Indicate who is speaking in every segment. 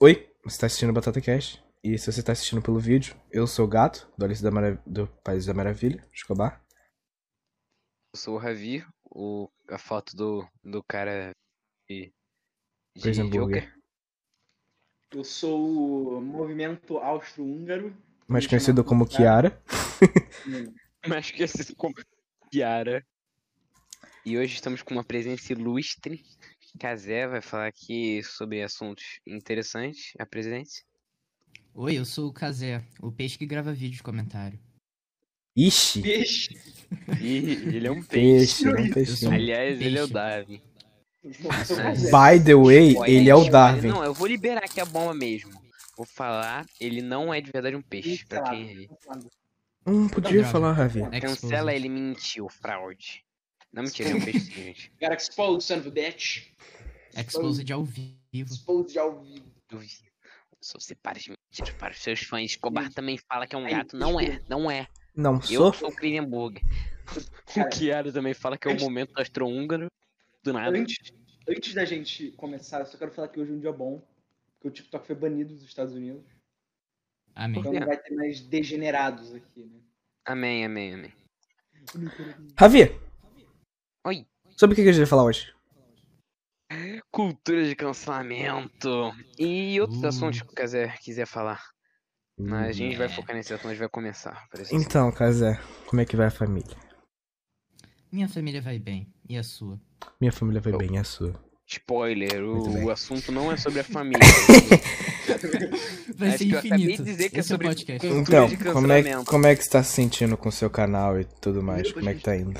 Speaker 1: Oi, você está assistindo o Batata Cast. E se você está assistindo pelo vídeo, eu sou o Gato, do Alice da Marav do País da Maravilha, Escobar.
Speaker 2: Eu sou o Ravi, o, a foto do, do cara de, de. Joker.
Speaker 3: Eu sou o movimento austro-húngaro.
Speaker 1: Mais conhecido como
Speaker 3: Kiara.
Speaker 2: Mas que assim como Kiara. E hoje estamos com uma presença ilustre. Kazé vai falar aqui sobre assuntos interessantes. Apresente-se.
Speaker 4: Oi, eu sou o Kazé, o peixe que grava vídeo de comentário.
Speaker 1: Ixi,
Speaker 3: Peixe.
Speaker 2: E ele é um peixe.
Speaker 1: peixe, não
Speaker 4: Eu
Speaker 1: peixe.
Speaker 4: sou-
Speaker 2: Aliás, ele é o
Speaker 4: Peixe.
Speaker 2: Darwin.
Speaker 1: By the way,
Speaker 2: Olha,
Speaker 1: ele é o. Darwin.
Speaker 2: Não, eu vou liberar aqui a bomba mesmo. Vou falar, ele não é de verdade um peixe. Pra quem
Speaker 1: Não podia
Speaker 4: Droga.
Speaker 1: falar, Ravi.
Speaker 2: cancela, ele mentiu, fraude. Não mentira, é um peixe sim, gente.
Speaker 3: Got exposed, son of a bitch.
Speaker 4: Exposed ao vivo.
Speaker 3: Exposed ao vivo.
Speaker 2: Duvido. Só você para de mentir para os seus fãs. Escobar também fala que é um gato. Não é, não é.
Speaker 1: Não
Speaker 2: Eu
Speaker 1: sou?
Speaker 2: sou o Cronenberg. O
Speaker 3: Cara,
Speaker 2: Chiara também fala que é o momento austro-húngaro. Do nada.
Speaker 3: Antes, antes da gente começar, eu só quero falar que hoje é um dia bom. Porque o TikTok foi banido dos Estados Unidos.
Speaker 4: Amém.
Speaker 3: Então não vai ter mais degenerados aqui, né?
Speaker 2: Amém, amém, amém.
Speaker 1: Ravi,
Speaker 2: Oi.
Speaker 1: sobre o que a gente vai falar hoje?
Speaker 2: Cultura de cancelamento. E outros
Speaker 4: Uh.
Speaker 2: assuntos que quiser, quiser falar. Mas a gente vai focar nesse assunto, a gente vai começar.
Speaker 1: Então, Kazé, como é que vai a família?
Speaker 4: Minha família vai bem. E a sua?
Speaker 1: Minha família vai
Speaker 2: Eu-
Speaker 1: bem, e a sua?
Speaker 2: Spoiler, o, o assunto não é sobre a família.
Speaker 4: Vai
Speaker 2: Acho
Speaker 4: ser
Speaker 2: que eu acabei
Speaker 4: infinito.
Speaker 2: de dizer que é
Speaker 4: Esse
Speaker 2: sobre-
Speaker 4: podcast.
Speaker 1: Então,
Speaker 2: de
Speaker 1: como é, como é que você tá se sentindo com o seu canal e tudo mais? Como é que tá indo?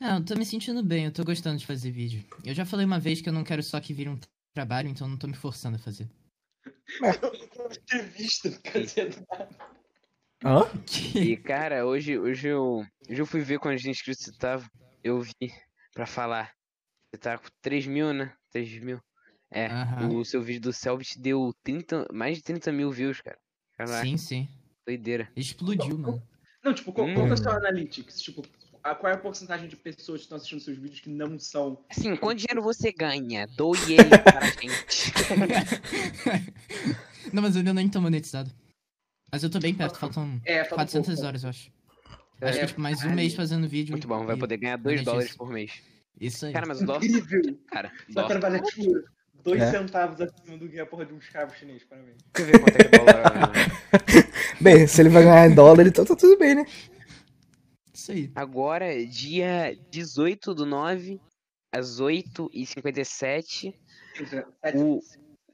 Speaker 4: Não, eu tô me sentindo bem, eu tô gostando de fazer vídeo. Eu já falei uma vez que eu não quero só que vire um trabalho, então eu não tô me forçando a fazer.
Speaker 3: Entrevista do Cazeta.
Speaker 1: Hã?
Speaker 2: E cara, hoje, hoje, eu, hoje eu fui ver quantos inscritos você tava. Eu vi pra falar. Você tá com 3 mil, né? 3 mil. É,
Speaker 4: Aham.
Speaker 2: o seu vídeo do Selbit deu 30, mais de 30 mil views, cara. Caraca,
Speaker 4: Sim, sim.
Speaker 2: doideira.
Speaker 4: Explodiu, mano.
Speaker 3: Não, tipo, qual, qual que é o seu
Speaker 1: Hum.
Speaker 3: analytics? Tipo, a, qual é a porcentagem de pessoas que estão assistindo seus vídeos que não são.
Speaker 2: Assim, quanto dinheiro você ganha? Doe ele pra gente.
Speaker 4: não, mas eu ainda nem tô monetizado. Mas eu tô bem perto, faltam
Speaker 3: É, fala um
Speaker 4: 400
Speaker 3: pouco.
Speaker 4: horas, eu acho.
Speaker 2: É,
Speaker 4: Acho que tipo, mais um mês fazendo vídeo.
Speaker 2: Muito bom, vai poder ganhar 2
Speaker 4: monetiza.
Speaker 2: dólares por mês.
Speaker 4: Isso aí.
Speaker 2: Cara, mas o dólar.
Speaker 3: Incrível!
Speaker 2: Cara,
Speaker 3: Só trabalhar, tipo, dois
Speaker 1: É.
Speaker 3: centavos acima do que a porra de um escravo chinês, parabéns.
Speaker 2: Eu ver quanto é que é dólar.
Speaker 1: Bem, se ele vai ganhar em dólar, então tá tudo bem, né?
Speaker 4: Isso aí.
Speaker 2: Agora, dia 18 do 9, às 8h57, o,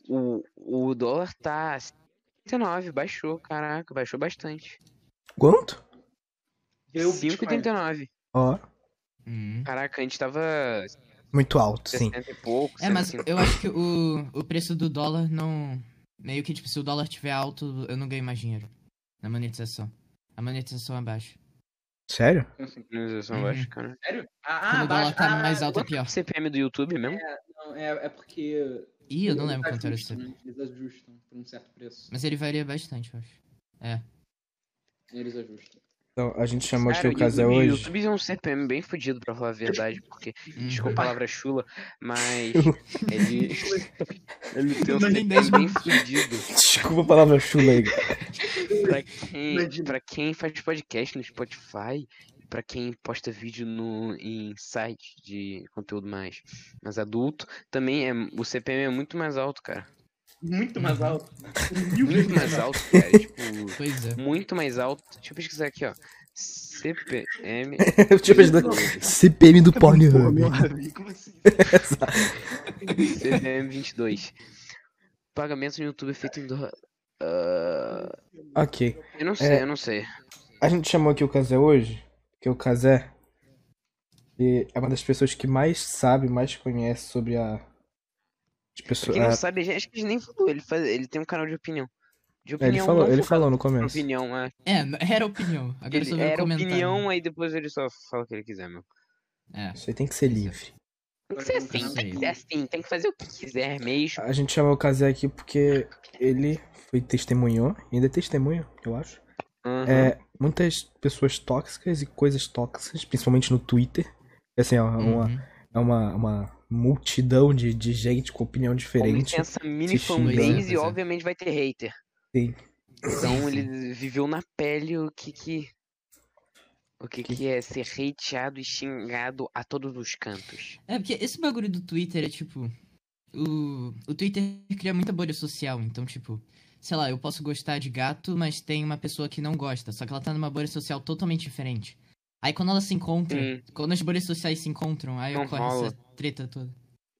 Speaker 2: o, o dólar tá 39, baixou, caraca, baixou bastante.
Speaker 1: Quanto?
Speaker 3: Deu Bitcoin.
Speaker 2: 5,39.
Speaker 1: Ó,
Speaker 4: Hum.
Speaker 2: Caraca, a gente tava
Speaker 1: muito alto, sim.
Speaker 2: 60 e pouco.
Speaker 4: É, mas
Speaker 2: 150.
Speaker 4: eu acho que o, o preço do dólar não. Meio que, tipo, se o dólar tiver alto, eu não ganho mais dinheiro. Na monetização. A monetização é baixa.
Speaker 1: Sério?
Speaker 4: Uhum.
Speaker 2: baixa, cara.
Speaker 3: Sério? Ah,
Speaker 4: Quando
Speaker 3: ah,
Speaker 4: o dólar
Speaker 3: baixa.
Speaker 4: tá
Speaker 3: ah,
Speaker 4: mais alto é
Speaker 2: é
Speaker 4: pior.
Speaker 2: o CPM do YouTube mesmo?
Speaker 3: Não, é, é porque.
Speaker 4: Ih, eu não lembro quanto era
Speaker 3: ajustam, né? Eles ajustam por um certo preço.
Speaker 4: Mas ele varia bastante, eu acho. É.
Speaker 3: Eles ajustam.
Speaker 1: Então, a gente chamou
Speaker 2: Cara,
Speaker 1: o Kazé
Speaker 2: YouTube,
Speaker 1: hoje.
Speaker 2: YouTube é um CPM bem fodido, pra falar a verdade, porque,
Speaker 4: Uhum.
Speaker 2: desculpa a palavra chula, mas ele, ele tem um CPM bem fodido.
Speaker 1: Desculpa a palavra chula aí.
Speaker 2: Pra quem, pra quem faz podcast no Spotify, pra quem posta vídeo no, em site de conteúdo mais, mais adulto, também é, o CPM é muito mais alto, cara.
Speaker 3: Muito mais
Speaker 4: Uhum.
Speaker 3: alto. Mil
Speaker 2: Muito mais alto, cara. Tipo,
Speaker 4: Pois é.
Speaker 2: muito mais alto. Deixa eu pesquisar aqui, ó. CPM.
Speaker 1: Deixa eu pensar. CPM do Pornhub.
Speaker 3: Como assim?
Speaker 2: CPM 22. Pagamento no YouTube é feito em dólar. Ah,
Speaker 1: Ok.
Speaker 2: eu não sei,
Speaker 1: É.
Speaker 2: eu não sei.
Speaker 1: A gente chamou aqui o Kazé hoje, porque o Kazé é uma das pessoas que mais sabe, mais conhece sobre a. As
Speaker 2: Pra
Speaker 1: pessoas.
Speaker 2: quem não
Speaker 1: a-
Speaker 2: sabe, acho que ele nem falou. Ele, faz, ele tem um canal de opinião. De
Speaker 1: É,
Speaker 2: opinião
Speaker 1: ele falou,
Speaker 2: não
Speaker 1: ele falou no começo.
Speaker 2: opinião, é.
Speaker 4: É, era opinião. Agora
Speaker 2: Ele era opinião, aí depois ele só fala o que ele quiser, meu.
Speaker 4: É.
Speaker 1: Isso aí tem que ser livre.
Speaker 2: Tem que ser assim, tem que ser assim, tem que fazer o que quiser mesmo.
Speaker 1: A gente chamou o Kazé aqui porque ele foi testemunhou, ainda é testemunho, eu acho.
Speaker 2: Aham.
Speaker 1: É, muitas pessoas tóxicas e coisas tóxicas, principalmente no Twitter. Assim, ó, uma,
Speaker 4: Uhum.
Speaker 1: É uma, uma multidão de, de gente com opinião diferente.
Speaker 2: tem essa mini fanbase,
Speaker 4: né?
Speaker 2: e obviamente vai ter hater.
Speaker 1: Sim.
Speaker 2: Então ele viveu na pele o que que. O que,
Speaker 1: Que-
Speaker 2: que é ser hateado e xingado a todos os cantos.
Speaker 4: É, porque esse bagulho do Twitter é tipo. O, o Twitter cria muita bolha social, então, tipo. Sei lá, eu posso gostar de gato, mas tem uma pessoa que não gosta, só que ela tá numa bolha social totalmente diferente. Aí quando elas se encontram,
Speaker 2: Sim.
Speaker 4: quando as bolhas sociais se encontram, aí
Speaker 2: Não
Speaker 4: ocorre
Speaker 2: rola.
Speaker 4: essa treta toda.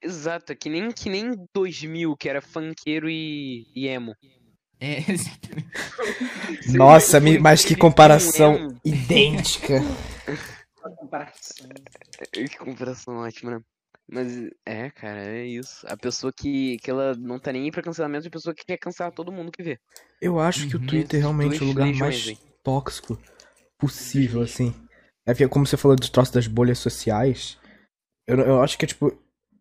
Speaker 2: Exato, é que nem, que nem 2000, que era funkeiro e, e emo.
Speaker 4: É, exatamente.
Speaker 1: Nossa,
Speaker 2: o
Speaker 1: me- mas que comparação idêntica.
Speaker 3: Comparação.
Speaker 2: Que comparação ótima, né? Mas é, cara, é isso. A pessoa que, que ela não tá nem aí pra cancelamento, é a pessoa que quer cancelar todo mundo que vê.
Speaker 1: Eu acho que o
Speaker 4: Uhum.
Speaker 1: Twitter realmente é o
Speaker 2: Dois
Speaker 1: lugar mais tóxico possível, assim. É porque, como você falou dos troços das bolhas sociais, eu, eu acho que é tipo.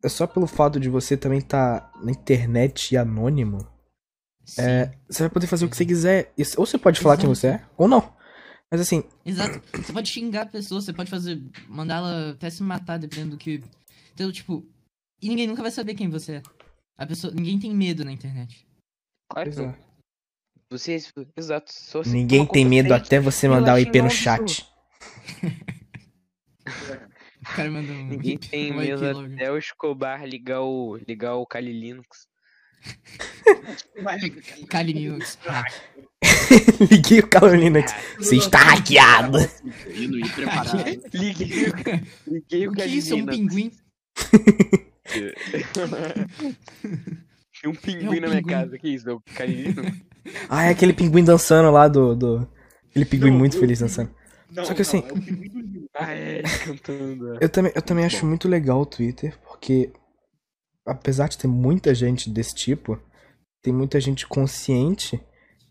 Speaker 1: É só pelo fato de você também estar na internet e anônimo.
Speaker 4: Sim.
Speaker 1: É, você vai poder fazer o que você quiser. Ou você pode falar quem
Speaker 4: Exato.
Speaker 1: você é, ou não. Mas assim,
Speaker 4: Exato. Você pode xingar a pessoa, você pode fazer. mandar ela até se matar, dependendo do que. Então, tipo. E ninguém nunca vai saber quem você é. A pessoa. Ninguém tem medo na internet.
Speaker 2: Claro que não.
Speaker 1: exato.
Speaker 2: Você, exato. Se
Speaker 1: ninguém tem medo até você mandar o IP no chat.
Speaker 4: O cara mandou um.
Speaker 2: Ninguém tem
Speaker 4: um
Speaker 2: medo até o Escobar ligar o, ligar o Kali Linux.
Speaker 4: Kali Linux. Ah,
Speaker 1: Liguei o Calo Linux. Você está hackeado.
Speaker 2: Liguei, o- liguei o,
Speaker 4: o que
Speaker 2: Kali
Speaker 4: isso? É um
Speaker 2: Linux.
Speaker 4: pinguim?
Speaker 2: Tinha um pinguim na minha
Speaker 4: pinguim.
Speaker 2: casa. Que isso? É o Kali Linux?
Speaker 1: Ah, é aquele pinguim dançando lá do. do... Aquele pinguim
Speaker 3: Não,
Speaker 1: muito feliz dançando.
Speaker 3: Não,
Speaker 1: Só que assim-
Speaker 3: não, é.
Speaker 2: Ah, é, cantando.
Speaker 1: Eu também, eu também acho muito legal o Twitter, porque apesar de ter muita gente desse tipo, tem muita gente consciente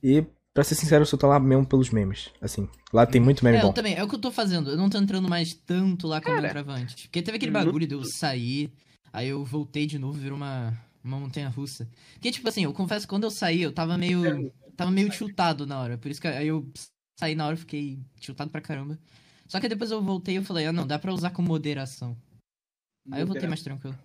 Speaker 1: e, pra ser sincero, eu só tô lá mesmo pelos memes. Assim, lá tem muito meme
Speaker 4: É, eu
Speaker 1: bom.
Speaker 4: também. É o que eu tô fazendo. Eu não tô entrando mais tanto lá como eu entrava antes. Porque teve aquele
Speaker 2: no-
Speaker 4: bagulho de eu sair, aí eu voltei de novo, virou uma, uma montanha russa. Porque, tipo assim, eu confesso que quando eu saí, eu tava meio. Tava meio tiltado na hora. Por isso que aí eu saí na hora, fiquei tiltado pra caramba. Só que depois eu voltei e eu falei, ah não, dá pra usar com moderação. Aí eu voltei mais tranquilo.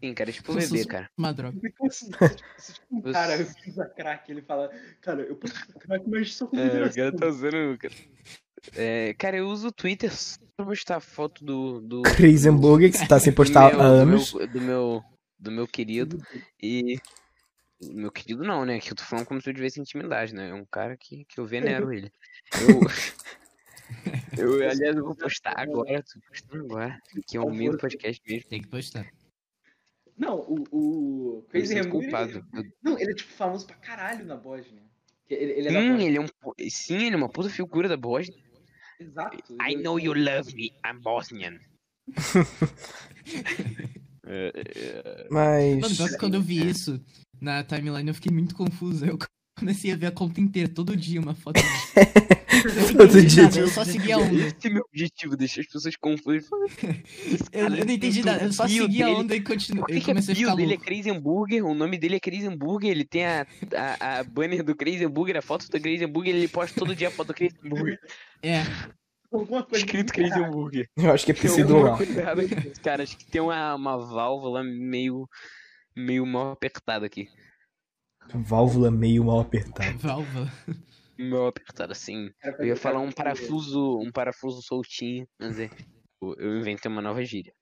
Speaker 2: Sim, cara, é tipo bebê, cara.
Speaker 4: Uma droga.
Speaker 3: Um cara usa crack, ele fala, cara, eu posso crack, mas só com
Speaker 2: É, o
Speaker 3: moderação.
Speaker 2: cara tá usando. Cara. É, cara, eu uso o Twitter só pra postar foto do. do do-
Speaker 1: Hambúrguer, que você tá sem
Speaker 2: do
Speaker 1: postar
Speaker 2: meu-
Speaker 1: há
Speaker 2: do
Speaker 1: anos.
Speaker 2: meu- Do meu, do meu querido. E. Meu querido não, né? Que eu tô falando como se eu tivesse intimidade, né? É um cara que, que eu venero ele. Eu. eu, aliás, eu vou postar agora, tô postando agora. Que é o meio do podcast mesmo.
Speaker 4: Tem que postar.
Speaker 3: Não, o, o Crazy Hambúrguer,
Speaker 2: culpado.
Speaker 3: Ele- não, ele é tipo famoso pra caralho na Bósnia. Ele, ele é Bósnia.
Speaker 2: ele é um. Sim, ele é uma puta figura da Bosnia.
Speaker 3: Exato.
Speaker 2: I
Speaker 3: ele-
Speaker 2: know you love me, I'm Bosnian. É, é,
Speaker 1: Mas.
Speaker 4: Mano, quando eu vi isso na timeline, eu fiquei muito confuso. Eu comecei a ver a conta inteira, todo dia, uma foto.
Speaker 1: Todo dia.
Speaker 4: nada, eu só segui a onda.
Speaker 2: Esse é meu objetivo, deixar as pessoas confusas.
Speaker 4: Eu, eu não entendi nada, eu só segui a onda e continuei.
Speaker 2: que,
Speaker 4: Eu
Speaker 2: que a
Speaker 4: comecei a ficar
Speaker 2: dele é. Crazy? O nome dele é Crazy. Ele tem a, a, a banner do Crazy a foto do Crazy. Ele posta todo dia a foto do Crazy.
Speaker 4: É,
Speaker 3: Alguma coisa
Speaker 2: Escrito Crazy
Speaker 3: errada.
Speaker 2: Hambúrguer.
Speaker 1: Eu acho que é
Speaker 2: errada aqui. Cara, acho que tem uma, uma válvula meio, meio mal apertada aqui.
Speaker 1: Válvula meio mal apertada.
Speaker 4: válvula.
Speaker 2: Mal apertada, assim. Eu ia falar um parafuso, um parafuso soltinho, mas é. Eu inventei uma nova gíria.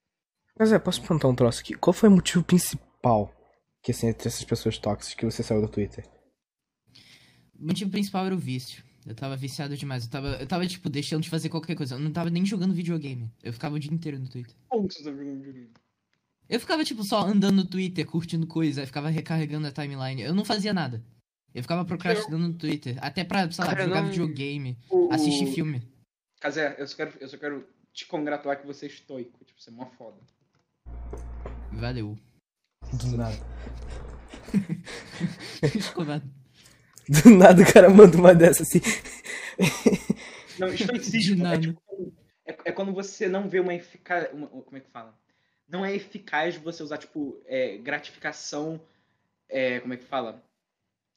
Speaker 1: Mas é, posso perguntar um troço aqui? Qual foi o motivo principal que, assim, entre essas pessoas tóxicas que você saiu do Twitter?
Speaker 4: O motivo principal era o vício. Eu tava viciado demais. Eu tava, eu tava, tipo, deixando de fazer qualquer coisa. Eu não tava nem jogando videogame. Eu ficava o dia inteiro no Twitter.
Speaker 3: Como você tá jogando videogame?
Speaker 4: Eu ficava, tipo, só andando no Twitter, curtindo coisa, ficava recarregando a timeline. Eu não fazia nada. Eu ficava procrastinando no Twitter. Até pra, sei lá,
Speaker 2: Cara,
Speaker 4: jogar
Speaker 2: não-
Speaker 4: videogame,
Speaker 3: O-
Speaker 4: assistir filme.
Speaker 3: Casé, eu só quero, eu só quero te congratular que você é estoico. Tipo, você é mó foda.
Speaker 4: Valeu.
Speaker 1: Do nada.
Speaker 4: Escovado.
Speaker 1: Do nada o cara manda uma dessa assim.
Speaker 3: Não, estoicismo é,
Speaker 4: nada.
Speaker 3: tipo, é, é quando você não vê uma eficaz. Uma, como é que fala? Não é eficaz você usar, tipo, é, gratificação. é, como é que fala?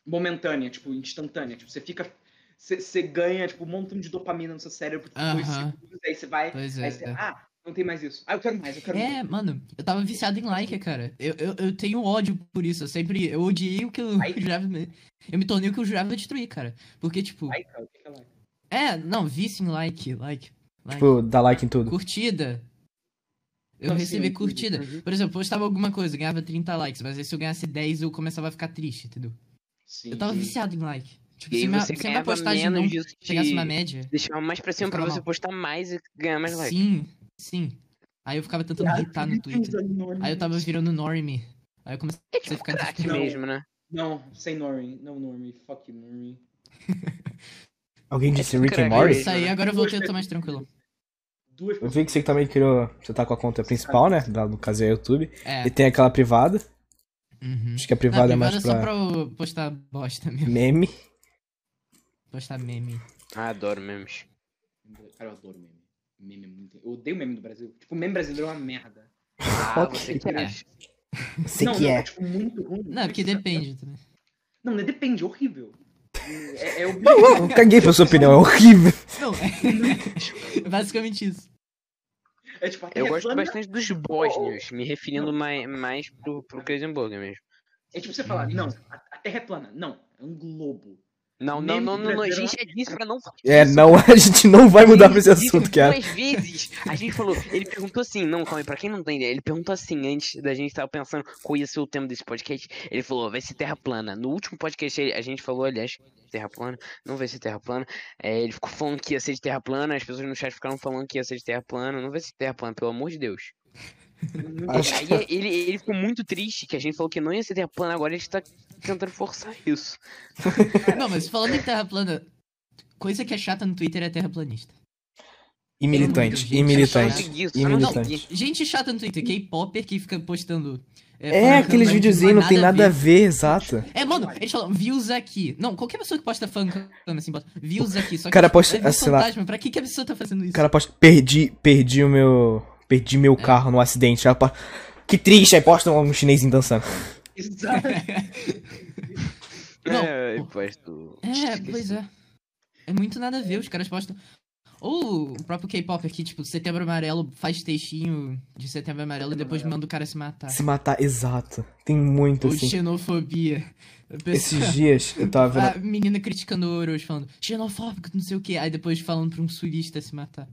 Speaker 3: Momentânea, tipo, instantânea. Tipo, você fica. Você, ganha, tipo, um montão de dopamina no seu cérebro por dois
Speaker 4: Aham.
Speaker 3: segundos, aí você vai.
Speaker 4: Pois
Speaker 3: Aí
Speaker 4: é.
Speaker 3: você,
Speaker 4: é.
Speaker 3: ah, Não tem mais isso. Ah, eu quero mais, eu quero
Speaker 4: É,
Speaker 3: mais.
Speaker 4: mano, eu tava viciado em like, cara. Eu, eu, eu tenho ódio por isso. Eu sempre. Eu odiei o que eu
Speaker 3: Like?
Speaker 4: jurava. Eu me tornei o que eu jurava destruir, cara. Porque, tipo.
Speaker 3: Like, cara, o que que é like?
Speaker 4: É, não, vício em like, like. like.
Speaker 1: Tipo, dá like em tudo.
Speaker 4: Curtida. Eu
Speaker 3: sim,
Speaker 4: recebi
Speaker 3: entendi.
Speaker 4: curtida.
Speaker 2: Uhum.
Speaker 4: Por exemplo, eu postava alguma coisa, eu ganhava 30 likes, mas aí se eu ganhasse 10 eu começava a ficar triste, entendeu?
Speaker 3: Sim,
Speaker 4: Eu tava
Speaker 3: sim.
Speaker 4: viciado em like. Tipo,
Speaker 2: E
Speaker 4: se
Speaker 2: você
Speaker 4: se minha postagem não
Speaker 2: menos disso
Speaker 4: chegasse
Speaker 2: de-
Speaker 4: uma média.
Speaker 2: Deixava mais pra cima pra
Speaker 4: ficava
Speaker 2: você
Speaker 4: mal.
Speaker 2: postar mais e ganhar mais like.
Speaker 4: Sim, sim. Aí eu ficava tentando
Speaker 3: Ah,
Speaker 4: irritar no Twitter. Aí eu tava virando normie. Aí eu comecei a ficar
Speaker 2: Crack mesmo, né?
Speaker 3: Não, sem Normin. Não, Normin. Fuck you, Normin.
Speaker 1: Alguém disse Rick and Morty?
Speaker 4: Isso aí, agora eu voltei, eu tô mais tranquilo.
Speaker 3: Duas
Speaker 1: Eu
Speaker 3: pessoas.
Speaker 1: vi que você também criou. Você tá com a conta principal, né? Da- No caso é YouTube.
Speaker 4: É.
Speaker 1: E tem aquela privada.
Speaker 4: Uhum.
Speaker 1: Acho que a
Speaker 4: Não,
Speaker 1: privada é
Speaker 4: privada
Speaker 1: mais
Speaker 4: é só
Speaker 1: pra
Speaker 4: pra eu postar bosta mesmo.
Speaker 1: meme.
Speaker 4: Postar meme.
Speaker 2: Ah, adoro memes.
Speaker 3: Cara, eu adoro meme. Meme é muito. Eu odeio meme do Brasil. Tipo, meme brasileiro é uma merda.
Speaker 2: Ah,
Speaker 1: Ok.
Speaker 2: você que
Speaker 4: É.
Speaker 2: acha.
Speaker 1: Você
Speaker 3: não,
Speaker 1: que
Speaker 3: não,
Speaker 1: é.
Speaker 3: tipo, muito ruim.
Speaker 4: Não, porque depende também.
Speaker 3: Não, não é depende, é horrível. É, é
Speaker 1: Não, não, caguei pra sua opinião, é horrível.
Speaker 4: Não, é. Basicamente isso.
Speaker 3: É tipo,
Speaker 2: Eu gosto bastante dos bósnios, me referindo mais, mais pro, pro Crazenburger mesmo.
Speaker 3: É tipo você falar, não, a, a Terra é plana. Não, é um globo.
Speaker 2: Não, não, não, não, não, a gente já disse pra não falar
Speaker 1: É, não, a gente não vai mudar pra esse assunto, cara.
Speaker 2: Duas vezes. A gente falou, ele perguntou assim, não, calma aí, pra quem não tem ideia, ele perguntou assim, antes da gente tava pensando qual ia ser o tema desse podcast, ele falou, vai ser terra plana. No último podcast a gente falou, aliás, terra plana, não vai ser terra plana. É, ele ficou falando que ia ser de terra plana, as pessoas no chat ficaram falando que ia ser de terra plana, não vai ser terra plana, pelo amor de Deus.
Speaker 1: Acho
Speaker 2: Aí ele, ele ficou muito triste que a gente falou que não ia ser terra plana, agora ele tá tentando forçar isso.
Speaker 4: Não, mas falando em terra plana, coisa que é chata no Twitter é terraplanista.
Speaker 1: E militante, e militante. E militante.
Speaker 4: Gente chata no Twitter, K-Popper que fica postando.
Speaker 1: É,
Speaker 4: falando
Speaker 1: aqueles
Speaker 4: que
Speaker 1: videozinhos não tem nada a ver, exato.
Speaker 4: É, mano, eles falam views aqui. Não, qualquer pessoa que posta fancam assim, bota views aqui. Só que
Speaker 1: Cara,
Speaker 4: tipo,
Speaker 1: posta-
Speaker 4: é
Speaker 1: sei lá.
Speaker 4: fantasma. Pra que, que a pessoa tá fazendo isso?
Speaker 1: O cara posta, perdi, perdi o meu, perdi meu carro no acidente. Que triste, aí posta um chinesinho dançando.
Speaker 3: Exato.
Speaker 4: Não,
Speaker 2: É,
Speaker 4: pô.
Speaker 2: posto.
Speaker 4: É, pois é. É muito nada a ver, os caras postam. Ou o próprio K-pop aqui, tipo, Setembro Amarelo faz textinho de Setembro Amarelo e depois manda o cara se matar.
Speaker 1: Se matar, exato. Tem muito,
Speaker 4: Ou
Speaker 1: assim.
Speaker 4: xenofobia. Pessoa-
Speaker 1: Esses dias eu tava vendo.
Speaker 4: A menina criticando o Orochi, falando xenofóbico, não sei o que. Aí depois falando pra um sulista se matar.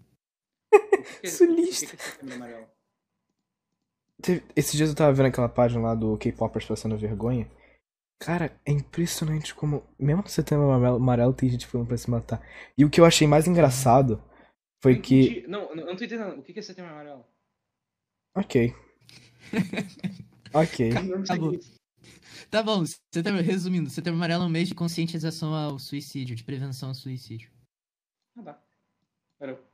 Speaker 1: Sulista.
Speaker 3: Por que que esse cabelo amarelo?
Speaker 1: Teve- Esses dias eu tava vendo aquela página lá do K-Popers passando vergonha. Cara, é impressionante como, mesmo no setembro amarelo, amarelo, tem gente falando pra se matar. E o que eu achei mais engraçado foi que.
Speaker 3: entendi. Não, não, eu não tô entendendo. O que que é setembro amarelo?
Speaker 1: Ok. ok.
Speaker 4: Tá bom. Tá bom, setembro, resumindo, Setembro Amarelo é um mês de conscientização ao suicídio, de prevenção ao suicídio.
Speaker 3: Ah, tá. Pera.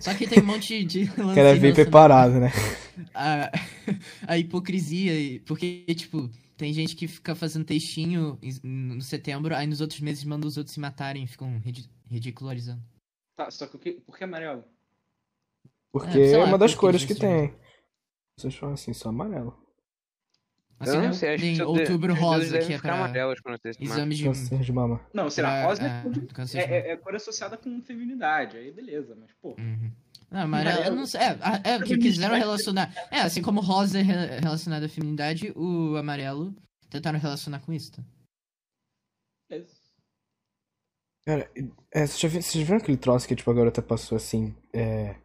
Speaker 4: Só que tem um monte de lance
Speaker 1: O cara veio
Speaker 4: relacionado
Speaker 1: preparado, né?
Speaker 4: a, a hipocrisia, e- porque, tipo, tem gente que fica fazendo textinho no setembro, aí nos outros meses manda os outros se matarem, ficam ridi- ridicularizando.
Speaker 3: Tá, só que o que, por que amarelo?
Speaker 1: Porque
Speaker 4: É,
Speaker 1: é
Speaker 4: lá,
Speaker 1: uma das cores que
Speaker 4: decidiram.
Speaker 1: tem. Vocês falam assim, só amarelo.
Speaker 4: Assim,
Speaker 2: eu não sei, acho que
Speaker 4: outubro
Speaker 2: de-
Speaker 4: rosa, que é pra
Speaker 2: amarelos
Speaker 4: exame de...
Speaker 1: Câncer de mama.
Speaker 3: Não, será
Speaker 4: pra-
Speaker 3: rosa é,
Speaker 4: é,
Speaker 3: é, é, cor associada com feminidade. Aí beleza, mas pô.
Speaker 4: Uhum. Não, amarelo,
Speaker 3: Amarelo.
Speaker 4: não sei. É, é, que quiseram relacionar. É, assim como rosa é re- relacionado à feminidade, o amarelo tentaram relacionar com isso. Tá?
Speaker 1: Cara, é, vocês, já viram, vocês já viram aquele troço que tipo, a garota passou assim? É...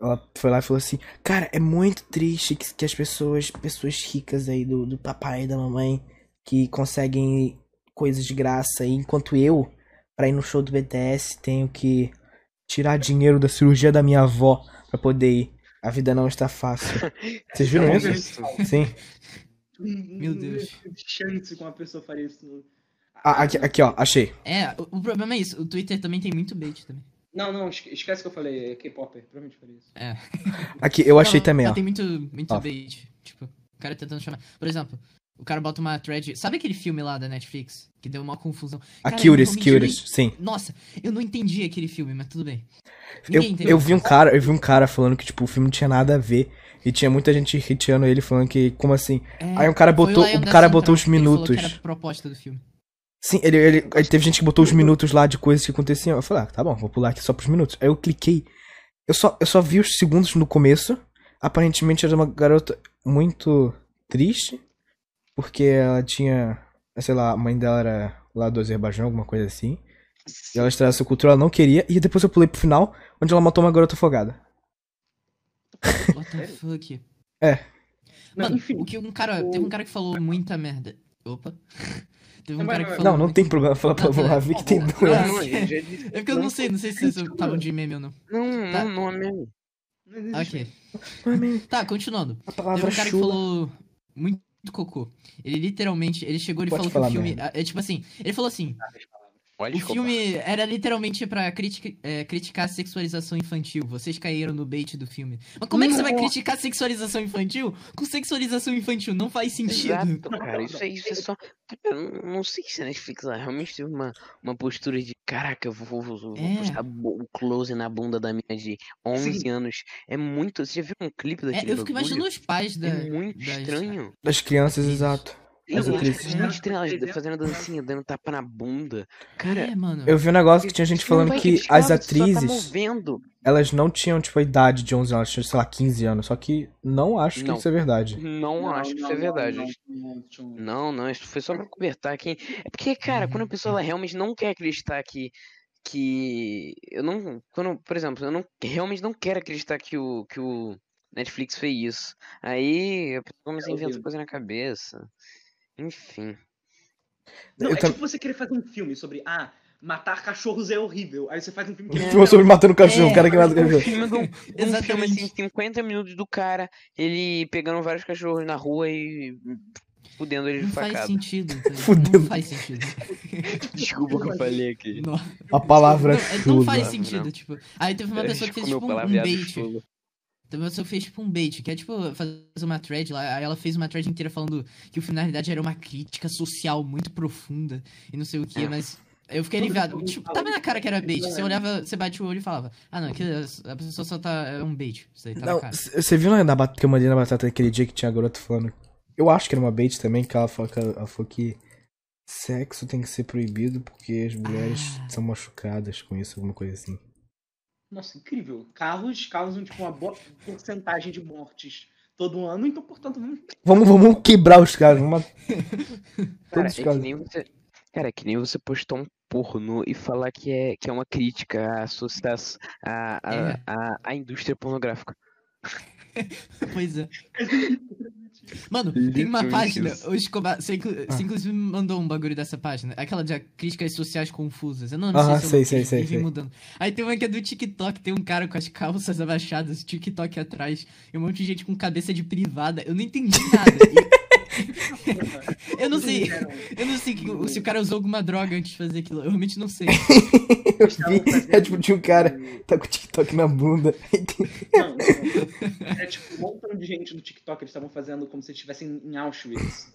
Speaker 1: Ela foi lá e falou assim: Cara, é muito triste que, que as pessoas, pessoas ricas aí do, do papai e da mamãe, que conseguem coisas de graça, e enquanto eu, pra ir no show do BTS, tenho que tirar dinheiro da cirurgia da minha avó pra poder ir. A vida não está fácil. Vocês viram isso? Sim.
Speaker 4: Meu Deus.
Speaker 3: Não existe chance que uma pessoa faria isso.
Speaker 1: Ah, aqui, aqui, ó, achei.
Speaker 4: É, o, o problema é isso. O Twitter também tem muito bait também.
Speaker 3: Não, não, esque- esquece que eu falei, é K-Popper, provavelmente faria isso.
Speaker 4: É.
Speaker 1: Aqui, eu achei
Speaker 4: Não,
Speaker 1: também,
Speaker 4: não,
Speaker 1: ó.
Speaker 4: Tem muito, muito
Speaker 1: Ó.
Speaker 4: bait. Tipo, o cara tentando chamar. Por exemplo, o cara bota uma thread. Sabe aquele filme lá da Netflix? Que deu uma confusão.
Speaker 1: A
Speaker 4: Cara, eu
Speaker 1: Curious, Curious, sim.
Speaker 4: Nossa, eu não entendi aquele filme, mas tudo bem.
Speaker 1: Eu,
Speaker 4: Ninguém entendeu.
Speaker 1: eu vi um cara, eu vi um cara falando que, tipo, o filme não tinha nada a ver. E tinha muita gente hateando ele, falando que, como assim?
Speaker 4: É,
Speaker 1: Aí um cara botou, o cara botou os
Speaker 4: falou
Speaker 1: minutos.
Speaker 4: que era a proposta do filme.
Speaker 1: Sim, ele, ele, ele teve gente que botou os minutos lá de coisas que aconteciam. Eu falei, ah, tá bom, vou pular aqui só pros minutos. Aí eu cliquei. Eu só, eu só vi os segundos no começo. Aparentemente era uma garota muito triste. Porque ela tinha. Sei lá, a mãe dela era lá do Azerbaijão, alguma coisa assim. E ela estreia essa cultura, ela não queria. E depois eu pulei pro final, onde ela matou uma garota afogada.
Speaker 4: What the fuck?
Speaker 1: É.
Speaker 4: Mano,
Speaker 3: enfim.
Speaker 4: o que um cara. Teve um cara que falou muita merda. Opa. Teve um
Speaker 3: Não,
Speaker 4: cara que
Speaker 3: mas-
Speaker 4: falou.
Speaker 1: Não, não tem problema falar pra
Speaker 4: Ah, tá.
Speaker 1: Ravi que tem
Speaker 2: Não,
Speaker 1: doença.
Speaker 2: não.
Speaker 4: É porque eu não sei, não sei se vocês estavam de meme ou não.
Speaker 2: Não,
Speaker 4: Tá.
Speaker 2: não, não é mesmo.
Speaker 3: Não existe.
Speaker 4: Ok.
Speaker 1: Mami,
Speaker 4: Tá, continuando.
Speaker 1: A
Speaker 4: Teve
Speaker 1: palavra
Speaker 4: um cara que
Speaker 1: chula.
Speaker 4: falou muito cocô. Ele literalmente, ele chegou e falou que o filme. É tipo assim, ele falou assim:
Speaker 2: Pode
Speaker 4: o filme era literalmente pra critica- é, criticar a sexualização infantil. Vocês caíram no bait do filme. Mas como é que você vai criticar sexualização infantil com sexualização infantil? Não faz sentido.
Speaker 2: Exato, cara. Isso é, isso é só. Eu não- sei se a Netflix ela realmente teve uma, uma postura de caraca, eu vou, vou, vou
Speaker 4: É.
Speaker 2: postar o close na bunda da minha de 11 anos. É muito. Você já viu um clipe
Speaker 4: É,
Speaker 2: daquele
Speaker 4: eu fico imaginando os pais da.
Speaker 2: É muito
Speaker 4: das-
Speaker 2: estranho.
Speaker 1: Das crianças, exato. As
Speaker 2: Não,
Speaker 1: atrizes.
Speaker 2: estranho elas fazendo dancinha, dando tapa na bunda. Cara,
Speaker 4: É, mano.
Speaker 1: Eu vi um negócio que tinha gente
Speaker 2: não
Speaker 1: falando que
Speaker 2: criticar,
Speaker 1: as
Speaker 2: tá
Speaker 1: atrizes,
Speaker 2: movendo.
Speaker 1: elas não tinham, tipo, a idade de 11 anos, elas tinham, sei lá, 15 anos. Só que não acho que
Speaker 2: Não.
Speaker 1: isso é verdade.
Speaker 2: Não, acho que isso é verdade.
Speaker 3: Não, não, não.
Speaker 2: Não, não, isso foi só pra cobertar quem. É porque, cara, quando a pessoa ela realmente não quer acreditar que. Que. Eu não. Quando, por exemplo, eu não realmente não quero acreditar que o, que o Netflix fez isso. Aí a pessoa começa a inventar coisa na cabeça. Enfim.
Speaker 3: Não,
Speaker 1: Eu
Speaker 3: é
Speaker 1: tam-
Speaker 3: tipo você querer fazer um filme sobre, ah, matar cachorros é horrível. Aí você faz um filme que
Speaker 1: Um filme sobre matando cachorro,
Speaker 4: É.
Speaker 1: um cara que mata
Speaker 2: Um
Speaker 1: cachorro.
Speaker 2: filme, um filme
Speaker 4: Exatamente.
Speaker 2: assim, 50 minutos do cara, ele pegando vários cachorros na rua e fudendo eles
Speaker 4: Não
Speaker 2: de
Speaker 4: faz
Speaker 2: facada.
Speaker 4: sentido. tá ligado?
Speaker 1: Fudendo.
Speaker 4: Não faz sentido.
Speaker 2: Desculpa o que eu falei aqui.
Speaker 4: Não,
Speaker 1: A palavra
Speaker 4: não, é- não
Speaker 1: chula.
Speaker 4: faz
Speaker 2: Não.
Speaker 4: sentido, tipo. Aí teve uma pessoa que fez tipo um, bait.
Speaker 2: chulo.
Speaker 4: Pessoa que fez tipo um bait, que é tipo fazer uma thread lá. Aí ela fez uma thread inteira falando que o realidade era uma crítica social muito profunda e não sei o que,
Speaker 2: É.
Speaker 4: mas. Eu fiquei aliviado. Tipo, tava na cara que era bait. Você olhava, você bate o olho e falava: Ah, não, a pessoa só tá. É um bait. Isso aí tá na
Speaker 1: Não, você viu na, na que eu mandei na batata aquele dia que tinha a garota falando. Eu acho que era uma bait também, que ela falou que, ela falou que sexo tem que ser proibido porque as mulheres
Speaker 4: Ah.
Speaker 1: são machucadas com isso, alguma coisa assim.
Speaker 3: Nossa, incrível. Carros causam tipo, uma boa porcentagem de mortes todo ano, então, portanto, vamos.
Speaker 1: Vamos, vamos quebrar os caras, vamos
Speaker 2: Cara,
Speaker 1: todos os
Speaker 2: é que
Speaker 1: caras.
Speaker 2: nem você. Cara, é que nem você postar um pornô e falar que é, que é uma crítica à sociedade, à, à,
Speaker 4: É.
Speaker 2: à, à indústria pornográfica.
Speaker 4: Pois é. Mano, tem uma página. O Escobar, você,
Speaker 1: Ah.
Speaker 4: você inclusive me mandou um bagulho dessa página. Aquela de críticas sociais confusas. Eu não, sei se
Speaker 1: sei,
Speaker 4: eu
Speaker 1: sei, sei, sei.
Speaker 4: mudando. Aí tem uma que é do TikTok, tem um cara com as calças abaixadas, TikTok atrás, e um monte de gente com cabeça de privada. Eu não entendi nada. Eu não sei. Eu não sei que- se o cara usou alguma droga antes de fazer aquilo. Eu realmente não sei.
Speaker 1: Eu vi, é tipo, tinha um cara, tá com o TikTok na bunda.
Speaker 3: Não, não. É tipo, um montão de gente no TikTok eles estavam fazendo como se estivessem em Auschwitz.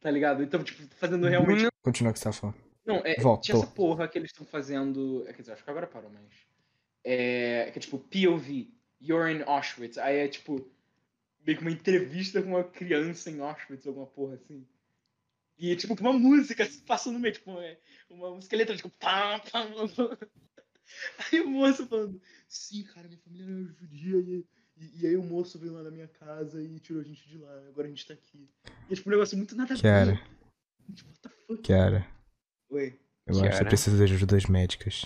Speaker 3: Tá ligado? Então, tipo, fazendo realmente.
Speaker 1: Continua o que você tá falando.
Speaker 3: Não, é,
Speaker 1: Voltou.
Speaker 3: tinha essa porra que eles estão fazendo. é, Quer dizer, acho que agora parou, mas. É, que é tipo POV, You're in Auschwitz. Aí é tipo. Meio que uma entrevista com uma criança em Auschwitz, alguma porra assim. E tipo, com uma música se passando no meio, tipo, é, uma música eletrônica, tipo, pá, pá. Aí o moço falando, sim, cara, minha família era judia e, e, e aí o moço veio lá na minha casa e tirou a gente de lá, agora a gente tá aqui. E é tipo um negócio muito nada a ver.
Speaker 1: Cara,
Speaker 3: Tipo, what the fuck?
Speaker 1: cara,
Speaker 3: Oi.
Speaker 1: eu acho que precisa de ajudas médicas.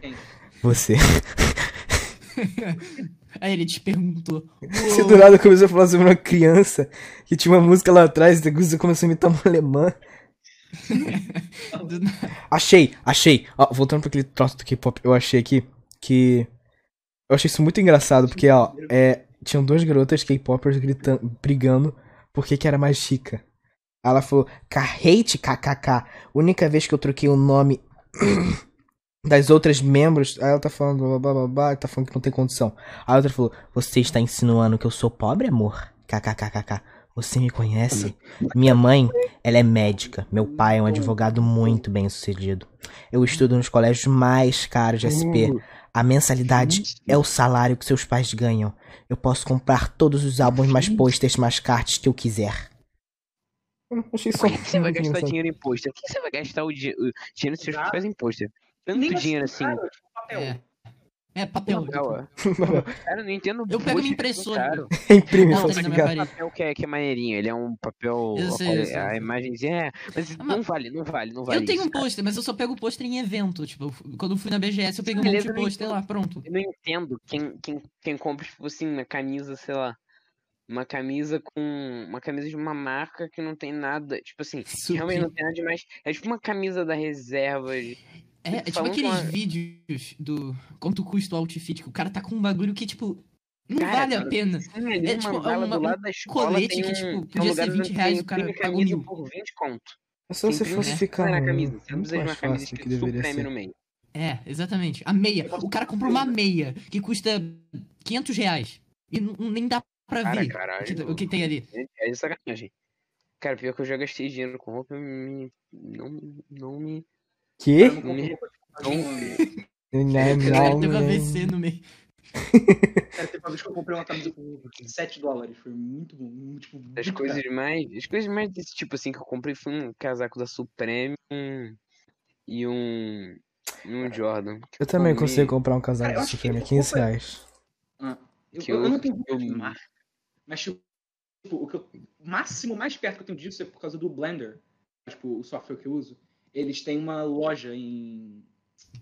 Speaker 3: Quem?
Speaker 1: Você.
Speaker 4: Aí ele te perguntou.
Speaker 1: Você do nada começou a falar sobre uma criança que tinha uma música lá atrás e você começou a imitar uma alemã. Achei, achei. Ó, voltando pra aquele troço do K-pop, eu achei aqui que. Eu achei isso muito engraçado, porque, ó, é, tinham duas garotas K-popers brigando porque que era mais chica. Ela falou, Hate KKK. Única vez que eu troquei o nome das outras membros. Aí ela tá falando, blá blá blá blá, tá falando que não tem condição. Aí a outra falou, você está insinuando que eu sou pobre, amor? KKKKK. Você me conhece? Minha mãe, ela é médica. Meu pai é um advogado muito bem sucedido. Eu estudo nos colégios mais caros de SP. A mensalidade é o salário que seus pais ganham. Eu posso comprar todos os álbuns, mais posters, mais cartas que eu quiser. Achei
Speaker 2: Por que, que você vai gastar dinheiro em pôster? Por que você vai gastar o, di- o dinheiro dos seus pais em pôster? Tanto
Speaker 3: Nem
Speaker 2: dinheiro assim.
Speaker 3: cara, tipo, papel.
Speaker 4: É. É, papel.
Speaker 2: Papel,
Speaker 4: tipo,
Speaker 2: é. Cara, eu não entendo.
Speaker 4: Eu pego
Speaker 2: é
Speaker 4: impressora.
Speaker 1: Imprime
Speaker 4: minha
Speaker 1: falsificado.
Speaker 4: parede.
Speaker 2: papel que é, que é maneirinho, ele é um papel.
Speaker 4: Eu sei,
Speaker 2: a,
Speaker 4: eu sei,
Speaker 2: a imagenzinha é. Mas
Speaker 4: Ah,
Speaker 2: não vale, não vale, não vale.
Speaker 4: Eu tenho
Speaker 2: isso,
Speaker 4: um pôster, mas eu só pego pôster em evento. Tipo, quando eu fui na BGS, eu peguei um monte de pôster lá, pronto.
Speaker 2: Eu não entendo quem, quem, quem compra, tipo assim, uma camisa, sei lá. Uma camisa com. Uma camisa de uma marca que não tem nada. Tipo assim, que realmente não tem nada demais. É tipo uma camisa da reserva. de-
Speaker 4: É, é tipo aqueles
Speaker 2: uma-
Speaker 4: vídeos do quanto custa o outfit, que o cara tá com um bagulho que, tipo, não
Speaker 2: Cara,
Speaker 4: vale a pena.
Speaker 2: Sim,
Speaker 4: É, tipo, é
Speaker 2: vala
Speaker 4: uma-
Speaker 2: do
Speaker 4: um colete que, tipo,
Speaker 2: um
Speaker 4: podia ser
Speaker 2: onde
Speaker 4: 20 reais, o cara pagou
Speaker 2: camisa
Speaker 4: mil.
Speaker 2: por 20 conto.
Speaker 1: É só você
Speaker 2: Tem imprime
Speaker 1: falsificar
Speaker 2: na
Speaker 1: um,
Speaker 2: camisa. Você não precisa de
Speaker 1: mais
Speaker 2: uma camisa
Speaker 1: fácil que deveria
Speaker 2: Supreme no
Speaker 1: ser.
Speaker 2: meio.
Speaker 4: É, exatamente. A meia. O cara comprou uma meia que custa 500 reais. E nem dá pra
Speaker 2: Cara,
Speaker 4: ver
Speaker 2: caralho.
Speaker 4: o que, o que tem ali.
Speaker 2: É de sacanagem. Cara, pior que eu já gastei dinheiro com roupa e me... não, não me.
Speaker 1: Que?
Speaker 3: Eu não
Speaker 2: Não,
Speaker 1: Não,
Speaker 4: O teve. AVC no meio.
Speaker 3: Cara, teve uma vez que eu comprei uma camisa por 7 dólares. Foi muito bom. muito, Tipo,
Speaker 2: as
Speaker 3: muito
Speaker 2: coisas
Speaker 3: caro.
Speaker 2: mais. As coisas mais desse tipo assim que eu comprei foi um casaco da Supreme um- e um. e um Jordan. que
Speaker 1: Eu também
Speaker 2: comi-
Speaker 1: consigo comprar um casaco
Speaker 3: que
Speaker 1: Supreme,
Speaker 3: roupa-
Speaker 1: 15 reais.
Speaker 3: Ah, eu,
Speaker 2: Que
Speaker 3: eu,
Speaker 2: eu-
Speaker 3: não tenho
Speaker 2: eu-
Speaker 3: de marca. Mas, tipo, o que eu, o máximo, mais perto que eu tenho disso é por causa do Blender. Tipo, o software que eu uso. Eles têm uma loja em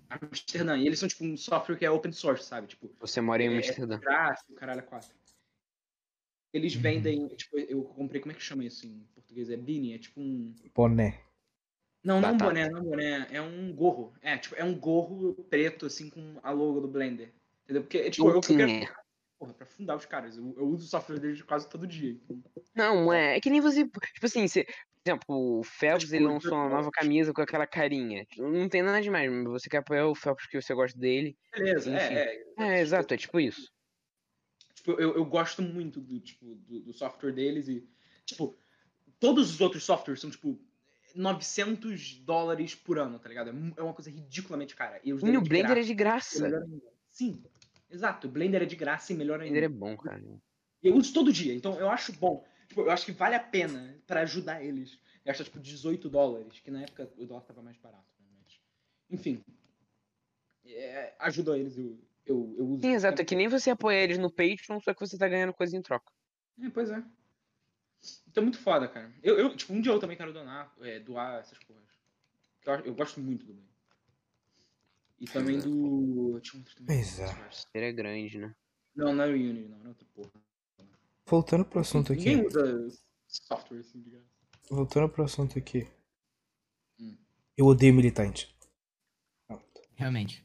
Speaker 3: Amsterdã. E eles são, tipo, um software que é open source, sabe? Tipo,
Speaker 2: Você mora em
Speaker 3: é,
Speaker 2: Amsterdã.
Speaker 3: gráfico, caralho, quatro. Eles vendem, tipo, eu comprei, como é que chama isso em português? É beanie, é tipo um...
Speaker 1: Boné.
Speaker 3: Não, não um
Speaker 2: Batata.
Speaker 3: boné, não é um boné, é um gorro. É, tipo, é um gorro preto, assim, com a logo do Blender. Entendeu? Porque, tipo, eu, eu porra, pra fundar os caras. Eu, eu uso o software deles quase todo dia. então.
Speaker 2: Não, é, é que nem você. Tipo assim, você, por exemplo, o Phelps
Speaker 3: Tipo,
Speaker 2: ele lançou uma nova camisa com aquela carinha. Não tem nada demais, mas você quer apoiar o Phelps porque você gosta dele.
Speaker 3: Beleza,
Speaker 2: Enfim.
Speaker 3: é, é.
Speaker 2: É, exato, é tipo isso.
Speaker 3: Tipo, eu, eu gosto muito do, tipo, do, do software deles e, tipo, todos os outros softwares são, tipo, 900 dólares por ano, tá ligado? É É uma coisa ridiculamente cara. E,
Speaker 2: E o
Speaker 3: de
Speaker 2: Blender é
Speaker 3: graça,
Speaker 2: de
Speaker 3: é
Speaker 2: graça.
Speaker 3: melhor ainda. Sim, exato. O Blender é de graça e melhor
Speaker 2: O
Speaker 3: ainda.
Speaker 2: Blender é bom, cara.
Speaker 3: Eu uso todo dia, então eu acho bom. Tipo, eu acho que vale a pena pra ajudar eles. Gastar, tipo, 18 dólares, que na época o dólar tava mais barato. Né? Mas, enfim. É, ajuda eles, eu, eu, eu uso.
Speaker 2: Sim, exato. É que nem você apoia eles no Patreon, só que você tá ganhando coisa em troca.
Speaker 3: É, pois é. Então é muito foda, cara. Eu, eu, tipo, um dia eu também quero donar, é, doar essas porras. Eu, eu gosto muito do Blender. E também do. Tinha outro também.
Speaker 1: Pois é.
Speaker 2: Ele é grande, né?
Speaker 3: Não, não é o Unity, não, não é outra porra.
Speaker 1: Voltando pro assunto aqui.
Speaker 3: Ninguém usa software assim.
Speaker 1: Voltando pro assunto aqui.
Speaker 3: Hum.
Speaker 1: Eu odeio militante. Pronto.
Speaker 4: Realmente.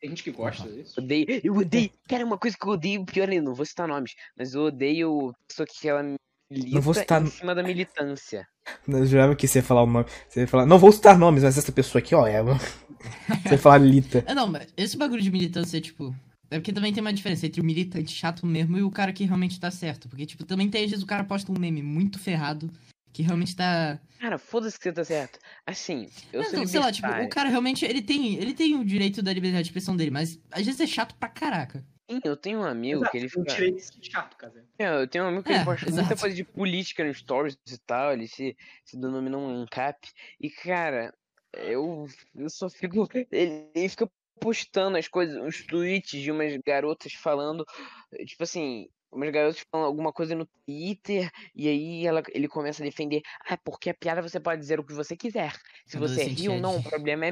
Speaker 3: Tem gente que gosta disso.
Speaker 2: Odeio. Eu odeio. Cara, uma coisa que eu odeio, pior ainda, não vou citar nomes, mas eu odeio pessoa que ela milita
Speaker 1: Não vou citar-
Speaker 2: em cima da militância.
Speaker 1: Eu jurava que você ia falar o nome. Você ia falar. Não vou citar nomes, mas essa pessoa aqui, ó, é. Você ia falar Lita.
Speaker 4: É, não, mas esse bagulho de militância, tipo. É porque também tem uma diferença entre o militante chato mesmo e o cara que realmente tá certo. Porque, tipo, também tem às vezes o cara posta um meme muito ferrado que realmente tá.
Speaker 2: Cara, foda-se que você tá certo. Assim, eu
Speaker 4: Não,
Speaker 2: sou
Speaker 4: não, sei lá, tipo, o cara realmente ele tem, ele tem o direito da liberdade de expressão dele, mas às vezes é chato pra caraca.
Speaker 2: Sim, eu tenho um amigo
Speaker 3: Exato,
Speaker 2: que ele fica...
Speaker 3: ser chato, cara.
Speaker 2: É, eu tenho um amigo que
Speaker 4: É,
Speaker 2: ele posta muita
Speaker 4: exato.
Speaker 2: coisa de política no stories e tal, ele se, se denomina um ANCAP. E, cara, eu, eu só fico. Ele, ele fica postando as coisas, uns tweets de umas garotas falando, tipo assim, umas garotas falando alguma coisa no Twitter, e aí ela, ele começa a defender, ah, porque a piada você pode dizer o que você quiser. Se você ri ou não, o problema é.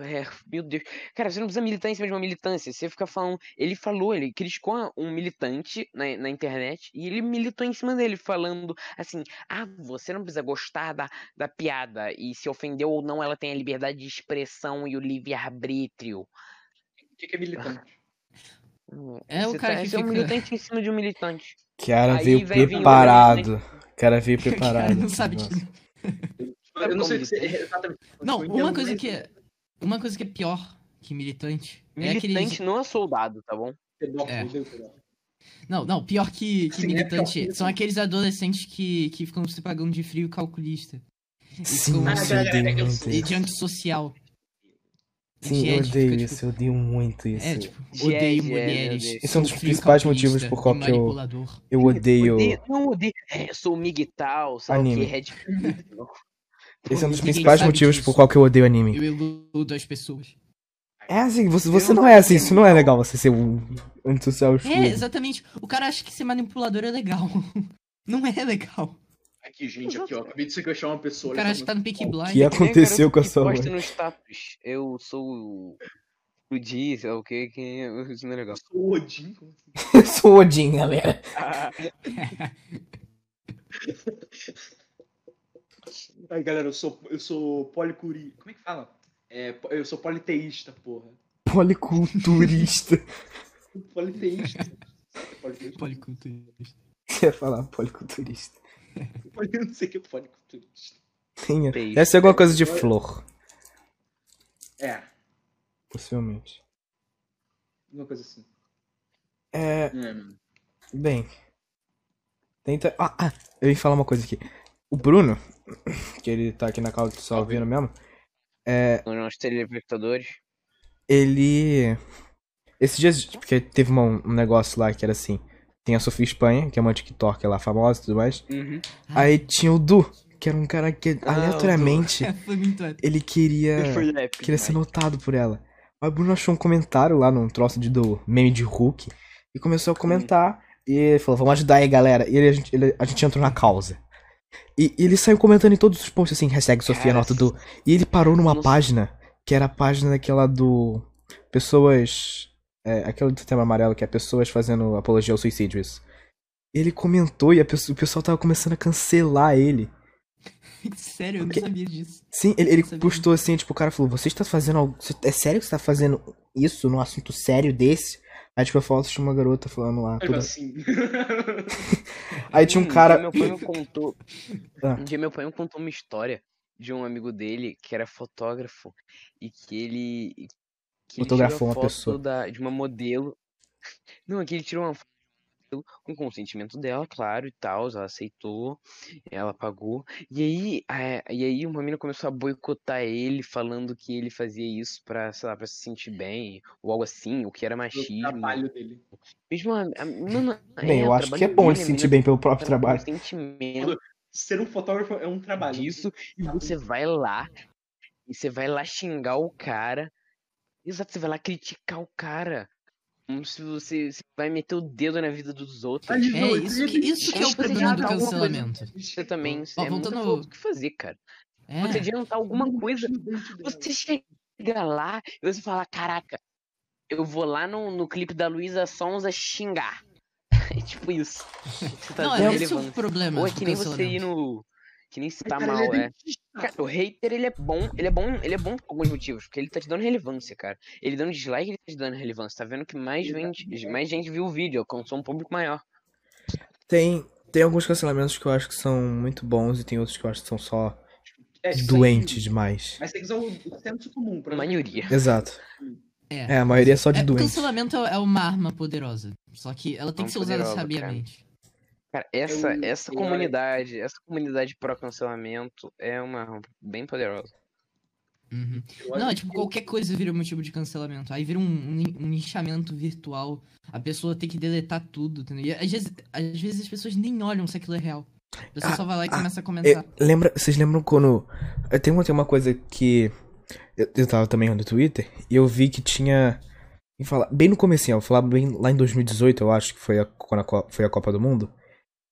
Speaker 2: É, meu Deus. Cara, você não precisa militar em cima de uma militância. Você fica falando. Ele falou, ele criticou um militante na, na internet e ele militou em cima dele, falando assim: ah, você não precisa gostar da, da piada. E se ofendeu ou não, ela tem a liberdade de expressão e o livre-arbítrio.
Speaker 3: O que que é militante?
Speaker 4: É o
Speaker 2: Você
Speaker 4: cara
Speaker 2: tá-
Speaker 4: que
Speaker 2: você é um
Speaker 4: fica-
Speaker 2: militante em cima de um militante.
Speaker 1: Cara
Speaker 2: Aí
Speaker 1: veio
Speaker 2: vir o
Speaker 1: preparado. Cara veio
Speaker 4: O cara
Speaker 1: preparado.
Speaker 4: não sabe disso.
Speaker 3: Eu não sei se é exatamente.
Speaker 4: Não, uma coisa que é. Uma coisa que é pior que militante é
Speaker 2: Militante
Speaker 4: aqueles.
Speaker 2: não é soldado, tá bom?
Speaker 4: É.
Speaker 3: eu odeio.
Speaker 4: Não, não, pior que, que
Speaker 3: Sim, é
Speaker 4: militante
Speaker 3: pior que
Speaker 4: são aqueles adolescentes que, que ficam se pagando de frio calculista. E
Speaker 1: Sim,
Speaker 4: ficam-
Speaker 1: eu odeio
Speaker 3: eu
Speaker 1: muito.
Speaker 4: E
Speaker 1: isso.
Speaker 4: de antissocial.
Speaker 1: Sim, eu
Speaker 4: Anti-ético,
Speaker 1: odeio
Speaker 4: fica,
Speaker 1: isso, eu odeio muito isso.
Speaker 4: É, tipo, odeio
Speaker 2: é,
Speaker 4: mulheres.
Speaker 1: Esse é um dos principais
Speaker 4: calculista
Speaker 1: motivos por qual que eu-
Speaker 4: manipulador.
Speaker 1: Eu odeio.
Speaker 2: Não odeio. É, eu sou o Miguel, sei lá o
Speaker 1: Anime.
Speaker 2: que, Red
Speaker 1: Esse é um dos principais motivos
Speaker 4: disso.
Speaker 1: por qual que eu odeio anime.
Speaker 4: Eu iludo as pessoas.
Speaker 1: É assim, você, você não é assim, isso não é legal você ser um antissocial
Speaker 4: É, exatamente. O cara acha que ser manipulador é legal. Não é legal.
Speaker 3: Aqui, gente, aqui, ó. Acabei de sequestrar uma pessoa.
Speaker 4: O cara acha que tá no Peaky Blind.
Speaker 1: É-
Speaker 2: Que
Speaker 1: aconteceu com a sua mãe?
Speaker 2: no status. Eu sou o Di, sei lá o que, que isso não é legal.
Speaker 3: Eu sou o Odin. assim?
Speaker 1: Eu sou o Odin, galera.
Speaker 3: Ai, galera, eu sou, eu sou policuri. Como é que fala? É, eu sou politeísta, porra.
Speaker 1: Policulturista.
Speaker 3: Politeísta. Politeísta.
Speaker 4: Policulturista.
Speaker 1: Você ia falar policulturista.
Speaker 3: Eu não sei o que é policulturista.
Speaker 1: Tinha.
Speaker 2: Peixe.
Speaker 1: Deve ser alguma coisa de flor,
Speaker 3: É,
Speaker 1: possivelmente.
Speaker 3: uma coisa assim.
Speaker 1: É.
Speaker 3: É.
Speaker 1: Bem. Tenta. Ah, ah, eu ia falar uma coisa aqui. O Bruno, que ele tá aqui na causa só ouvindo mesmo, é.
Speaker 2: Os nossos telespectadores.
Speaker 1: Ele. Esses dias, porque teve uma- um negócio lá que era assim. Tem a Sofia Espanha, que é uma TikToker lá famosa e tudo mais.
Speaker 2: Uhum.
Speaker 1: Aí tinha o Du, que era um cara que
Speaker 2: Ah,
Speaker 1: aleatoriamente
Speaker 4: épico.
Speaker 1: ele queria.
Speaker 2: Épico.
Speaker 1: queria ser notado por ela. Aí o Bruno achou um comentário lá num troço de, do meme de Hulk e começou a comentar. E ele falou, vamos ajudar aí, galera. E ele, a, gente, ele- a gente entrou na causa. E, e ele saiu comentando em todos os posts assim, hashtag Sofia Nota do. E ele parou numa
Speaker 2: nossa.
Speaker 1: página, que era a página daquela do. Pessoas. É, aquela do tema amarelo, que é pessoas fazendo apologia ao suicídio, isso. Ele comentou e a pessoa- o pessoal tava começando a cancelar ele.
Speaker 4: Sério, eu não sabia disso.
Speaker 1: Sim, ele, ele postou assim, tipo, o cara falou, você está fazendo algo. É sério que você tá fazendo isso num assunto sério desse? Aí tipo, a foto tinha uma garota falando lá. Toda...
Speaker 3: assim.
Speaker 1: Aí tinha um cara.
Speaker 2: dia Meu pai me contou.
Speaker 1: Ah.
Speaker 2: Um dia meu pai me contou uma história de um amigo dele que era fotógrafo e que ele. Que ele
Speaker 1: Fotografou
Speaker 2: tirou a
Speaker 1: uma
Speaker 2: foto
Speaker 1: pessoa.
Speaker 2: Da, de uma modelo. Não, é que ele tirou uma com consentimento dela, claro, e tal. Ela aceitou, ela pagou. E aí, a- e aí uma menina começou a boicotar ele, falando que ele fazia isso pra, sei lá, pra se sentir bem, ou algo assim, o que era
Speaker 3: O
Speaker 2: machismo.
Speaker 3: trabalho dele.
Speaker 2: Mesmo a, a- mano,
Speaker 1: Bem,
Speaker 2: é,
Speaker 1: eu
Speaker 2: o
Speaker 1: acho que é bom ele
Speaker 2: dele,
Speaker 1: se sentir bem pelo próprio trabalho.
Speaker 2: sentimento
Speaker 3: Ser um fotógrafo é um trabalho.
Speaker 2: disso e você vai lá e você vai lá xingar o cara. Exato, você vai lá criticar o cara. Como se você, você vai meter o dedo na vida dos outros.
Speaker 4: É,
Speaker 3: não,
Speaker 4: isso que, isso que é o
Speaker 2: se
Speaker 4: problema do cancelamento.
Speaker 2: Você também você
Speaker 4: Ó,
Speaker 2: é
Speaker 4: voltando-
Speaker 2: falta do que fazer, cara. Você
Speaker 4: É,
Speaker 2: adiantar alguma coisa. Você chega lá e você fala, caraca, eu vou lá no, no clipe da Luísa Sonza xingar. É tipo isso. Você tá
Speaker 4: não,
Speaker 2: dando
Speaker 4: é esse o problema
Speaker 2: Ou é que nem você ir no. Que nem se tá
Speaker 3: Cara,
Speaker 2: mal,
Speaker 3: é
Speaker 2: é. Cara, o hater, ele é bom, ele é bom, ele é bom por alguns motivos, porque ele tá te dando relevância, cara. Ele dando dislike, ele tá te dando relevância. Tá vendo que mais gente, mais gente viu o vídeo, alcançou um público maior.
Speaker 1: Tem, tem alguns cancelamentos que eu acho que são muito bons e tem outros que eu acho que são só
Speaker 3: É,
Speaker 1: doentes demais.
Speaker 3: Mas tem que usar o senso comum pra
Speaker 2: A maioria.
Speaker 1: Exato.
Speaker 4: É.
Speaker 1: É, a maioria é só de
Speaker 4: É,
Speaker 1: doente.
Speaker 4: cancelamento é uma arma poderosa. Só que ela tem
Speaker 2: Arma
Speaker 4: que ser usada
Speaker 2: poderosa, cara. Cara, essa,
Speaker 3: Eu-
Speaker 2: essa
Speaker 3: eu-
Speaker 2: comunidade, essa comunidade pró-cancelamento é uma bem poderosa.
Speaker 4: Uhum. Não, é
Speaker 3: que
Speaker 4: tipo, qualquer coisa vira motivo de cancelamento. Aí vira um, um um nichamento virtual. A pessoa tem que deletar tudo, entendeu? E às vezes, às vezes as pessoas nem olham se aquilo é real. A pessoa
Speaker 1: Ah,
Speaker 4: só vai lá e
Speaker 1: ah,
Speaker 4: começa a comentar.
Speaker 1: É, lembra, vocês lembram quando. Tem uma, tem uma coisa que. Eu, eu tava também no Twitter e eu vi que tinha. falar- Bem no comecinho, eu falava bem lá em 2018, eu acho que foi a, quando a foi a Copa do Mundo.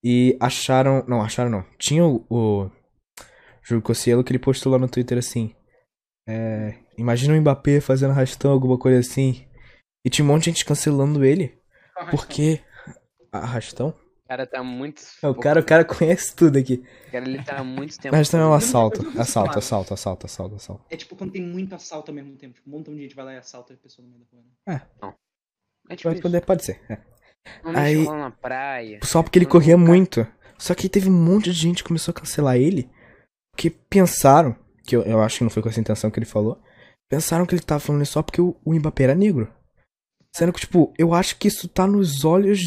Speaker 1: E acharam. Não, acharam não. Tinha o. o Júlio Cossielo que ele postou lá no Twitter assim. É, imagina o Mbappé fazendo arrastão, alguma coisa assim. E tinha um monte de gente cancelando ele. Porque. Arrastão?
Speaker 2: O cara tá muito.
Speaker 1: É, o cara, o cara conhece tudo aqui.
Speaker 2: O cara ele tá há muito tempo.
Speaker 1: Arrastão é um
Speaker 3: não-
Speaker 1: assalto.
Speaker 3: não
Speaker 1: Assalto, assalto, assalto, assalto, assalto.
Speaker 3: É tipo quando tem muito assalto ao mesmo tempo. Tipo, um montão de gente vai lá e assalta a pessoa no meio da rua. né?
Speaker 2: É tipo
Speaker 1: Pode,
Speaker 2: isso.
Speaker 1: poder, pode ser. é.
Speaker 2: Não
Speaker 1: Aí-
Speaker 2: na praia.
Speaker 1: Só porque ele corria muito. Só que teve um monte de gente que começou a cancelar ele. Porque pensaram, que eu, eu acho que não foi com essa intenção que ele falou. Pensaram que ele tava falando isso só porque o, o Mbappé era negro. Sendo que, tipo, eu acho que isso tá nos olhos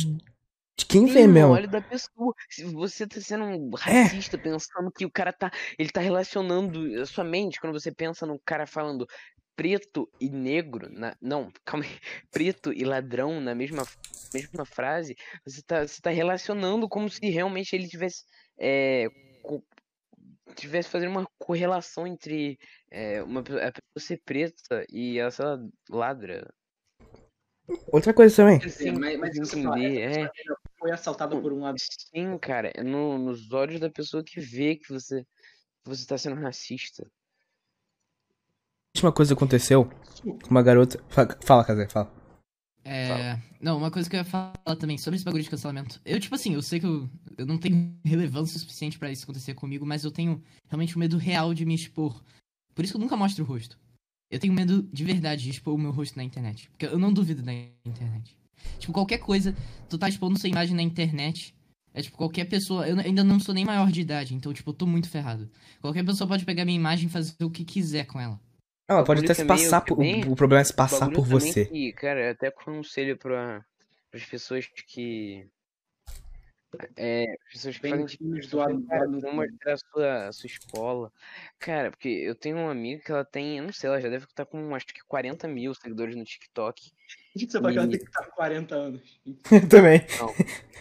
Speaker 1: de quem vê
Speaker 2: Sim, no
Speaker 1: mesmo.
Speaker 2: olho da pessoa. Se você tá sendo um racista, pensando que o cara tá. Ele tá relacionando a sua mente quando você pensa no cara falando preto e negro. Na, não, calma aí. Preto e ladrão na mesma, mesma frase. Você tá, você tá relacionando como se realmente ele tivesse. É, co- tivesse fazendo uma correlação entre é, uma, a pessoa ser preta e ela, sei lá, ladra.
Speaker 1: Outra coisa também.
Speaker 3: Assim, mas, mas
Speaker 2: entender,
Speaker 3: essa
Speaker 2: é.
Speaker 3: pessoa foi assaltada por um lado.
Speaker 2: Sim, cara, é no, nos olhos da pessoa que vê que você, que você tá sendo racista.
Speaker 1: Última coisa que aconteceu com uma garota. Fa- Fala, Casé, fala.
Speaker 4: É. Não, uma coisa que eu ia falar também sobre esse bagulho de cancelamento. Eu, tipo assim, eu sei que eu, eu não tenho relevância suficiente pra isso acontecer comigo, mas eu tenho realmente um medo real de me expor. Por isso que eu nunca mostro o rosto. Eu tenho medo de verdade de expor o meu rosto na internet. Porque eu não duvido da internet. Tipo, qualquer coisa, tu tá expondo sua imagem na internet. É tipo, qualquer pessoa. Eu ainda não sou nem maior de idade, então, tipo, eu tô muito ferrado. Qualquer pessoa pode pegar minha imagem e fazer o que quiser com ela.
Speaker 1: Ela
Speaker 2: O
Speaker 1: pode até se passar
Speaker 2: o
Speaker 1: por.
Speaker 2: também-
Speaker 1: O problema é se passar por você.
Speaker 2: Que, cara, eu até aconselho pra as pessoas que. É, as pessoas que
Speaker 3: Bem
Speaker 2: fazem tipo, isso,
Speaker 3: do lado-
Speaker 2: cara,
Speaker 3: do lado
Speaker 2: vão
Speaker 3: do-
Speaker 2: mostrar a sua, a sua escola. Cara, porque eu tenho uma amiga que ela tem, eu não sei, ela já deve estar com acho que 40 mil seguidores no TikTok.
Speaker 3: A gente sabe que ela
Speaker 2: E-
Speaker 3: tem que estar com 40 anos.
Speaker 1: Também.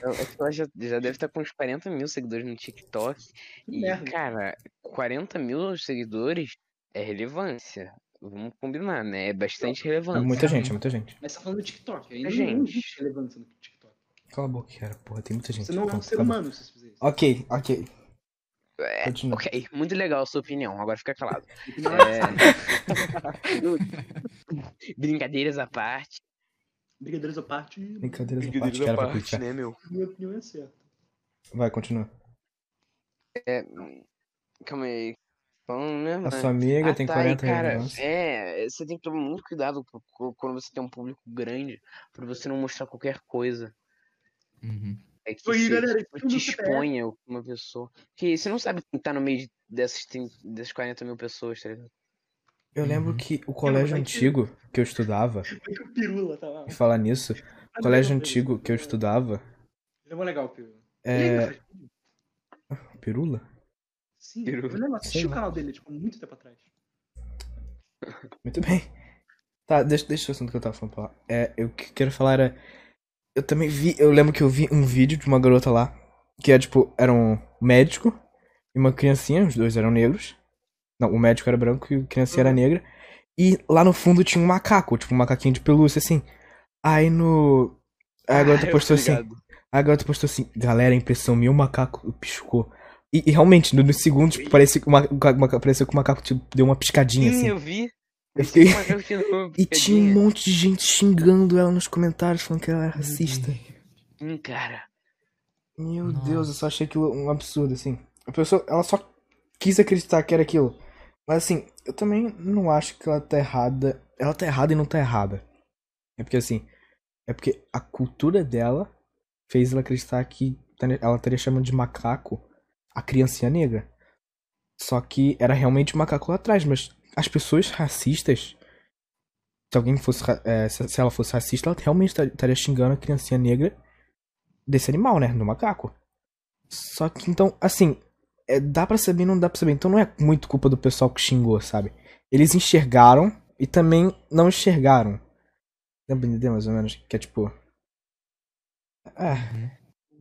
Speaker 2: Ela, acho que ela já, já deve estar com uns 40 mil seguidores no TikTok. E,
Speaker 3: merda.
Speaker 2: cara, 40 mil seguidores é relevância. Vamos combinar, né? É bastante
Speaker 1: É
Speaker 2: relevante.
Speaker 1: muita gente, é muita gente.
Speaker 3: Mas você tá falando do TikTok. Aí não,
Speaker 2: Gente.
Speaker 3: não existe relevância no TikTok.
Speaker 1: Cala a boca, cara. Porra, tem muita gente.
Speaker 3: Você não é um ser humano se você fizer isso.
Speaker 1: Ok, ok.
Speaker 2: É,
Speaker 1: Continua.
Speaker 2: ok, muito legal a sua opinião, agora fica calado.
Speaker 3: É
Speaker 2: É... Brincadeiras à parte.
Speaker 3: brincadeiras à parte.
Speaker 1: Brincadeiras à parte, pra criticar.
Speaker 2: né, meu?
Speaker 3: Minha opinião é certa.
Speaker 1: Vai, continua.
Speaker 2: Calma aí. Falando, né,
Speaker 1: A
Speaker 2: mano?
Speaker 1: sua amiga
Speaker 2: Ah,
Speaker 1: tem
Speaker 2: tá,
Speaker 1: 40
Speaker 2: e, cara,
Speaker 1: relevância.
Speaker 2: é, você tem que tomar muito cuidado quando você tem um público grande, pra você não mostrar qualquer coisa.
Speaker 4: Uhum.
Speaker 2: É que
Speaker 3: Oi,
Speaker 2: se-
Speaker 3: galera,
Speaker 2: tipo, te exponha uma pessoa. Que você não sabe quem tá no meio de- dessas, dessas 40 mil pessoas, tá ligado?
Speaker 1: Eu lembro
Speaker 4: Uhum.
Speaker 1: que o colégio
Speaker 3: vai que-
Speaker 1: antigo que eu estudava,
Speaker 3: que Pirula tá lá.
Speaker 1: e falar nisso, o colégio antigo que eu estudava,
Speaker 3: Ele é legal, o Pirula.
Speaker 1: é.
Speaker 3: Faz-
Speaker 1: Pirula?
Speaker 3: Sim, eu lembro, assisti
Speaker 1: Sei
Speaker 3: o
Speaker 1: lá.
Speaker 3: canal dele, tipo, muito tempo atrás.
Speaker 1: Muito bem. Tá, deixa, deixa o assunto que eu tava falando pra lá. É, eu que quero falar era. Eu também vi. Eu lembro que eu vi um vídeo de uma garota lá. Que é tipo, era um médico e uma criancinha, os dois eram negros. Não, o médico era branco e a criancinha era negra. E lá no fundo tinha um macaco, tipo um macaquinho de pelúcia, assim. Aí no. Aí a garota
Speaker 2: Ah,
Speaker 1: postou assim.
Speaker 2: ligado.
Speaker 1: A garota postou assim, galera, impressão minha, o macaco piscou. E, e realmente, no, no segundo, tipo, parecia que o macaco, o macaco- parecia que o macaco tipo, deu uma piscadinha,
Speaker 2: Sim,
Speaker 1: assim.
Speaker 2: eu vi.
Speaker 1: Eu
Speaker 2: Esse
Speaker 1: fiquei-
Speaker 2: uma
Speaker 1: E tinha um monte de gente xingando ela nos comentários, falando que ela era racista.
Speaker 2: Hum, cara.
Speaker 1: Meu
Speaker 4: Nossa.
Speaker 1: Deus, eu só achei aquilo um absurdo, assim. A pessoa, ela só quis acreditar que era aquilo. Mas assim, eu também não acho que ela tá errada. Ela tá errada e não tá errada. É porque assim, é porque a cultura dela fez ela acreditar que ela estaria chamando de macaco a criancinha negra. Só que era realmente um macaco lá atrás, mas as pessoas racistas. Se alguém fosse. é, se ela fosse racista, ela realmente tar- estaria xingando a criancinha negra desse animal, né? Do macaco. Só que então, assim, é, dá pra saber não dá pra saber. Então não é muito culpa do pessoal que xingou, sabe? Eles enxergaram e também não enxergaram. Dá entender mais ou menos? Que é tipo. É.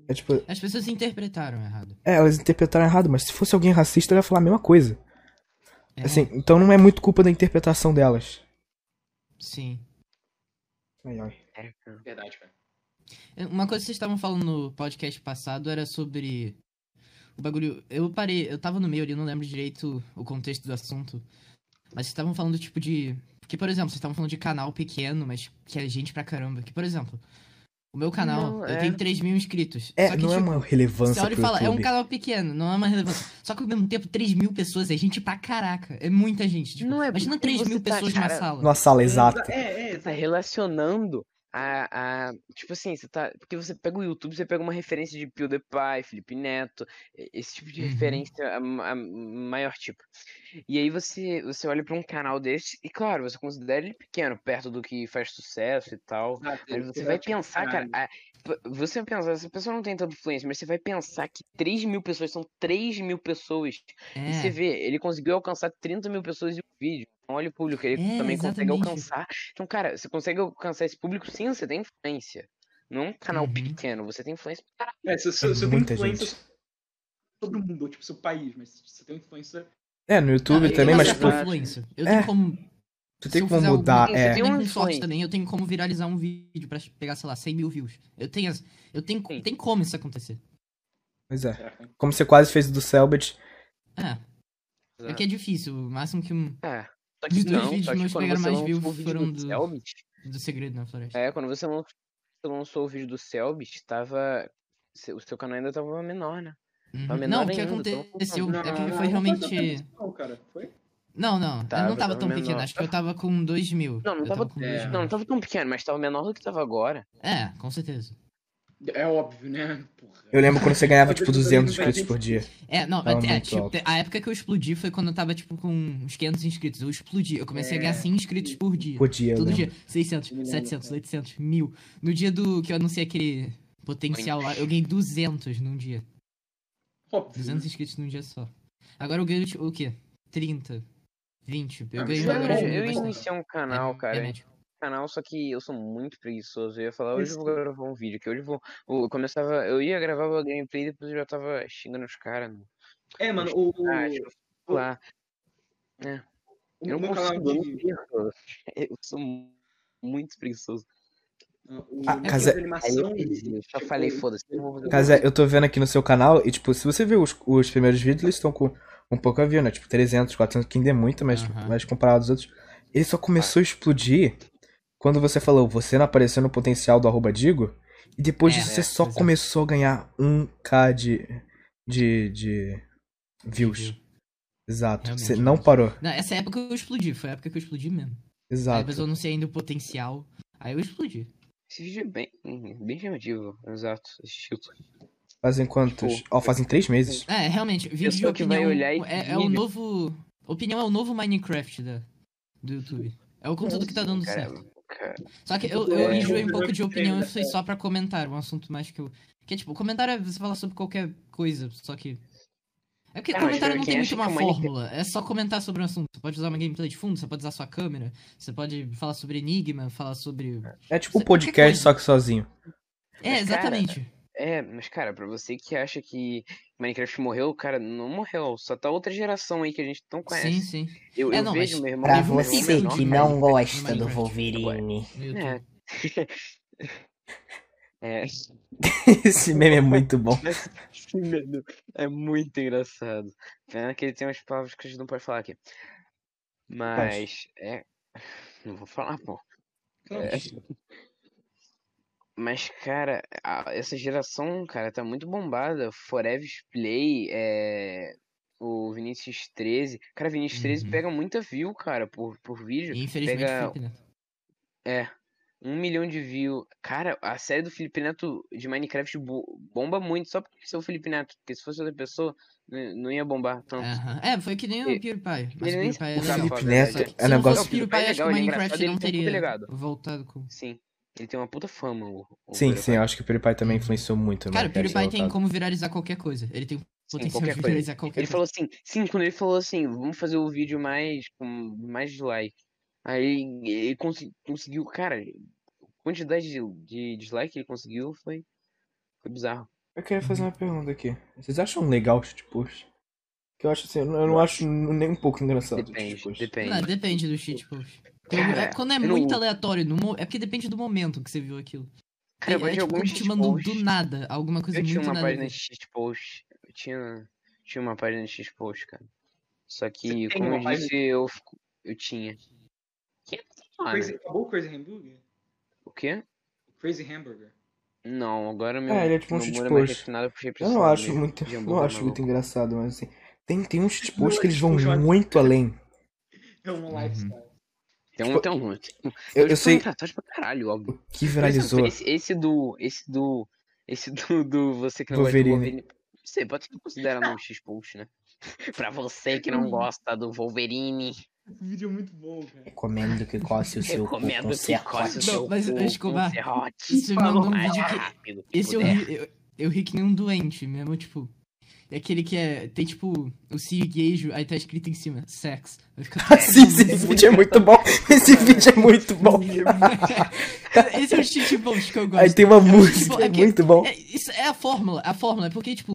Speaker 1: É tipo.
Speaker 4: As pessoas interpretaram errado.
Speaker 1: É, elas interpretaram errado, mas se fosse alguém racista, ela ia falar a mesma coisa.
Speaker 4: É,
Speaker 1: Assim, então não é muito culpa da interpretação delas.
Speaker 4: Sim.
Speaker 1: Ai, ai.
Speaker 2: É, cara.
Speaker 3: Verdade, cara.
Speaker 4: Uma coisa que vocês estavam falando no podcast passado era sobre o bagulho. Eu parei, eu tava no meio ali, não lembro direito o contexto do assunto. Mas vocês estavam falando tipo de. Que, por exemplo, vocês estavam falando de canal pequeno, mas que é gente pra caramba. Que, por exemplo, o meu canal,
Speaker 2: Não,
Speaker 4: eu
Speaker 2: é.
Speaker 4: tenho 3 mil inscritos.
Speaker 1: É,
Speaker 4: só que,
Speaker 1: não é
Speaker 4: tipo,
Speaker 1: uma
Speaker 4: Você
Speaker 1: relevância
Speaker 4: olha e fala, é um
Speaker 1: YouTube.
Speaker 4: canal pequeno, não é uma relevância. Só que ao mesmo tempo, 3 mil pessoas é gente pra caraca. É muita gente. Tipo,
Speaker 2: Não é
Speaker 4: imagina
Speaker 2: porque
Speaker 4: 3 mil
Speaker 2: você tá,
Speaker 4: pessoas numa
Speaker 2: cara,
Speaker 4: sala.
Speaker 1: Numa sala exata.
Speaker 3: É, é,
Speaker 2: Você tá relacionando a, a. Tipo assim, você tá. Porque você pega o YouTube, você pega uma referência de PewDiePie, Felipe Neto, esse tipo de
Speaker 4: Uhum.
Speaker 2: referência a, a maior tipo. E aí você, você olha pra um canal desse, e claro, você considera ele pequeno, perto do que faz sucesso e tal.
Speaker 3: Exato,
Speaker 2: Mas você
Speaker 3: vai
Speaker 2: pensar, cara.
Speaker 3: caralho.
Speaker 2: a- você vai pensar, essa pessoa não tem tanta influência, mas você vai pensar que 3 mil pessoas são 3 mil pessoas. E você
Speaker 4: É.
Speaker 2: vê, ele conseguiu alcançar 30 mil pessoas em um vídeo. Olha o público, ele
Speaker 4: É,
Speaker 2: também consegue
Speaker 4: exatamente.
Speaker 2: alcançar. Então, cara, você consegue alcançar esse público sim, você tem influência. Não é um canal
Speaker 4: Uhum.
Speaker 2: pequeno, você tem influência pra caralho.
Speaker 3: É,
Speaker 1: É
Speaker 3: se eu tenho
Speaker 1: muita
Speaker 3: influência.
Speaker 1: gente.
Speaker 3: todo mundo, ou tipo, seu país, mas você tem um influencer.
Speaker 1: É, no YouTube
Speaker 4: Ah,
Speaker 1: também,
Speaker 4: eu
Speaker 1: mas, tipo,
Speaker 4: influencer. Eu
Speaker 1: É.
Speaker 4: tenho como.
Speaker 1: tu tem como
Speaker 4: algum-
Speaker 1: mudar,
Speaker 2: Você
Speaker 1: é.
Speaker 2: tem
Speaker 4: Eu
Speaker 2: um
Speaker 4: tenho sorte
Speaker 2: influencer.
Speaker 4: também, eu tenho como viralizar um vídeo pra pegar, sei lá, 100 mil views. Eu tenho, as- eu tenho,
Speaker 2: Sim.
Speaker 4: tem como isso acontecer.
Speaker 1: Pois é. Como você quase fez do Selbit.
Speaker 4: É, é que é difícil. O máximo que um
Speaker 2: É. Só
Speaker 4: Os dois
Speaker 2: não,
Speaker 4: vídeos
Speaker 2: só que quando você
Speaker 4: mais
Speaker 2: lançou vídeo
Speaker 4: foram
Speaker 2: do
Speaker 4: do-
Speaker 2: Selbit,
Speaker 4: do segredo na floresta.
Speaker 2: É, quando você lan- você lançou o vídeo do Selbit, tava. O seu canal ainda tava menor, né?
Speaker 4: Uhum.
Speaker 2: Tá menor
Speaker 4: Não, o que aconteceu é que
Speaker 3: Não,
Speaker 4: foi realmente.
Speaker 3: Não, cara, foi?
Speaker 4: Não, não, eu
Speaker 2: Tava,
Speaker 4: não tava
Speaker 2: tava
Speaker 4: tão
Speaker 2: menor.
Speaker 4: pequeno, acho que eu tava com 2 mil.
Speaker 2: Não, não
Speaker 4: eu
Speaker 2: tava-
Speaker 4: com
Speaker 3: é,
Speaker 4: 2
Speaker 2: Não, não tava tão pequeno, mas tava menor do que tava agora.
Speaker 4: É, com certeza.
Speaker 3: É óbvio, né? Porra.
Speaker 1: Eu lembro quando você ganhava, tipo,
Speaker 3: depois
Speaker 1: 200
Speaker 3: ele vai
Speaker 1: inscritos por dia.
Speaker 4: É, não, é, tipo, a época que eu explodi foi quando eu tava, tipo, com uns 500 inscritos. Eu explodi, eu comecei a ganhar
Speaker 3: É.
Speaker 4: 100 inscritos por dia.
Speaker 1: Por dia,
Speaker 4: Todo dia, 600,
Speaker 3: Eu me lembro,
Speaker 4: 700,
Speaker 3: cara.
Speaker 4: 800, 1000. No dia do que eu anunciei aquele potencial lá, eu ganhei 200 num dia.
Speaker 3: Óbvio.
Speaker 4: 200 inscritos num dia só. Agora eu ganho, tipo, o quê? 30, 20. Eu
Speaker 3: Ah,
Speaker 4: ganho
Speaker 2: Eu,
Speaker 3: é
Speaker 4: agora
Speaker 3: bom,
Speaker 2: eu, eu iniciei um canal,
Speaker 4: É-
Speaker 2: cara.
Speaker 4: é médio.
Speaker 2: Canal, só que eu sou muito preguiçoso. Eu ia falar, hoje eu vou gravar um vídeo, que hoje eu vou. Eu começava. Eu ia gravar o gameplay e depois eu já tava xingando os caras. no-
Speaker 3: É, mano, o,
Speaker 2: Ah, lá.
Speaker 3: o
Speaker 2: Eu não consigo,
Speaker 3: de.
Speaker 2: Eu sou muito preguiçoso.
Speaker 1: Ah,
Speaker 3: meu
Speaker 1: Casé-
Speaker 3: animação.
Speaker 2: eu,
Speaker 3: tipo,
Speaker 2: falei, foda-se, eu vou fazer.
Speaker 1: Casé, eu tô vendo aqui no seu canal e, tipo, se você ver os, os primeiros vídeos, eles estão com um pouco a view, né? Tipo, 300, 400, que ainda é muito, mas,
Speaker 4: Aham.
Speaker 1: mas comparado aos outros. Ele só começou a explodir quando você falou, você não apareceu no potencial do arroba Digo, e depois
Speaker 4: É,
Speaker 1: disso
Speaker 2: é,
Speaker 1: você só
Speaker 4: exato.
Speaker 1: começou a ganhar 1k de, de, de views. Exato.
Speaker 4: Realmente,
Speaker 1: Você não
Speaker 4: realmente.
Speaker 1: parou.
Speaker 4: Não, essa época eu explodi, foi a época que eu explodi mesmo. Aí
Speaker 1: Exato.
Speaker 4: depois eu anunciei ainda o potencial, aí eu explodi.
Speaker 2: Esse vídeo é bem, bem chamativo, exato, esse título.
Speaker 1: Fazem quantos?
Speaker 2: Tipo,
Speaker 1: Ó, fazem três meses.
Speaker 4: É, realmente, vídeo de
Speaker 2: Pessoa que vai
Speaker 4: opinião
Speaker 2: olhar esse
Speaker 4: é, é o novo... Opinião é o novo Minecraft da, do YouTube. É o conteúdo que tá dando
Speaker 2: Cara,
Speaker 4: certo.
Speaker 2: Cara,
Speaker 4: Só que eu, eu
Speaker 2: É.
Speaker 4: enjoei um pouco de opinião e foi só pra comentário, um assunto mais que eu... Que é tipo, comentário é você falar sobre qualquer coisa, só que... É porque
Speaker 2: Ah, mas
Speaker 4: comentário não tem muito uma fórmula, é só comentar sobre um assunto. Você pode usar uma gameplay de fundo, você pode usar sua câmera, você pode falar sobre enigma, falar sobre...
Speaker 1: É tipo um podcast, só que sozinho.
Speaker 4: É,
Speaker 2: Mas, cara,
Speaker 4: exatamente.
Speaker 2: É, mas cara, pra você que acha que Minecraft morreu, cara, não morreu. Só tá outra geração aí que a gente não
Speaker 4: Sim,
Speaker 2: conhece.
Speaker 4: sim.
Speaker 2: Eu,
Speaker 4: É,
Speaker 2: eu
Speaker 4: não,
Speaker 2: vejo meu irmão.
Speaker 5: Pra
Speaker 2: meu irmão
Speaker 5: você
Speaker 2: menor
Speaker 5: que não
Speaker 2: isso.
Speaker 5: gosta do
Speaker 4: Minecraft.
Speaker 5: Wolverine.
Speaker 2: É. É,
Speaker 1: Esse meme é muito bom.
Speaker 2: esse medo é muito engraçado. Pena que ele tem umas palavras que a gente não pode falar aqui. Mas, é. Não vou falar, pô. É. Mas, cara, a- essa geração, cara, tá muito bombada. Forever Play, é. O Vinicius 13. Cara, Vinicius 13
Speaker 4: Uhum.
Speaker 2: pega muita view, cara, por, por vídeo.
Speaker 4: Infelizmente
Speaker 2: pega-
Speaker 4: Felipe Neto.
Speaker 2: É. Um milhão de views. Cara, a série do Felipe Neto de Minecraft bo- bomba muito só porque ser o Felipe Neto. Porque se fosse outra pessoa, não ia bombar tanto.
Speaker 4: Aham. É, foi que nem o
Speaker 2: E-
Speaker 4: PewDiePie. Mas
Speaker 2: Ele
Speaker 4: o
Speaker 2: nem
Speaker 4: PewDiePie é
Speaker 2: se
Speaker 4: legal.
Speaker 2: importava,
Speaker 1: Felipe Neto é
Speaker 4: Se não
Speaker 1: negócio-
Speaker 4: fosse o PewDiePie,
Speaker 2: é
Speaker 4: acho que o
Speaker 2: é
Speaker 4: Minecraft não teria voltado com...
Speaker 2: Sim. Ele tem uma puta fama, o, o
Speaker 1: Sim,
Speaker 2: PewDiePie.
Speaker 1: sim, eu acho que o PewDiePie também influenciou muito. no
Speaker 4: Cara, o PewDiePie tem como viralizar qualquer coisa. Ele tem potencial
Speaker 2: qualquer
Speaker 4: de
Speaker 2: coisa.
Speaker 4: viralizar qualquer
Speaker 2: Ele
Speaker 4: coisa.
Speaker 2: falou assim, sim, quando ele falou assim, vamos fazer o vídeo mais com mais dislike. Aí ele conseguiu, cara, a quantidade de, de dislike que ele conseguiu foi, foi bizarro.
Speaker 1: Eu queria fazer uma pergunta aqui. Vocês acham legal o shitpost? Que eu acho assim, eu não, eu não acho nem um pouco engraçado
Speaker 2: Depende, depende.
Speaker 4: Não, depende do shit post. Quando
Speaker 2: Cara,
Speaker 4: é, quando é
Speaker 2: eu não-
Speaker 4: muito aleatório, no mo- é porque depende do momento que você viu aquilo.
Speaker 2: Cara, eu
Speaker 4: é, é tipo te mandam do nada, alguma coisa
Speaker 2: Eu tinha
Speaker 4: muito
Speaker 2: uma
Speaker 4: nada a
Speaker 2: página de shitpost. Eu tinha, tinha uma página de shitpost, cara. Só que,
Speaker 3: Você
Speaker 2: como
Speaker 3: uma
Speaker 2: eu
Speaker 3: página?
Speaker 2: disse, eu, fico- eu tinha. Que ah,
Speaker 3: Crazy, acabou o Crazy Hamburger?
Speaker 2: O quê?
Speaker 3: Crazy Hamburger.
Speaker 2: Não, agora meu,
Speaker 1: É, ele é tipo um
Speaker 2: humor é refinado, eu
Speaker 1: Eu não acho muito, não acho muito engraçado, mas assim, tem, tem uns shitposts
Speaker 3: Não,
Speaker 1: que eles vão
Speaker 3: tipo,
Speaker 1: muito além.
Speaker 3: É um lifestyle.
Speaker 2: Tem um,
Speaker 1: Tipo,
Speaker 2: tem um. Tem um
Speaker 1: Eu, eu
Speaker 2: eles
Speaker 1: sei
Speaker 2: engraçados pra caralho, óbvio.
Speaker 1: o que
Speaker 2: Por exemplo,
Speaker 1: viralizou.
Speaker 2: Esse, esse do. Esse do. Esse do, do você que não gosta do
Speaker 1: Wolverine.
Speaker 2: Wolverine. Você pode considerar no X-Post, né? pra você que não gosta do Wolverine,
Speaker 3: Esse vídeo é muito bom, cara.
Speaker 5: Recomendo que coce o seu cu
Speaker 2: recomendo
Speaker 5: com
Speaker 2: que coce o
Speaker 5: serrote.
Speaker 4: Não,
Speaker 2: seu
Speaker 4: mas,
Speaker 2: cu
Speaker 4: Escobar, me mandou um
Speaker 2: mais
Speaker 4: vídeo que.
Speaker 2: rápido que
Speaker 4: Esse eu ri, eu, eu ri que nem um doente mesmo, tipo. É aquele que é. Tem tipo o siriguejo, aí tá escrito em cima, sex. Vai ficar
Speaker 1: Sim, esse vídeo é muito bom. Esse vídeo é muito bom.
Speaker 4: Esse é o cheat post que eu gosto.
Speaker 1: Aí tem uma
Speaker 4: É
Speaker 1: música, é
Speaker 4: é
Speaker 1: muito bom.
Speaker 4: É, isso é a fórmula, a fórmula, é porque, tipo,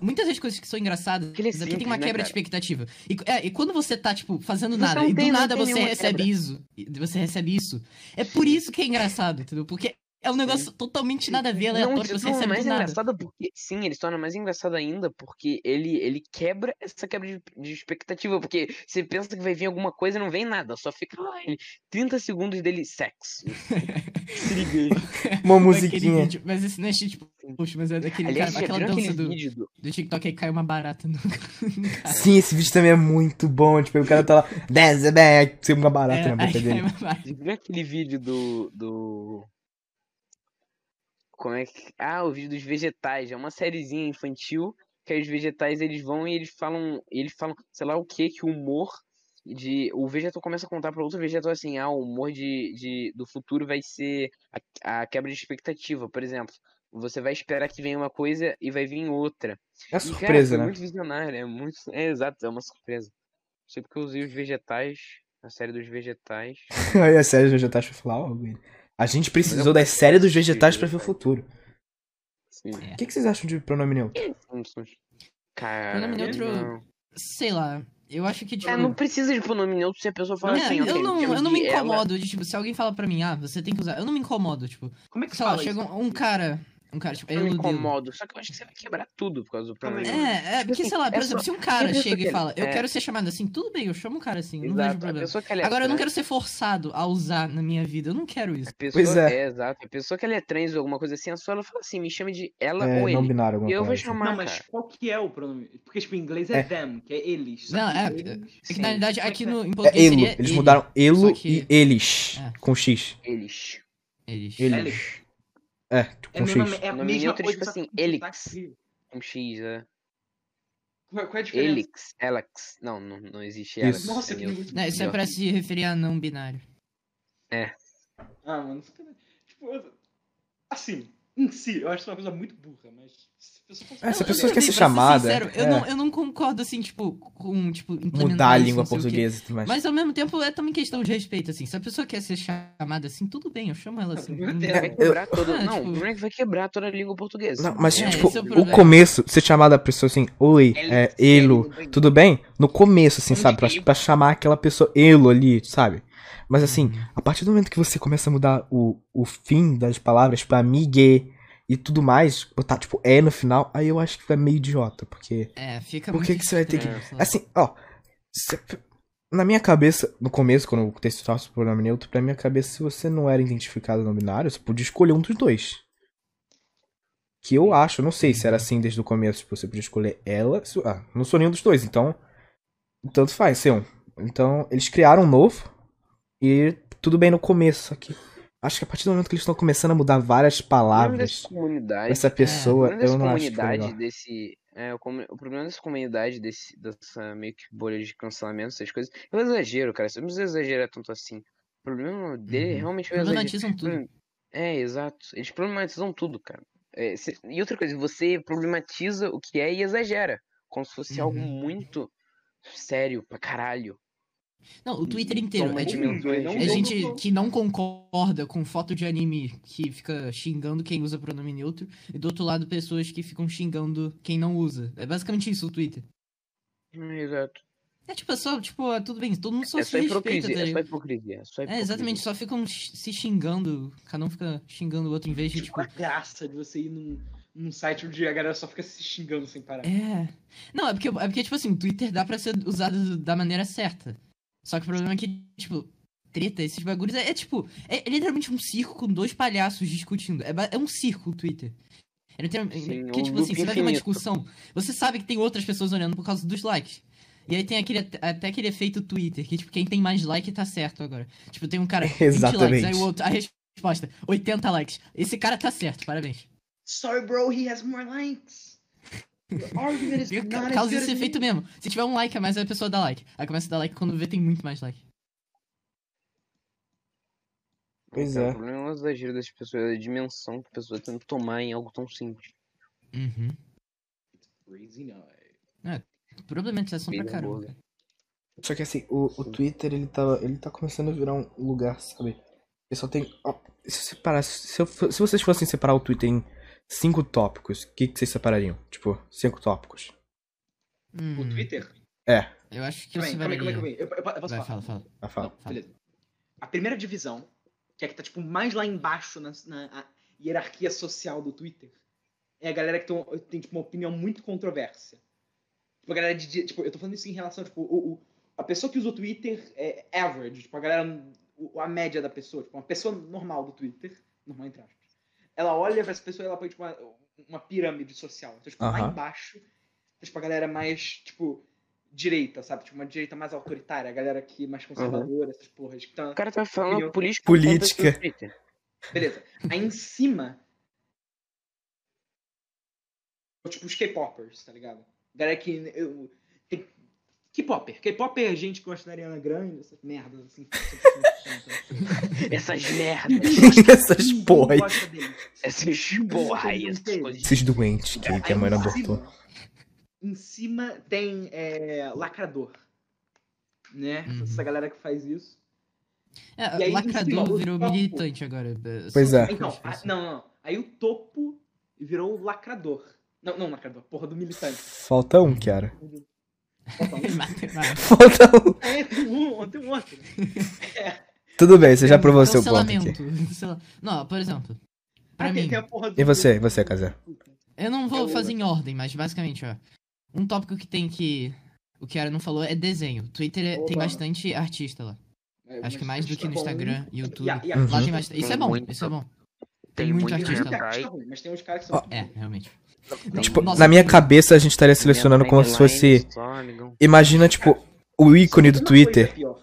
Speaker 4: muitas das coisas que são engraçadas
Speaker 2: é
Speaker 4: é porque tem uma
Speaker 2: simples, né,
Speaker 4: quebra de expectativa. E, é, e quando você tá, tipo, fazendo
Speaker 2: Você
Speaker 4: nada e do nada você recebe
Speaker 2: quebra.
Speaker 4: isso, você recebe isso, é por isso que é engraçado, entendeu? Porque é um negócio totalmente nada a ver,
Speaker 2: Não,
Speaker 4: aleatório,
Speaker 2: se
Speaker 4: que você recebe
Speaker 2: mais
Speaker 4: do nada.
Speaker 2: engraçado porque. Sim, ele se torna mais engraçado ainda porque ele, ele quebra essa quebra de, de expectativa. Porque você pensa que vai vir alguma coisa e não vem nada. Só fica lá ele. 30 segundos dele sexo. Se liga aí.
Speaker 1: Uma musiquinha.
Speaker 4: vídeo, mas esse não é tipo, poxa, mas é daquele
Speaker 2: Aliás,
Speaker 4: cara, aquela dança
Speaker 2: aquele
Speaker 4: do,
Speaker 2: do.
Speaker 4: do TikTok aí cai uma barata no, no cara.
Speaker 1: Sim, esse vídeo também é muito bom. Tipo, o cara tá lá, desce, bem, aí tem uma barata
Speaker 4: É,
Speaker 1: na boca dele.
Speaker 2: viram aquele vídeo do. do. Como é que. Ah, o vídeo dos vegetais. É uma sériezinha infantil que aí os vegetais eles vão e eles falam. Eles falam, sei lá o que, que o humor de. O vegetal começa a contar para outro vegetal assim, ah, o humor de, de, do futuro vai ser a, a quebra de expectativa. Por exemplo, você vai esperar que venha uma coisa e vai vir outra.
Speaker 1: É
Speaker 2: E, cara,
Speaker 1: surpresa,
Speaker 2: foi
Speaker 1: né?
Speaker 2: muito visionário, é muito. É exato, é uma surpresa. Sei porque eu usei os vegetais, a série dos vegetais.
Speaker 1: Aí a série dos vegetais foi falar, A gente precisou da série dos vegetais pra ver o futuro.
Speaker 2: Sim.
Speaker 1: O que, que vocês acham de pronome neutro?
Speaker 2: Cara,
Speaker 4: Pronome neutro-
Speaker 2: não.
Speaker 4: Sei lá, eu acho que, tipo...
Speaker 2: É, não precisa de pronome neutro se a pessoa fala
Speaker 4: É,
Speaker 2: assim, ok,
Speaker 4: eu, não, eu não me
Speaker 2: ela.
Speaker 4: incomodo de, tipo, se alguém fala pra mim, ah, você tem que usar. Eu não me incomodo, tipo,
Speaker 3: Como é que
Speaker 4: sei lá,
Speaker 3: fala
Speaker 4: chega
Speaker 3: isso?
Speaker 4: um, um cara. Um cara, tipo,
Speaker 2: Eu me
Speaker 4: eu
Speaker 2: incomodo, só que eu acho que você vai quebrar tudo por causa do pronome
Speaker 3: Também.
Speaker 2: neutro.
Speaker 4: É, é, porque,
Speaker 2: assim,
Speaker 4: sei lá, por
Speaker 2: é
Speaker 4: exemplo,
Speaker 2: só-
Speaker 4: se um cara
Speaker 2: é
Speaker 4: chega
Speaker 2: que
Speaker 4: e fala, eu
Speaker 2: é.
Speaker 4: quero ser chamado assim, tudo bem, eu chamo o cara assim, eu não vejo
Speaker 2: Exato,
Speaker 4: problema.
Speaker 2: é
Speaker 4: Agora, eu não quero ser forçado a usar na minha vida, eu não quero isso.
Speaker 2: a pessoa,
Speaker 1: Pois é.
Speaker 2: exato. A pessoa que ela é trans ou alguma coisa assim, a sua ela fala assim, me chame de ela
Speaker 1: É,
Speaker 2: ou
Speaker 1: não
Speaker 2: ele.
Speaker 1: binário, alguma
Speaker 2: E eu vou
Speaker 1: coisa assim.
Speaker 2: chamar,
Speaker 3: Não, mas
Speaker 2: cara.
Speaker 3: qual que é o pronome? Porque, tipo, em inglês é,
Speaker 1: É.
Speaker 3: them, que é eles. Só
Speaker 4: Não, é,
Speaker 3: eles-
Speaker 4: É que na verdade
Speaker 3: é
Speaker 4: aqui
Speaker 3: é?
Speaker 4: no, em
Speaker 1: É
Speaker 4: português
Speaker 1: elo.
Speaker 4: seria
Speaker 1: Eles
Speaker 4: ele,
Speaker 1: mudaram elo
Speaker 4: que-
Speaker 1: e eles.
Speaker 4: É.
Speaker 1: Com X.
Speaker 2: Eles.
Speaker 4: Eles.
Speaker 1: Eles. É,
Speaker 3: É
Speaker 1: com
Speaker 3: a mesma,
Speaker 1: X.
Speaker 3: é a
Speaker 2: O nome
Speaker 3: mesma
Speaker 2: neutro é
Speaker 3: coisa,
Speaker 2: tipo
Speaker 3: que
Speaker 2: assim, Elix. Um X, é.
Speaker 3: Qual, qual é a diferença?
Speaker 2: Elix. Alex. Não, não, não existe
Speaker 1: Isso.
Speaker 2: Alex.
Speaker 3: Nossa,
Speaker 2: é
Speaker 3: que muito
Speaker 4: Não, isso é pra se referir a não binário.
Speaker 3: Ah, mano, sacanagem. Tipo, assim, em si, eu acho isso uma coisa muito burra, mas se a pessoa fosse
Speaker 1: É, se a
Speaker 4: Eu-
Speaker 1: pessoa
Speaker 4: eu
Speaker 1: quer ser chamada,
Speaker 4: sincero, eu,
Speaker 1: é.
Speaker 4: não, eu não concordo, assim, tipo, com, tipo,
Speaker 1: Mudar a língua portuguesa e tudo mais.
Speaker 4: Mas ao mesmo tempo é também questão de respeito, assim. Se a pessoa quer ser chamada assim, tudo bem, eu chamo ela assim. Não-
Speaker 3: Deus.
Speaker 2: Vai quebrar toda.
Speaker 4: Ah,
Speaker 2: não,
Speaker 4: tipo-
Speaker 2: o problema é que vai quebrar toda a língua portuguesa.
Speaker 1: Não, mas,
Speaker 4: É,
Speaker 1: tipo,
Speaker 4: é o
Speaker 1: o começo, ser chamada a pessoa assim, oi, é, Elo, tudo bem? No começo, assim, sabe? Pra, pra chamar aquela pessoa Elo ali, sabe? Mas assim, a partir do momento que você começa a mudar o, o fim das palavras pra migue e tudo mais, botar, tipo, é no final, aí eu acho que é meio idiota, porque...
Speaker 4: É, fica
Speaker 1: Por que você vai ter que-
Speaker 4: sabe?
Speaker 1: Assim, ó. se- na minha cabeça, no começo, quando o texto estava sobre o pronome neutro, pra minha cabeça, se você não era identificado no binário, você podia escolher um dos dois. Que eu acho, não sei se era assim desde o começo, tipo, você podia escolher ela. ah, não sou nenhum dos dois, então. Tanto faz ser um. Então, eles criaram um novo. E tudo bem no começo aqui. Acho que a partir do momento que eles estão começando a mudar várias
Speaker 2: O problema
Speaker 1: palavras
Speaker 2: dessa comunidade.
Speaker 1: essa pessoa,
Speaker 2: o problema dessa
Speaker 1: eu não acho que legal.
Speaker 2: desse. É, o, o problema dessa comunidade, desse, dessa meio que bolha de cancelamento, essas coisas. É um exagero, cara. Você não precisa exagerar tanto assim. O problema dele
Speaker 4: Uhum.
Speaker 2: realmente é o exagero.
Speaker 4: Problematizam tudo.
Speaker 2: É, exato. Eles problematizam tudo, cara. É, cê- E outra coisa, você problematiza o que é e exagera. Como se fosse algo
Speaker 4: Uhum.
Speaker 2: muito sério pra caralho.
Speaker 4: Não, o Twitter inteiro é tipo. É gente que não concorda com foto de anime que fica xingando quem usa pronome neutro, e do outro lado, pessoas que ficam xingando quem não usa. É basicamente isso o Twitter.
Speaker 2: Hum, Exato.
Speaker 4: É tipo, é só, tipo, é tudo bem, todo mundo só
Speaker 2: É
Speaker 4: se
Speaker 2: só
Speaker 4: respeita, tá
Speaker 2: É só hipocrisia. É, só
Speaker 4: É,
Speaker 2: hipocrisia.
Speaker 4: exatamente, só ficam se xingando, cada um fica xingando o outro em vez de, tipo.
Speaker 3: Qual a graça de você ir num, num site onde a galera só fica se xingando sem parar?
Speaker 4: É. Não, é porque, é porque, tipo assim, o Twitter dá pra ser usado da maneira certa. Só que o problema é que, tipo, treta, esses bagulhos, é, é, tipo, é, é literalmente um circo com dois palhaços discutindo. É, é um circo o Twitter. É literalmente.
Speaker 2: Sim,
Speaker 4: Porque,
Speaker 2: um
Speaker 4: tipo assim, você vai ter uma discussão, você sabe que tem outras pessoas olhando por causa dos likes. E aí tem aquele, até aquele efeito Twitter, que, tipo, quem tem mais like tá certo agora. Tipo, tem um cara, 20 likes,
Speaker 1: Exatamente.
Speaker 4: aí o outro, a resposta, 80 likes. Esse cara tá certo, parabéns.
Speaker 3: Sorry, bro, he has more likes.
Speaker 4: Causa esse efeito
Speaker 3: me.
Speaker 4: mesmo. Se tiver um like a mais, aí a pessoa dá like. Aí começa a dar like quando vê tem muito mais like.
Speaker 1: Pois é.
Speaker 2: O problema é o exagero das pessoas, é a dimensão que a pessoa tenta tomar em algo tão simples.
Speaker 4: Uhum.
Speaker 3: Night.
Speaker 4: Problematização pra caramba. cara.
Speaker 1: Só que assim, o, o Twitter, ele tá, ele tá começando a virar um lugar, sabe? Ele só tem. ó, se, você parar, se, eu se vocês fossem separar o Twitter em cinco tópicos, o que, que vocês separariam? Tipo, cinco tópicos.
Speaker 4: Hum,
Speaker 3: O Twitter?
Speaker 1: É,
Speaker 4: Eu acho que eu
Speaker 3: Calma aí, calma aí, calma aí, calma aí. Eu, posso
Speaker 4: Vai,
Speaker 3: falar?
Speaker 4: fala, fala.
Speaker 1: vai falar.
Speaker 3: Não, beleza. A primeira divisão, que é que tá tipo mais lá embaixo na, na a hierarquia social do Twitter, é a galera que tem, tem tipo, uma opinião muito controversa. Tipo, a galera de. de- Tipo, eu tô falando isso em relação, tipo, o, o- a pessoa que usa o Twitter é average, tipo, a galera. o- A média da pessoa, tipo, uma pessoa normal do Twitter, normal entre aspas. Ela olha pra essa pessoa e ela põe, tipo, uma, uma pirâmide social. Então, tipo, lá embaixo, tipo, a galera mais, tipo, direita, sabe? Tipo, uma direita mais autoritária, a galera aqui mais conservadora, essas porras. Que tá...
Speaker 2: O cara tá falando política.
Speaker 1: Política.
Speaker 3: Beleza. Aí em cima. Tipo, os K-popers, tá ligado? Galera que. Eu, tem- K-popper. K-popper é gente que gosta da Ariana Grande, essas merdas assim.
Speaker 2: Essas merdas.
Speaker 1: Essas porra aí.
Speaker 3: gosta deles.
Speaker 2: Essas porra aí. Essas coisas.
Speaker 1: Esses doentes que, que a mãe abortou.
Speaker 3: cima- Em cima tem é, lacrador. Né?
Speaker 4: Uhum.
Speaker 3: Essa galera que faz isso.
Speaker 4: É,
Speaker 3: E aí,
Speaker 4: lacrador virou militante agora.
Speaker 1: Pois
Speaker 4: só
Speaker 1: é.
Speaker 3: Então, a- não, não. Aí o topo virou lacrador. Não, não, lacrador. Porra do militante.
Speaker 1: Falta um, cara.
Speaker 4: Matemática.
Speaker 1: Falta um.
Speaker 3: É, tem um, tem um outro.
Speaker 1: Tudo bem, você já provou seu ponto aqui.
Speaker 4: Não, por exemplo. Pra
Speaker 3: Ah,
Speaker 4: mim,
Speaker 3: tem a porra do-
Speaker 1: E você, e você, Casé?
Speaker 4: eu não vou fazer em ordem, mas basicamente, ó. Um tópico que tem que. O que a não falou é desenho. Twitter é- tem bastante artista lá.
Speaker 3: É,
Speaker 4: Acho que mais do que no
Speaker 3: tá bom.
Speaker 4: Instagram, YouTube.
Speaker 3: E a- e a-
Speaker 1: Uhum.
Speaker 4: Lá tem bastante. Isso é bom,
Speaker 2: Muito.
Speaker 4: isso é bom.
Speaker 2: Tem
Speaker 4: Tem muito
Speaker 2: muito
Speaker 4: artista
Speaker 3: Tem
Speaker 4: lá.
Speaker 3: artista ruim, mas tem uns caras que são.
Speaker 1: Ó,
Speaker 4: É, realmente.
Speaker 1: Tipo,
Speaker 4: Nossa,
Speaker 1: na minha cabeça a gente estaria selecionando como se fosse. Imagina, tipo, o ícone do Twitter.
Speaker 3: do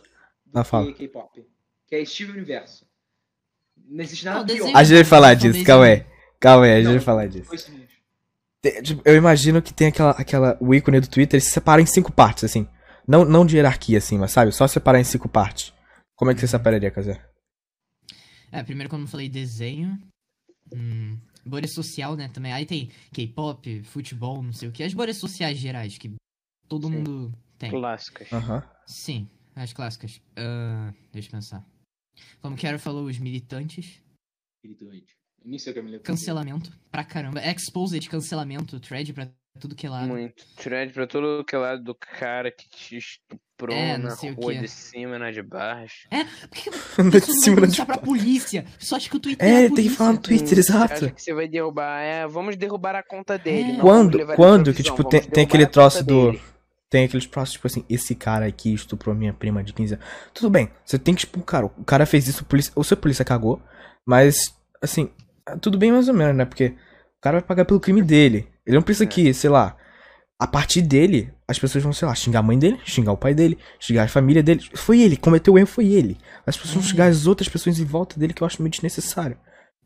Speaker 1: Ah,
Speaker 3: que
Speaker 1: fala.
Speaker 3: K-pop. Que é Steve Universo. Não existe nada
Speaker 4: Não,
Speaker 3: pior.
Speaker 1: A gente vai falar disso, calma aí. Calma aí, a gente vai falar disso. Eu imagino que tem aquela, aquela. O ícone do Twitter se separa em cinco partes, assim. Não, não de hierarquia, assim, mas sabe? Só separar em cinco partes. Como é que você separaria, Casé?
Speaker 4: É, primeiro como eu falei, desenho. Hum, bolha social, né, também. Aí tem K-pop, futebol, não sei o que. As bolhas sociais gerais que todo
Speaker 3: Sim.
Speaker 4: mundo tem.
Speaker 2: Clássicas.
Speaker 1: Aham.
Speaker 4: Sim, as clássicas. Ah, deixa eu pensar. Como Kero falou, os militantes.
Speaker 3: Militante. Nem sei o que é militante.
Speaker 4: Cancelamento. Pra caramba. Exposed, cancelamento, thread pra tudo que é lado.
Speaker 2: Muito. Thread pra todo que é lado do cara que te estuprou
Speaker 4: É,
Speaker 2: na rua de cima e na de baixo.
Speaker 4: Por que
Speaker 1: Anda
Speaker 4: você
Speaker 1: de cima
Speaker 4: vai
Speaker 1: da
Speaker 4: denunciar pra polícia? Só acha que o Twitter é,
Speaker 1: É,
Speaker 4: a
Speaker 1: tem que falar no Twitter, exato.
Speaker 2: Que você vai derrubar. É, vamos derrubar a conta dele.
Speaker 4: É.
Speaker 2: não
Speaker 1: Quando, quando que, tipo, tem, tem aquele troço do.
Speaker 2: dele.
Speaker 1: Tem aqueles troços, tipo assim, esse cara aqui estuprou minha prima de 15 anos. Tudo bem, você tem que expor o cara. O cara fez isso, o polícia, o seu polícia cagou. Mas, assim, tudo bem mais ou menos, né? Porque o cara vai pagar pelo crime dele. Ele não precisa
Speaker 2: É.
Speaker 1: que, sei lá, a partir dele, as pessoas vão, sei lá, xingar a mãe dele, xingar o pai dele, xingar a família dele. Foi ele, cometeu o erro, foi ele. As pessoas vão
Speaker 4: É.
Speaker 1: xingar as outras pessoas em volta dele que eu acho meio desnecessário.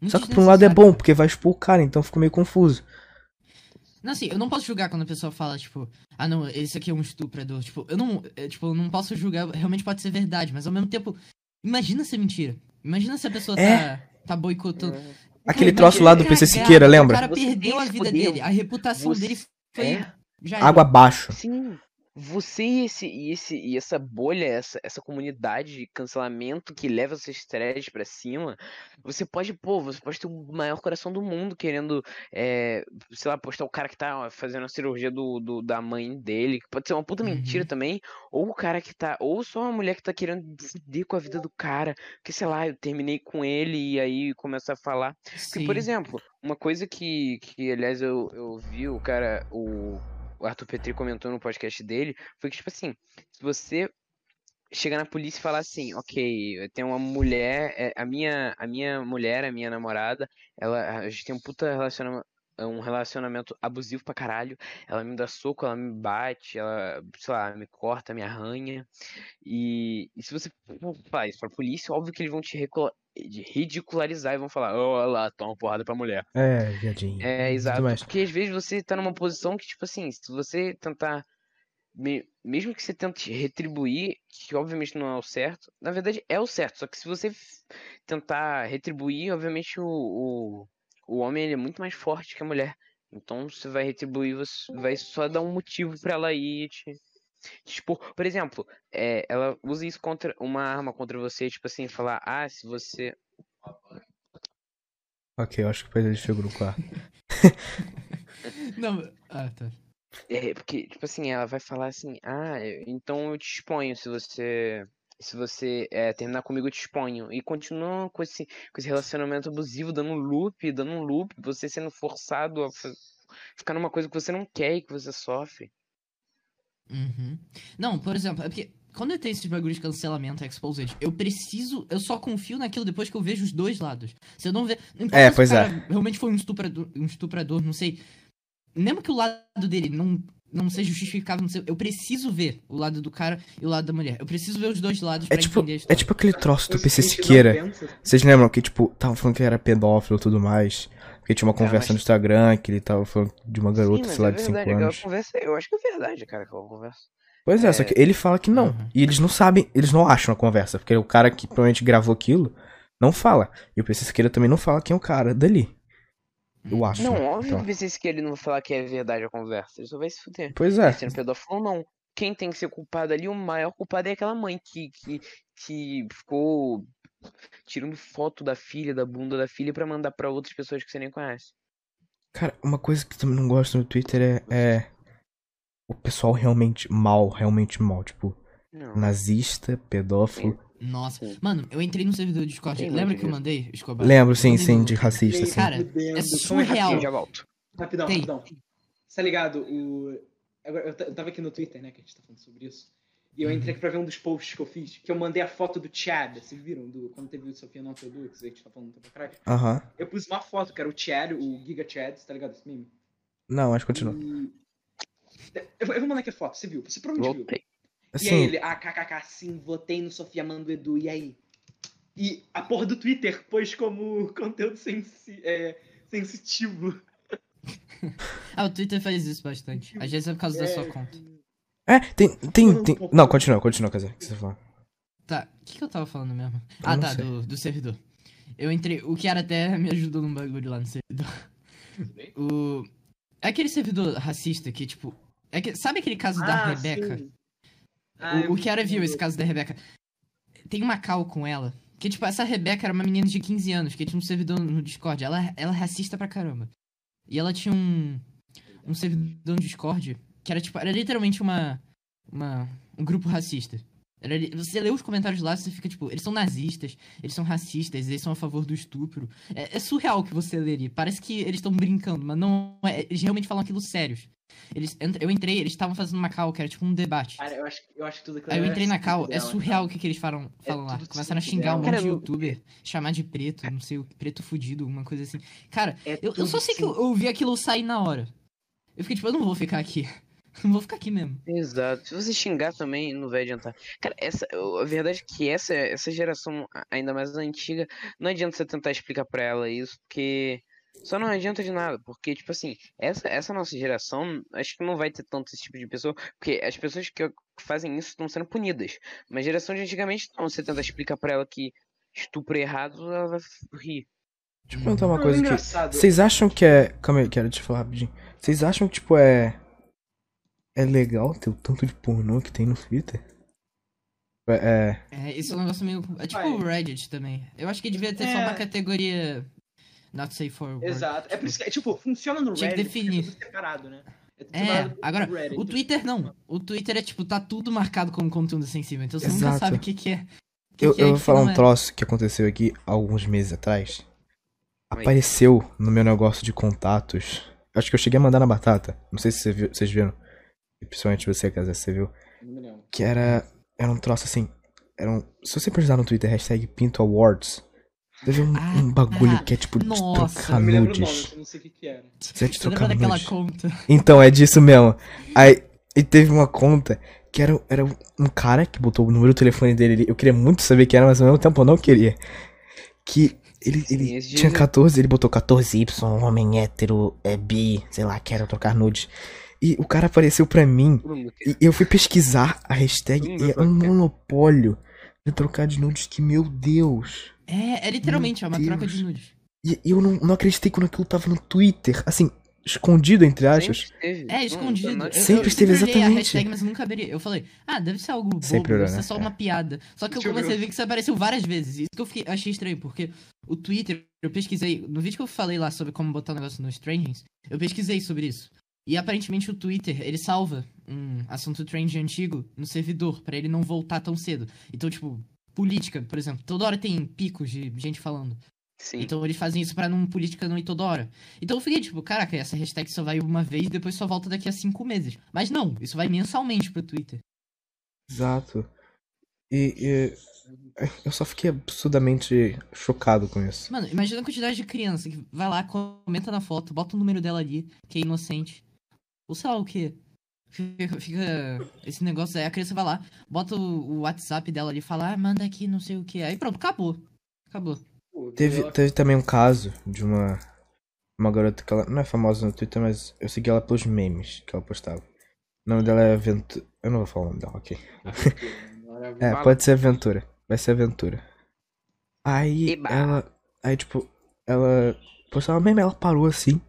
Speaker 4: Muito
Speaker 1: Só que por um lado é bom, porque vai expor o cara, então fica meio confuso.
Speaker 4: Não, assim, eu não posso julgar quando a pessoa fala, tipo, ah, não, esse aqui é um estuprador. Tipo, eu não, é, tipo, eu não posso julgar, realmente pode ser verdade, mas ao mesmo tempo, imagina ser mentira. Imagina se a pessoa
Speaker 1: É.
Speaker 4: tá, tá boicotando.
Speaker 1: Aquele
Speaker 4: Cara,
Speaker 1: troço lá do PC Siqueira,
Speaker 4: O
Speaker 1: lembra?
Speaker 4: cara
Speaker 2: Você
Speaker 4: perdeu a vida dele, a reputação
Speaker 2: Você-
Speaker 4: dele foi.
Speaker 2: É.
Speaker 1: Água abaixo.
Speaker 2: Sim. Você e, esse, e, esse, e essa bolha, essa, essa comunidade de cancelamento que leva esses threads pra cima, você pode, pô, você pode ter o maior coração do mundo querendo, é, sei lá, postar o cara que tá fazendo a cirurgia do, do- da mãe dele, que pode ser uma puta mentira
Speaker 4: Uhum.
Speaker 2: também, ou o cara que tá, ou só uma mulher que tá querendo foder com a vida do cara, porque sei lá, eu terminei com ele e aí começa a falar. Porque, por
Speaker 4: Sim.
Speaker 2: exemplo, uma coisa que, que aliás, eu, eu vi o cara, o, o Arthur Petri comentou no podcast dele, foi que, tipo assim, se você chegar na polícia e falar assim, ok, tenho uma mulher, é, a minha, a minha mulher, a minha namorada, ela, a gente tem um puta relacionamento, um relacionamento abusivo pra caralho, ela me dá soco, ela me bate, ela, sei lá, me corta, me arranha, e, e se você falar isso pra polícia, óbvio que eles vão te de ridicularizar e vão falar, oh, olha lá, toma porrada pra mulher.
Speaker 1: É, viadinho.
Speaker 2: É, exato. Porque às vezes você tá numa posição que, tipo assim, se você tentar. me- Mesmo que você tente retribuir, que obviamente não é o certo, na verdade é o certo, só que se você tentar retribuir, obviamente o, o, o homem ele é muito mais forte que a mulher. Então você vai retribuir, você vai só dar um motivo pra ela ir te, expor. Por exemplo, é, ela usa isso contra uma arma contra você, tipo assim, falar, ah, se você.
Speaker 1: Ok, eu acho que depois ele chegou no quarto.
Speaker 4: Não, ah, tá.
Speaker 2: É, porque, tipo assim, ela vai falar assim, ah, então eu te exponho se você. Se você é, terminar comigo, eu te exponho. E continua com esse, com esse relacionamento abusivo, dando um loop, dando um loop, você sendo forçado a ficar numa coisa que você não quer e que você sofre.
Speaker 4: Uhum. Não, por exemplo, é porque quando eu tenho esses bagulhos de cancelamento, exposed, eu preciso. Eu só confio naquilo depois que eu vejo os dois lados. Se eu não ver. Não
Speaker 1: É, pois é.
Speaker 4: realmente foi um estuprador, um estuprador, não sei. Mesmo que o lado dele não, não seja justificável, não sei, eu preciso ver o lado do cara e o lado da mulher. Eu preciso ver os dois lados
Speaker 1: É
Speaker 4: pra
Speaker 1: tipo,
Speaker 4: entender
Speaker 1: é tipo aquele troço do PC Siqueira. Vocês lembram que, tipo, tava falando que ele era pedófilo e tudo mais? Porque tinha uma conversa
Speaker 2: mas-
Speaker 1: no Instagram que ele tava falando de uma garota,
Speaker 2: Sim,
Speaker 1: sei lá,
Speaker 2: é
Speaker 1: de 5
Speaker 2: verdade, aquela
Speaker 1: anos.
Speaker 2: conversa, eu acho que é verdade, cara, aquela conversa.
Speaker 1: Pois é, só que ele fala que não.
Speaker 4: Uhum.
Speaker 1: E eles não sabem, eles não acham a conversa. Porque o cara que provavelmente gravou aquilo não fala. E o PC Siqueira também não fala quem é o cara dali. Eu acho.
Speaker 2: Não,
Speaker 1: né?
Speaker 2: óbvio
Speaker 1: Então,
Speaker 2: que pensei que ele não vai falar que é verdade a conversa, ele só vai se fuder.
Speaker 1: Pois é.
Speaker 2: Sendo pedófilo ou não. Quem tem que ser culpado ali, o maior culpado é aquela mãe que, que, que ficou tirando foto da filha, da bunda da filha pra mandar pra outras pessoas que você nem conhece.
Speaker 1: Cara, uma coisa que eu também não gosto no Twitter é, é o pessoal realmente mal, realmente mal. Tipo,
Speaker 2: Não.
Speaker 1: nazista, pedófilo.
Speaker 4: Nossa.
Speaker 2: Sim.
Speaker 4: Mano, eu entrei no servidor do Discord.
Speaker 2: Tem
Speaker 4: Lembra que eu mandei, Escobar?
Speaker 1: Lembro, sim, sim, de racista, sim.
Speaker 4: Cara, é surreal.
Speaker 2: Já volto.
Speaker 3: Rapidão,
Speaker 4: Tem.
Speaker 3: rapidão. Você tá ligado? O... Agora, eu, eu tava aqui no Twitter, né, que a gente tá falando sobre isso. E eu entrei aqui pra ver um dos posts que eu fiz, que eu mandei a foto do Chad. Vocês viram? Do, quando teve o Sofia Não Teodu, que a gente tá falando um tempo atrás.
Speaker 1: Aham.
Speaker 3: Eu pus uma foto, que era o Chad, o Giga Chad, tá ligado? Esse meme.
Speaker 1: Não, mas continua.
Speaker 3: E... Eu, vou- eu vou mandar aqui a foto, você viu? Você provavelmente viu.
Speaker 2: Voltei.
Speaker 3: E aí
Speaker 1: Assim,
Speaker 3: ele, ah, kkk, sim, votei no Sofia Mando Edu, e aí? E a porra do Twitter pôs como conteúdo sensi é, sensitivo.
Speaker 4: Ah, o Twitter faz isso bastante. Às vezes é por causa da sua conta.
Speaker 1: É, tem, tem, tem... Não, continua, continua, quer dizer, o que você fala?
Speaker 4: Tá, o que, que eu tava falando mesmo?
Speaker 1: Eu
Speaker 4: Ah, tá, do, do servidor. Eu entrei. O Kiara até me ajudou num bagulho lá no servidor. O. É aquele servidor racista que, tipo. É que, sabe aquele caso da Rebeca?
Speaker 3: Ah. Ah,
Speaker 4: o, o Kiara viu esse caso da Rebeca. Tem uma cal com ela. Que, tipo, essa Rebeca era uma menina de 15 anos que tinha um servidor no Discord. Ela, ela é racista pra caramba. E ela tinha um. Um servidor no Discord que era, tipo, era literalmente uma. uma um grupo racista. Era você lê os comentários lá você fica, tipo, eles são nazistas, eles são racistas, eles são a favor do estupro. É, é surreal o que você lê ali. Parece que eles estão brincando, mas não é. Eles realmente falam aquilo sérios. Eles, eu entrei, eles estavam fazendo uma cal, que era tipo um debate.
Speaker 3: Cara, eu acho, eu acho que tudo aquilo
Speaker 4: Aí eu
Speaker 3: é
Speaker 4: entrei na cal, é surreal o
Speaker 3: cara.
Speaker 4: que, que eles falam, falam lá.
Speaker 3: tudo
Speaker 4: Começaram a xingar um monte de youtuber, chamar de preto, não sei o que, preto fudido, uma coisa assim. Cara,
Speaker 3: É
Speaker 4: eu, eu só sei que eu, eu vi aquilo sair na hora. Eu fiquei tipo, eu não vou ficar aqui. Não vou ficar aqui mesmo.
Speaker 2: Exato. Se você xingar também, não vai adiantar. Cara, essa, a verdade é que essa, essa geração, ainda mais antiga, não adianta você tentar explicar pra ela isso, porque só não adianta de nada. Porque, tipo assim, essa, essa nossa geração, acho que não vai ter tanto esse tipo de pessoa, porque as pessoas que fazem isso estão sendo punidas. Mas a geração de antigamente, não. Você tenta explicar pra ela que estupro é errado, ela vai rir.
Speaker 1: Deixa eu perguntar uma
Speaker 3: Não,
Speaker 1: coisa
Speaker 3: é
Speaker 1: aqui.
Speaker 3: engraçado.
Speaker 1: Vocês acham que é. Calma aí, quero te falar rapidinho. Vocês acham que, tipo, é. É legal ter o tanto de pornô que tem no Twitter? É. é-
Speaker 4: É, isso é um negócio meio. É tipo o Reddit também. Eu acho que devia ter só
Speaker 3: É.
Speaker 4: uma categoria. Not safe for work.
Speaker 3: Exato. É por isso que, é, tipo, funciona no
Speaker 4: Tinha que
Speaker 3: Reddit, porque
Speaker 4: definir.
Speaker 3: é tudo separado, né?
Speaker 4: É,
Speaker 3: no
Speaker 4: agora,
Speaker 3: Reddit.
Speaker 4: o Twitter não. O Twitter é tipo, tá tudo marcado como conteúdo sensível. Então você nunca
Speaker 1: Exato.
Speaker 4: sabe o que, que é. que
Speaker 1: Eu,
Speaker 4: que é
Speaker 1: eu
Speaker 4: o
Speaker 1: vou
Speaker 4: que
Speaker 1: falar um
Speaker 4: é.
Speaker 1: troço que aconteceu aqui alguns meses atrás. Apareceu no meu negócio de contatos. Acho que eu cheguei a mandar na batata. Não sei se vocês viram. E Principalmente você, Casé, você viu. Que era. Era um troço assim. Era um, se você precisar no Twitter, hashtag Pinto Awards. Teve um,
Speaker 4: Ah,
Speaker 1: um bagulho
Speaker 4: ah,
Speaker 1: que é tipo de
Speaker 4: nossa.
Speaker 1: trocar
Speaker 3: Eu me lembro do nome,
Speaker 1: nudes.
Speaker 3: eu não sei o que que era.
Speaker 1: Você é de trocar nudes.
Speaker 4: conta?
Speaker 1: Então, é disso mesmo. Aí, e teve uma conta que era, era um cara que botou o número do telefone dele ali. Eu queria muito saber quem era, mas ao mesmo tempo eu não queria. Que ele,
Speaker 2: Sim,
Speaker 1: ele tinha
Speaker 2: dia-
Speaker 1: 14, ele botou 14Y, homem hétero, é bi, sei lá, quero trocar nudes. E o cara apareceu pra mim. E eu fui pesquisar a hashtag e é um monopólio de trocar de nudes que, meu Deus.
Speaker 4: É, é literalmente, é uma troca de nudes.
Speaker 1: E eu não, não acreditei quando aquilo tava no Twitter. Assim, escondido, entre aspas.
Speaker 2: Sempre esteve.
Speaker 4: É,
Speaker 2: Não,
Speaker 4: escondido.
Speaker 2: não-
Speaker 4: Eu-
Speaker 1: Sempre
Speaker 4: eu,
Speaker 1: esteve
Speaker 4: a
Speaker 1: exatamente.
Speaker 4: hashtag, mas eu nunca abriria. Eu falei, ah, deve ser algo bobo,
Speaker 1: Sempre olhou,
Speaker 4: deve ser
Speaker 1: né?
Speaker 4: só
Speaker 1: É.
Speaker 4: uma piada. Só que eu comecei a ver que isso apareceu várias vezes. Isso que eu fiquei, achei estranho, porque o Twitter, eu pesquisei, no vídeo que eu falei lá sobre como botar um negócio no Strangers, eu pesquisei sobre isso. E aparentemente o Twitter, ele salva um assunto trend antigo no servidor, pra ele não voltar tão cedo. Então, tipo, política, por exemplo, toda hora tem picos de gente falando.
Speaker 2: Sim.
Speaker 4: Então eles fazem isso pra não política não ir toda hora. Então eu fiquei tipo, caraca, essa hashtag só vai uma vez e depois só volta daqui a cinco meses. Mas não, isso vai mensalmente pro Twitter.
Speaker 1: Exato. E, e eu só fiquei absurdamente chocado com isso.
Speaker 4: Mano, imagina a quantidade de criança que vai lá, comenta na foto, bota o número dela ali, que é inocente. Ou sei lá o que. Fica, fica esse negócio aí, a criança vai lá, bota o, o WhatsApp dela ali e fala, ah, manda aqui, não sei o que. Aí pronto, acabou. Acabou.
Speaker 1: Teve, teve também um caso de uma, uma garota que ela não é famosa no Twitter, mas eu segui ela pelos memes que ela postava. O nome dela é Aventura. Eu não vou falar o nome dela, ok. É, pode ser Aventura. Vai ser Aventura. Aí
Speaker 2: Eba.
Speaker 1: ela. Aí, tipo, ela postava meme, ela parou assim.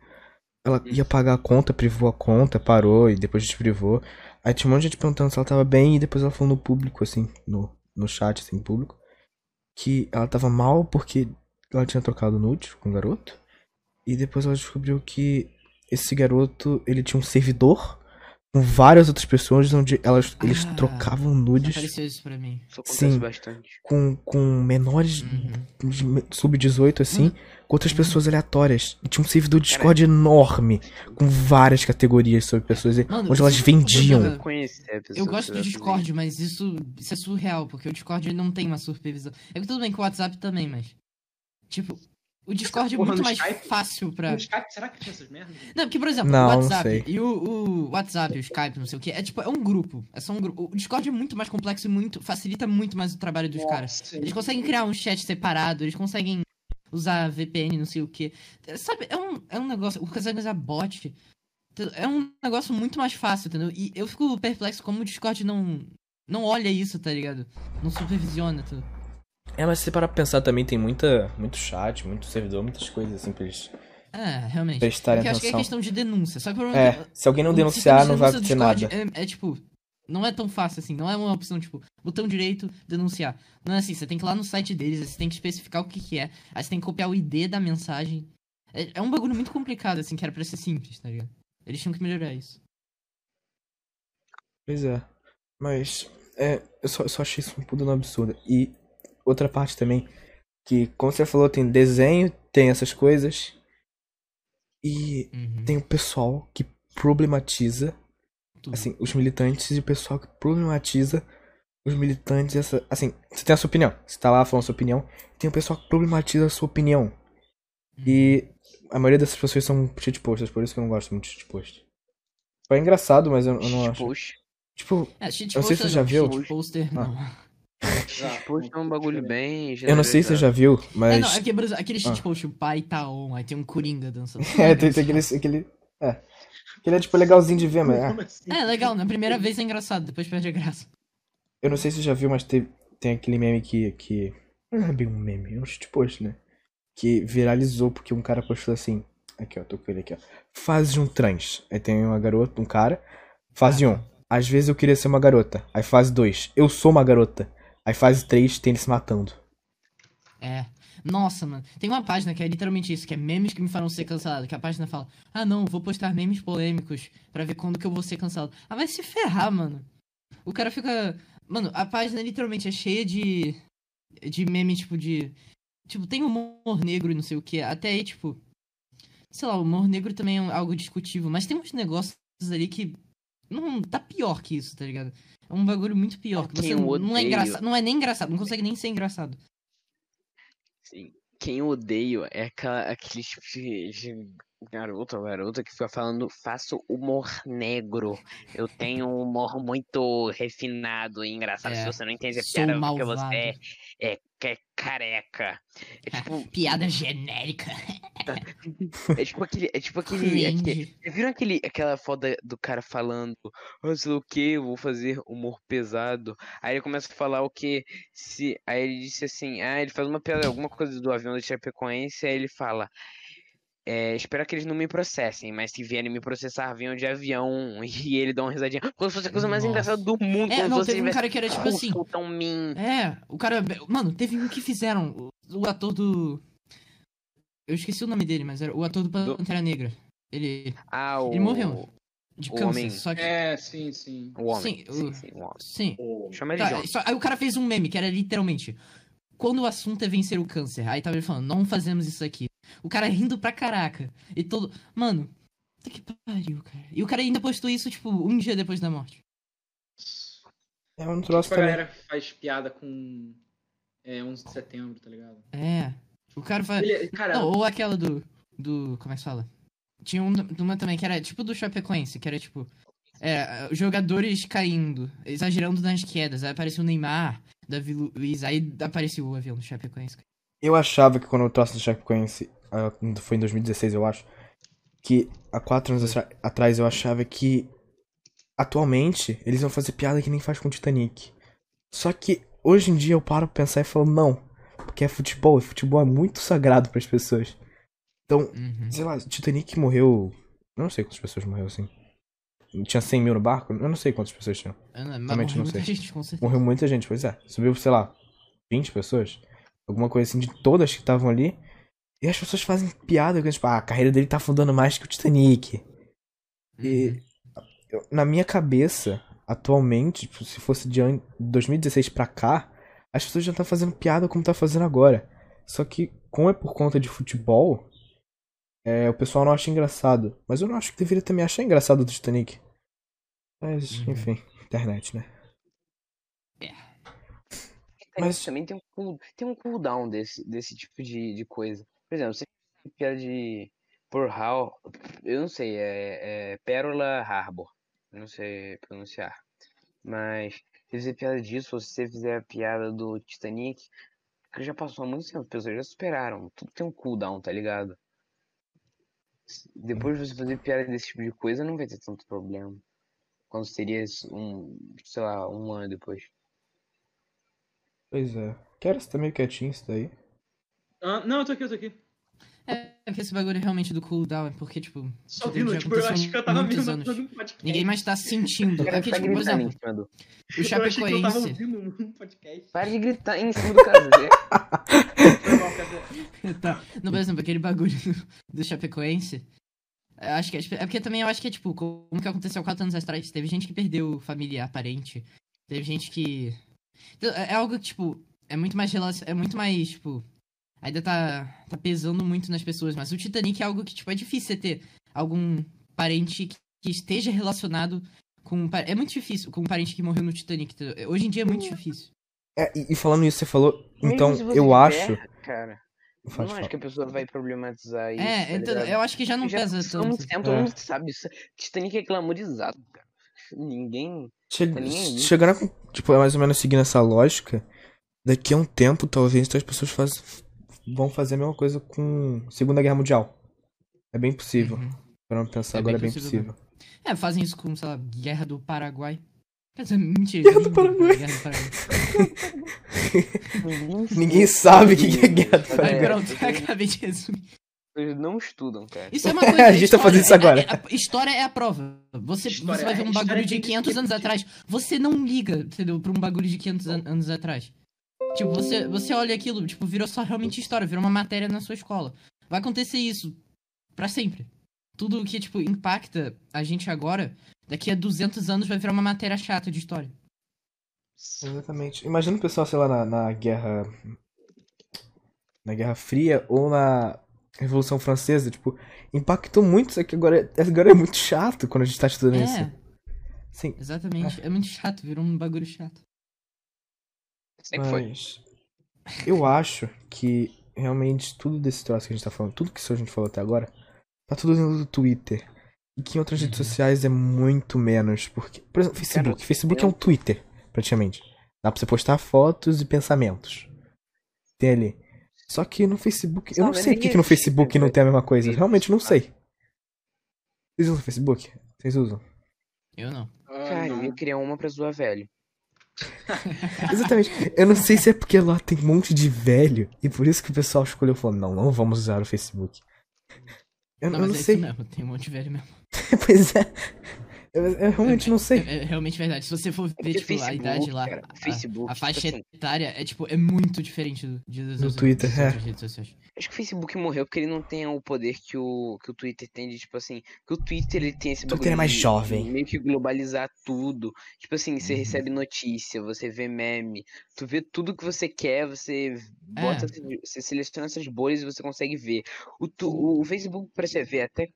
Speaker 1: Ela ia pagar a conta, privou a conta, parou e depois desprivou. Aí tinha um monte de gente perguntando se ela tava bem e depois ela falou no público, assim, no, no chat, assim, público, que ela tava mal porque ela tinha trocado nude com o garoto. E depois ela descobriu que esse garoto, ele tinha um servidor com várias outras pessoas onde elas, eles
Speaker 4: Ah,
Speaker 1: trocavam nudes
Speaker 4: Apareceu isso pra mim.
Speaker 2: Isso
Speaker 1: Sim.
Speaker 2: bastante.
Speaker 1: com, com menores
Speaker 4: Uhum.
Speaker 1: de me- sub-18, assim, com outras
Speaker 4: Uhum.
Speaker 1: pessoas aleatórias. E tinha um servidor de Discord enorme, com várias categorias sobre pessoas, e-
Speaker 4: Mano,
Speaker 1: onde elas
Speaker 4: isso-
Speaker 1: vendiam.
Speaker 4: Eu-
Speaker 2: Conhecer
Speaker 4: Eu gosto do. Discord, mas isso, isso é surreal, porque o Discord não tem uma supervisão. É que tudo bem que o WhatsApp também, mas. Tipo, o Discord é muito mais
Speaker 3: Skype?
Speaker 4: fácil pra.
Speaker 3: No Skype, será que tinha essas merdas?
Speaker 4: Não, porque, por exemplo,
Speaker 1: Não,
Speaker 4: o
Speaker 1: não
Speaker 4: WhatsApp
Speaker 1: sei.
Speaker 4: e o, o WhatsApp, o Skype, não sei o que, é tipo, é um grupo. É só um grupo. O Discord é muito mais complexo e muito. facilita muito mais o trabalho dos caras.
Speaker 3: Nossa,
Speaker 4: Eles conseguem criar um chat separado, eles conseguem usar VPN, não sei o que. Sabe, é um, é um negócio. Consegue usar bot. É um negócio muito mais fácil, entendeu? E eu fico perplexo como o Discord não. Não olha isso, tá ligado? Não supervisiona tudo.
Speaker 1: É, mas se parar pra pensar também, tem muita, muito chat, muito servidor, muitas coisas assim pra eles
Speaker 4: É, realmente.
Speaker 1: prestarem
Speaker 4: Porque eu acho que é
Speaker 1: atenção.
Speaker 4: questão de denúncia. Só que problema é
Speaker 1: É, se alguém não denunciar, não vai acontecer nada.
Speaker 4: É, é tipo, não é tão fácil assim, não é uma opção tipo, botão direito, denunciar. Não é assim, você tem que ir lá no site deles, você tem que especificar o que, que é, aí você tem que copiar o ID da mensagem. É, é um bagulho muito complicado, assim, que era pra ser simples, tá ligado? Eles tinham que melhorar isso.
Speaker 1: Pois é. Mas, é, eu só, eu só achei isso um no absurdo. E outra parte também, que como você falou, tem desenho, tem essas coisas. E
Speaker 4: Uhum.
Speaker 1: tem o pessoal que problematiza
Speaker 4: Tudo.
Speaker 1: assim, os militantes e o pessoal que problematiza os militantes, essa, assim, você tem a sua opinião, você tá lá falando a sua opinião, tem o pessoal que problematiza a sua opinião.
Speaker 4: Uhum.
Speaker 1: E a maioria dessas pessoas são shitposters, por isso que eu não gosto muito de shitpost. É engraçado, mas eu, eu não acho. Tipo,
Speaker 4: É,
Speaker 1: eu não sei se
Speaker 4: poster
Speaker 1: você já
Speaker 4: não,
Speaker 1: viu.
Speaker 4: shit poster
Speaker 1: Ah.
Speaker 4: não.
Speaker 2: Shitpost é um bagulho bem.
Speaker 1: eu não sei se você já viu, mas.
Speaker 4: não, é por exemplo, aquele
Speaker 1: Ah.
Speaker 4: shitpost, o pai tá on, aí tem um Coringa dançando.
Speaker 1: É, tem, tem aquele. aquele é. Aquele é tipo legalzinho de ver, mas. é.
Speaker 3: Assim?
Speaker 4: É, legal, na primeira vez é engraçado, depois perde a graça.
Speaker 1: Eu não sei se você já viu, mas teve, tem aquele meme que, que. Não é bem um meme, é um shitpost, né? Que viralizou porque um cara postou assim. Aqui, ó, tô com ele aqui, ó. Fase um trans. Aí tem uma garota, um cara. Fase 1. Um, às vezes eu queria ser uma garota. Aí fase 2. Eu sou uma garota. Aí fase 3, tem ele se matando.
Speaker 4: É. Nossa, mano. Tem uma página que é literalmente isso, que é memes que me farão ser cancelado. Que a página fala, ah não, vou postar memes polêmicos pra ver quando que eu vou ser cancelado. Ah, vai se ferrar, mano. O cara fica. Mano, a página literalmente é cheia de. De meme, tipo, de. Tipo, tem humor negro e não sei o que. Até aí, tipo. Sei lá, humor negro também é algo discutível. Mas tem uns negócios ali que. Não, tá pior que isso, tá ligado? É um bagulho muito pior. Que
Speaker 2: Quem
Speaker 4: você não, é engraçado. Não é nem engraçado, não consegue nem ser engraçado.
Speaker 2: Sim. Quem eu odeio é aquela, aquele tipo de, de garoto ou garota que fica falando faço humor negro. Eu tenho um humor muito refinado e engraçado.
Speaker 4: É,
Speaker 2: Se você não entende a piada, porque
Speaker 4: malvado.
Speaker 2: você é, é, é careca. É tipo,
Speaker 4: Piada genérica.
Speaker 2: é tipo aquele. É tipo aquele. aquele
Speaker 4: Cringe.
Speaker 2: Vocês viram aquele, aquela foda do cara falando, ah, sei o que, eu vou fazer humor pesado. Aí ele começa a falar o que, se. Aí ele disse assim, ah, ele faz uma piada, alguma coisa do avião da Chapecoense, aí ele fala, É, espero que eles não me processem, mas se vierem me processar, venham de avião e ele dá uma risadinha. Como se fosse a coisa mais
Speaker 4: Nossa.
Speaker 2: engraçada do mundo.
Speaker 4: É, não, teve um cara que era tipo assim.
Speaker 2: tão mim.
Speaker 4: É, o cara. Mano, teve um que fizeram. O, o ator do. Eu esqueci o nome dele, mas era o ator do Pantera Negra. Ele.
Speaker 2: Ah, o...
Speaker 4: Ele morreu. De
Speaker 2: o
Speaker 4: câncer.
Speaker 2: homem-
Speaker 4: Só que.
Speaker 3: É, sim, sim.
Speaker 2: O homem.
Speaker 4: Sim,
Speaker 2: Sim,
Speaker 4: o-
Speaker 2: sim, o homem.
Speaker 4: Sim.
Speaker 2: Chama ele
Speaker 4: Tá,
Speaker 2: de
Speaker 4: só- aí o cara fez um meme que era literalmente. Quando o assunto é vencer o câncer. Aí tava ele falando, não fazemos isso aqui. O cara rindo pra caraca. E todo. Mano, puta que pariu, cara. E o cara ainda postou isso, tipo, um dia depois da morte.
Speaker 1: É um troço
Speaker 3: Tipo, a galera faz piada com é, 11 de setembro, tá ligado?
Speaker 4: É. O cara faz.
Speaker 3: Ele, cara,
Speaker 4: Não, ou aquela do. Do. Como é que se fala? Tinha um, uma também que era tipo do Chapecoense, que era tipo. É, jogadores caindo, exagerando nas quedas. Aí apareceu o Neymar, Davi Luiz, aí apareceu o avião do Chapecoense.
Speaker 1: Eu achava que quando eu trouxe do Chapecoense, ah, foi em 2016 eu acho, que há quatro anos atrás eu achava que atualmente eles vão fazer piada que nem faz com o Titanic. Só que hoje em dia eu paro pra pensar e falo, não, porque é futebol, e futebol é muito sagrado pras pessoas. Então,
Speaker 4: Uhum.
Speaker 1: sei lá, Titanic morreu. Eu não sei quantas pessoas morreu assim. Tinha 100 mil no barco? Eu não sei quantas pessoas tinham.
Speaker 4: Eu não-
Speaker 1: Realmente
Speaker 4: morreu
Speaker 1: não
Speaker 4: muita
Speaker 1: sei.
Speaker 4: gente.
Speaker 1: Morreu muita gente, pois é. Subiu, sei lá, 20 pessoas. Alguma coisa assim de todas que estavam ali. E as pessoas fazem piada tipo, ah, a carreira dele tá afundando mais que o Titanic. E eu- na minha cabeça, atualmente, tipo, se fosse de an- 2016 pra cá, as pessoas já estão fazendo piada como tá fazendo agora. Só que, como é por conta de futebol, é, o pessoal não acha engraçado. Mas eu não acho que deveria também achar engraçado do Titanic. Mas,
Speaker 4: Uhum.
Speaker 1: enfim, internet, né?
Speaker 2: Mas também tem um, cool, tem um cooldown desse, desse tipo de, de coisa. Por exemplo, você piada de Pearl eu não sei, é, é Pérola Harbor. Não sei pronunciar. Mas se fizer piada disso, ou se você fizer a piada do Titanic, que já passou há muito tempo, as pessoas já superaram. Tudo tem um cooldown, tá ligado? Depois de você fazer piada desse tipo de coisa, não vai ter tanto problema. Quando seria um, sei lá, um ano depois.
Speaker 1: Pois é. Quero você tá meio quietinho isso daí.
Speaker 3: Ah, não, eu tô aqui, eu tô aqui.
Speaker 4: É que esse bagulho realmente do cooldown é porque, tipo,
Speaker 3: Só vindo, tipo, eu acho que eu tava vindo
Speaker 4: anos.
Speaker 3: no podcast.
Speaker 4: Ninguém mais tá sentindo. É que,
Speaker 2: tá
Speaker 4: tipo, por exemplo,
Speaker 2: cima do-
Speaker 4: o
Speaker 3: Eu achei que eu tava
Speaker 4: Chapecoense.
Speaker 3: ouvindo no podcast.
Speaker 2: Para de gritar em cima do
Speaker 3: cadê?
Speaker 4: tá. Não, por exemplo, aquele bagulho do, Chapecoense. eu Acho que é, tipo, é porque também eu acho que é tipo, como que aconteceu quatro anos atrás. Teve gente que perdeu familiar, parente. Teve gente que. Então, É é algo que, tipo, é muito mais relacion... É muito mais, tipo. Ainda tá, tá pesando muito nas pessoas. Mas o Titanic é algo que, tipo, é difícil você ter algum parente que, esteja relacionado com. um É muito difícil com um parente que morreu no Titanic. entendeu? Hoje em dia é muito difícil.
Speaker 1: É, e, e falando isso, você falou. Então,
Speaker 2: você
Speaker 1: eu acho.
Speaker 2: Cara, eu não acho que a pessoa vai problematizar isso.
Speaker 4: É,
Speaker 2: tá
Speaker 4: então, eu acho que já não
Speaker 2: já
Speaker 4: pesa
Speaker 2: há muito
Speaker 4: tanto.
Speaker 2: tempo, todo
Speaker 1: É.
Speaker 2: mundo sabe isso. Titanic é glamorizado, cara. Ninguém.
Speaker 1: Che-
Speaker 2: Tá nem aí.
Speaker 1: chegando a. Tipo, é mais ou menos seguindo essa lógica. Daqui a um tempo, talvez, as pessoas faz, vão fazer a mesma coisa com Segunda Guerra Mundial. É bem possível.
Speaker 4: Uhum.
Speaker 1: Pra não pensar
Speaker 4: É
Speaker 1: agora,
Speaker 4: bem
Speaker 1: é bem
Speaker 4: possível
Speaker 1: possível.
Speaker 4: É, fazem isso com, sei lá, Guerra do Paraguai. Quer dizer, mentira.
Speaker 1: Guerra do
Speaker 4: ninguém
Speaker 1: Paraguai.
Speaker 4: Guerra do Paraguai.
Speaker 1: Ninguém sabe o que é guerra do
Speaker 2: É,
Speaker 4: Ai,
Speaker 1: Paraguai.
Speaker 4: pronto,
Speaker 2: as
Speaker 4: acabei de resumir.
Speaker 2: Pessoas não estudam, cara.
Speaker 4: Isso é uma coisa.
Speaker 1: A gente tá fazendo isso
Speaker 4: história-
Speaker 1: agora.
Speaker 4: é- é- história é a prova. Você,
Speaker 3: História-
Speaker 4: você vai ver um
Speaker 3: história
Speaker 4: bagulho de
Speaker 3: tem que
Speaker 4: 500 anos atrás. Você não liga, entendeu? Pra um bagulho de 500 an- anos atrás. Tipo, você, você olha aquilo, tipo, virou só realmente história, virou uma matéria na sua escola. Vai acontecer isso pra sempre. Tudo que, tipo, impacta a gente agora, daqui a 200 anos vai virar uma matéria chata de história.
Speaker 1: Exatamente. Imagina o pessoal, sei lá, na, na guerra. Na Guerra Fria ou na Revolução Francesa, tipo, impactou muito isso aqui agora. é- Agora é muito chato quando a gente tá estudando isso.
Speaker 4: É,
Speaker 1: Sim,
Speaker 4: exatamente. É muito chato, virou um bagulho chato.
Speaker 2: Sempre foi.
Speaker 1: mas. Eu acho que realmente tudo desse troço que a gente tá falando, tudo que isso a gente falou até agora, tá tudo dentro do Twitter. E que em outras redes
Speaker 4: Uhum.
Speaker 1: sociais é muito menos. Porque, por exemplo, Facebook. Facebook é um Twitter, praticamente. Dá pra você postar fotos e pensamentos. Tem ali. Só que no Facebook. Eu não sei por que, que no Facebook não tem a mesma coisa. Realmente não
Speaker 2: tá.
Speaker 1: sei. Vocês usam Facebook? Vocês usam?
Speaker 4: Eu não.
Speaker 3: Ah,
Speaker 2: Cara, eu
Speaker 3: não.
Speaker 2: ia criar uma pra zoar velho.
Speaker 1: Exatamente. Eu não sei se é porque lá tem um monte de velho. E por isso que o pessoal escolheu e falou: não, não vamos usar o Facebook. Eu,
Speaker 4: Não,
Speaker 1: eu
Speaker 4: mas
Speaker 1: não
Speaker 4: é
Speaker 1: sei.
Speaker 4: isso mesmo, tem um monte de velho mesmo.
Speaker 1: pois é. Eu, eu realmente não sei.
Speaker 4: É, é realmente verdade. Se você for ver,
Speaker 2: porque
Speaker 4: tipo, a
Speaker 2: Facebook,
Speaker 4: idade lá,
Speaker 2: cara,
Speaker 4: a-
Speaker 2: Facebook,
Speaker 4: a, faixa
Speaker 2: tipo assim-
Speaker 4: etária é, tipo, é muito diferente do,
Speaker 1: Do
Speaker 4: outras-
Speaker 1: Twitter, é.
Speaker 4: redes sociais.
Speaker 2: Acho que o Facebook morreu porque ele não tem o poder que o, que o Twitter tem de, tipo assim, que o Twitter ele tem esse
Speaker 1: Twitter é mais
Speaker 2: de-
Speaker 1: jovem.
Speaker 2: de meio que globalizar tudo. Tipo assim, você
Speaker 1: Uhum.
Speaker 2: recebe notícia, você vê meme, tu vê tudo que você quer, você bota, você seleciona essas bolhas e você consegue ver. O, tu, o Facebook, pra você ver, até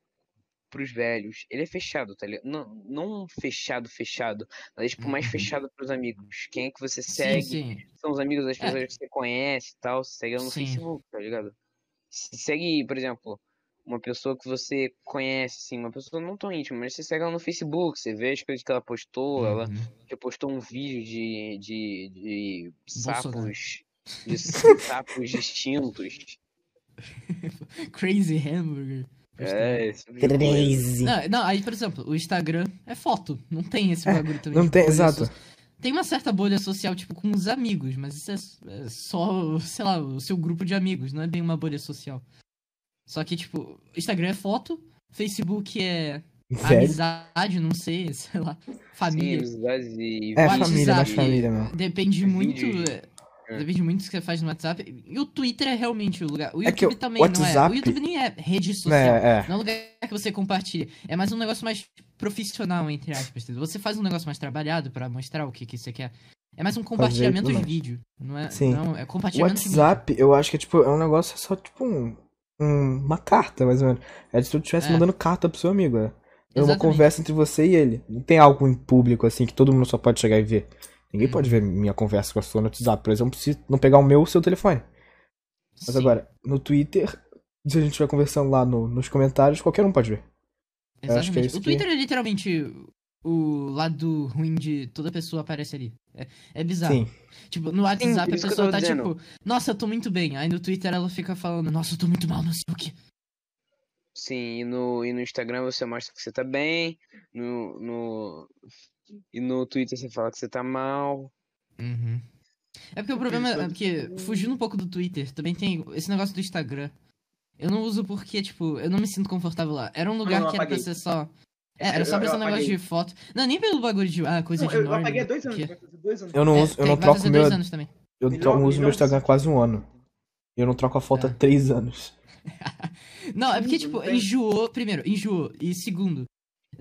Speaker 2: pros velhos, ele é fechado, tá ligado? Não, não fechado, fechado, mas tipo, mais
Speaker 4: Uhum.
Speaker 2: fechado pros amigos. Quem é que você
Speaker 4: Sim,
Speaker 2: segue?
Speaker 4: sim.
Speaker 2: são os amigos das
Speaker 4: É.
Speaker 2: pessoas que você conhece e tal, você segue no
Speaker 4: Sim.
Speaker 2: Facebook, tá ligado? Se segue, por exemplo, uma pessoa que você conhece, assim, uma pessoa não tão íntima, mas você segue ela no Facebook, você vê as coisas que ela postou, ela
Speaker 4: Uhum.
Speaker 2: repostou um vídeo de, de, de sapos, de sapos distintos.
Speaker 4: Crazy Hamburger.
Speaker 2: É, tipo coisa.
Speaker 5: Crazy.
Speaker 4: Não, não, aí, por exemplo, o Instagram é foto. Não tem esse
Speaker 1: É,
Speaker 4: bagulho também.
Speaker 1: Não
Speaker 4: de
Speaker 1: tem, exato.
Speaker 4: so- Tem uma certa bolha social, tipo, com os amigos, mas isso é, é só, sei lá, o seu grupo de amigos, não é bem uma bolha social. Só que, tipo, Instagram é foto, Facebook é
Speaker 1: Velho.
Speaker 4: amizade, não sei, sei lá,
Speaker 2: Sim,
Speaker 4: família.
Speaker 2: amizades e
Speaker 1: É,
Speaker 4: WhatsApp.
Speaker 1: família, mais família mesmo.
Speaker 4: Depende
Speaker 2: É
Speaker 4: muito.
Speaker 2: vídeo.
Speaker 4: É. Depende muito do que você faz no WhatsApp. E o Twitter é realmente o lugar. O
Speaker 1: É que
Speaker 4: YouTube
Speaker 1: o
Speaker 4: também não é. O
Speaker 1: WhatsApp-
Speaker 4: YouTube nem é rede social.
Speaker 1: É, é.
Speaker 4: Não é um lugar que você compartilha. É mais um negócio mais profissional, entre aspas. Você faz um negócio mais trabalhado pra mostrar o que, que você quer. É mais um compartilhamento de vídeo. Não é,
Speaker 1: Sim.
Speaker 4: não, é compartilhamento de
Speaker 1: WhatsApp, eu acho que é tipo, é um negócio só tipo um, um- uma carta, mais ou menos. É se tu estivesse
Speaker 4: É.
Speaker 1: mandando carta pro seu amigo, é. É uma
Speaker 4: Exatamente.
Speaker 1: conversa entre você e ele. Não tem algo em público assim que todo mundo só pode chegar e ver. Ninguém pode ver minha conversa com a sua no WhatsApp, por exemplo, se não pegar o meu ou o seu telefone. Mas
Speaker 4: Sim,
Speaker 1: agora, no Twitter, se a gente estiver conversando lá no- nos comentários, qualquer um pode ver. que é
Speaker 4: Exatamente.
Speaker 1: isso
Speaker 4: o
Speaker 1: que-
Speaker 4: Twitter é literalmente o lado ruim de toda pessoa aparece ali. É, é bizarro.
Speaker 1: Sim.
Speaker 4: Tipo, no WhatsApp
Speaker 2: por
Speaker 4: a
Speaker 2: que
Speaker 4: pessoa tá
Speaker 2: dizendo.
Speaker 4: tipo, nossa, eu tô muito bem. Aí no Twitter ela fica falando, nossa, eu tô muito mal, não sei o que.
Speaker 2: Sim, e no, e no Instagram você mostra que você tá bem, no, no, e no Twitter você fala que você tá mal.
Speaker 4: Uhum. É porque o problema é que, fugindo um pouco do Twitter, também tem esse negócio do Instagram. Eu não uso porque, tipo, eu não me sinto confortável lá. Era um lugar
Speaker 3: não,
Speaker 4: que era pra
Speaker 3: apaguei.
Speaker 4: ser só. É, era só
Speaker 3: Eu-
Speaker 4: pra
Speaker 3: eu
Speaker 4: ser um negócio de foto. Não, nem pelo bagulho de. Ah, coisa
Speaker 3: Não,
Speaker 4: de
Speaker 3: eu, eu apaguei há dois anos,
Speaker 4: que-
Speaker 3: vai fazer dois anos.
Speaker 1: Eu não
Speaker 4: É,
Speaker 1: uso, eu
Speaker 4: tem-
Speaker 1: não
Speaker 4: vai
Speaker 1: troco
Speaker 4: fazer
Speaker 1: meu.
Speaker 4: dois anos também.
Speaker 1: Eu
Speaker 3: Melhor-
Speaker 1: tro- uso meu Instagram há quase um ano. E eu não troco a foto
Speaker 4: É.
Speaker 1: há três anos.
Speaker 4: Não, é porque, tipo, enjoou. Primeiro, enjoou. E segundo,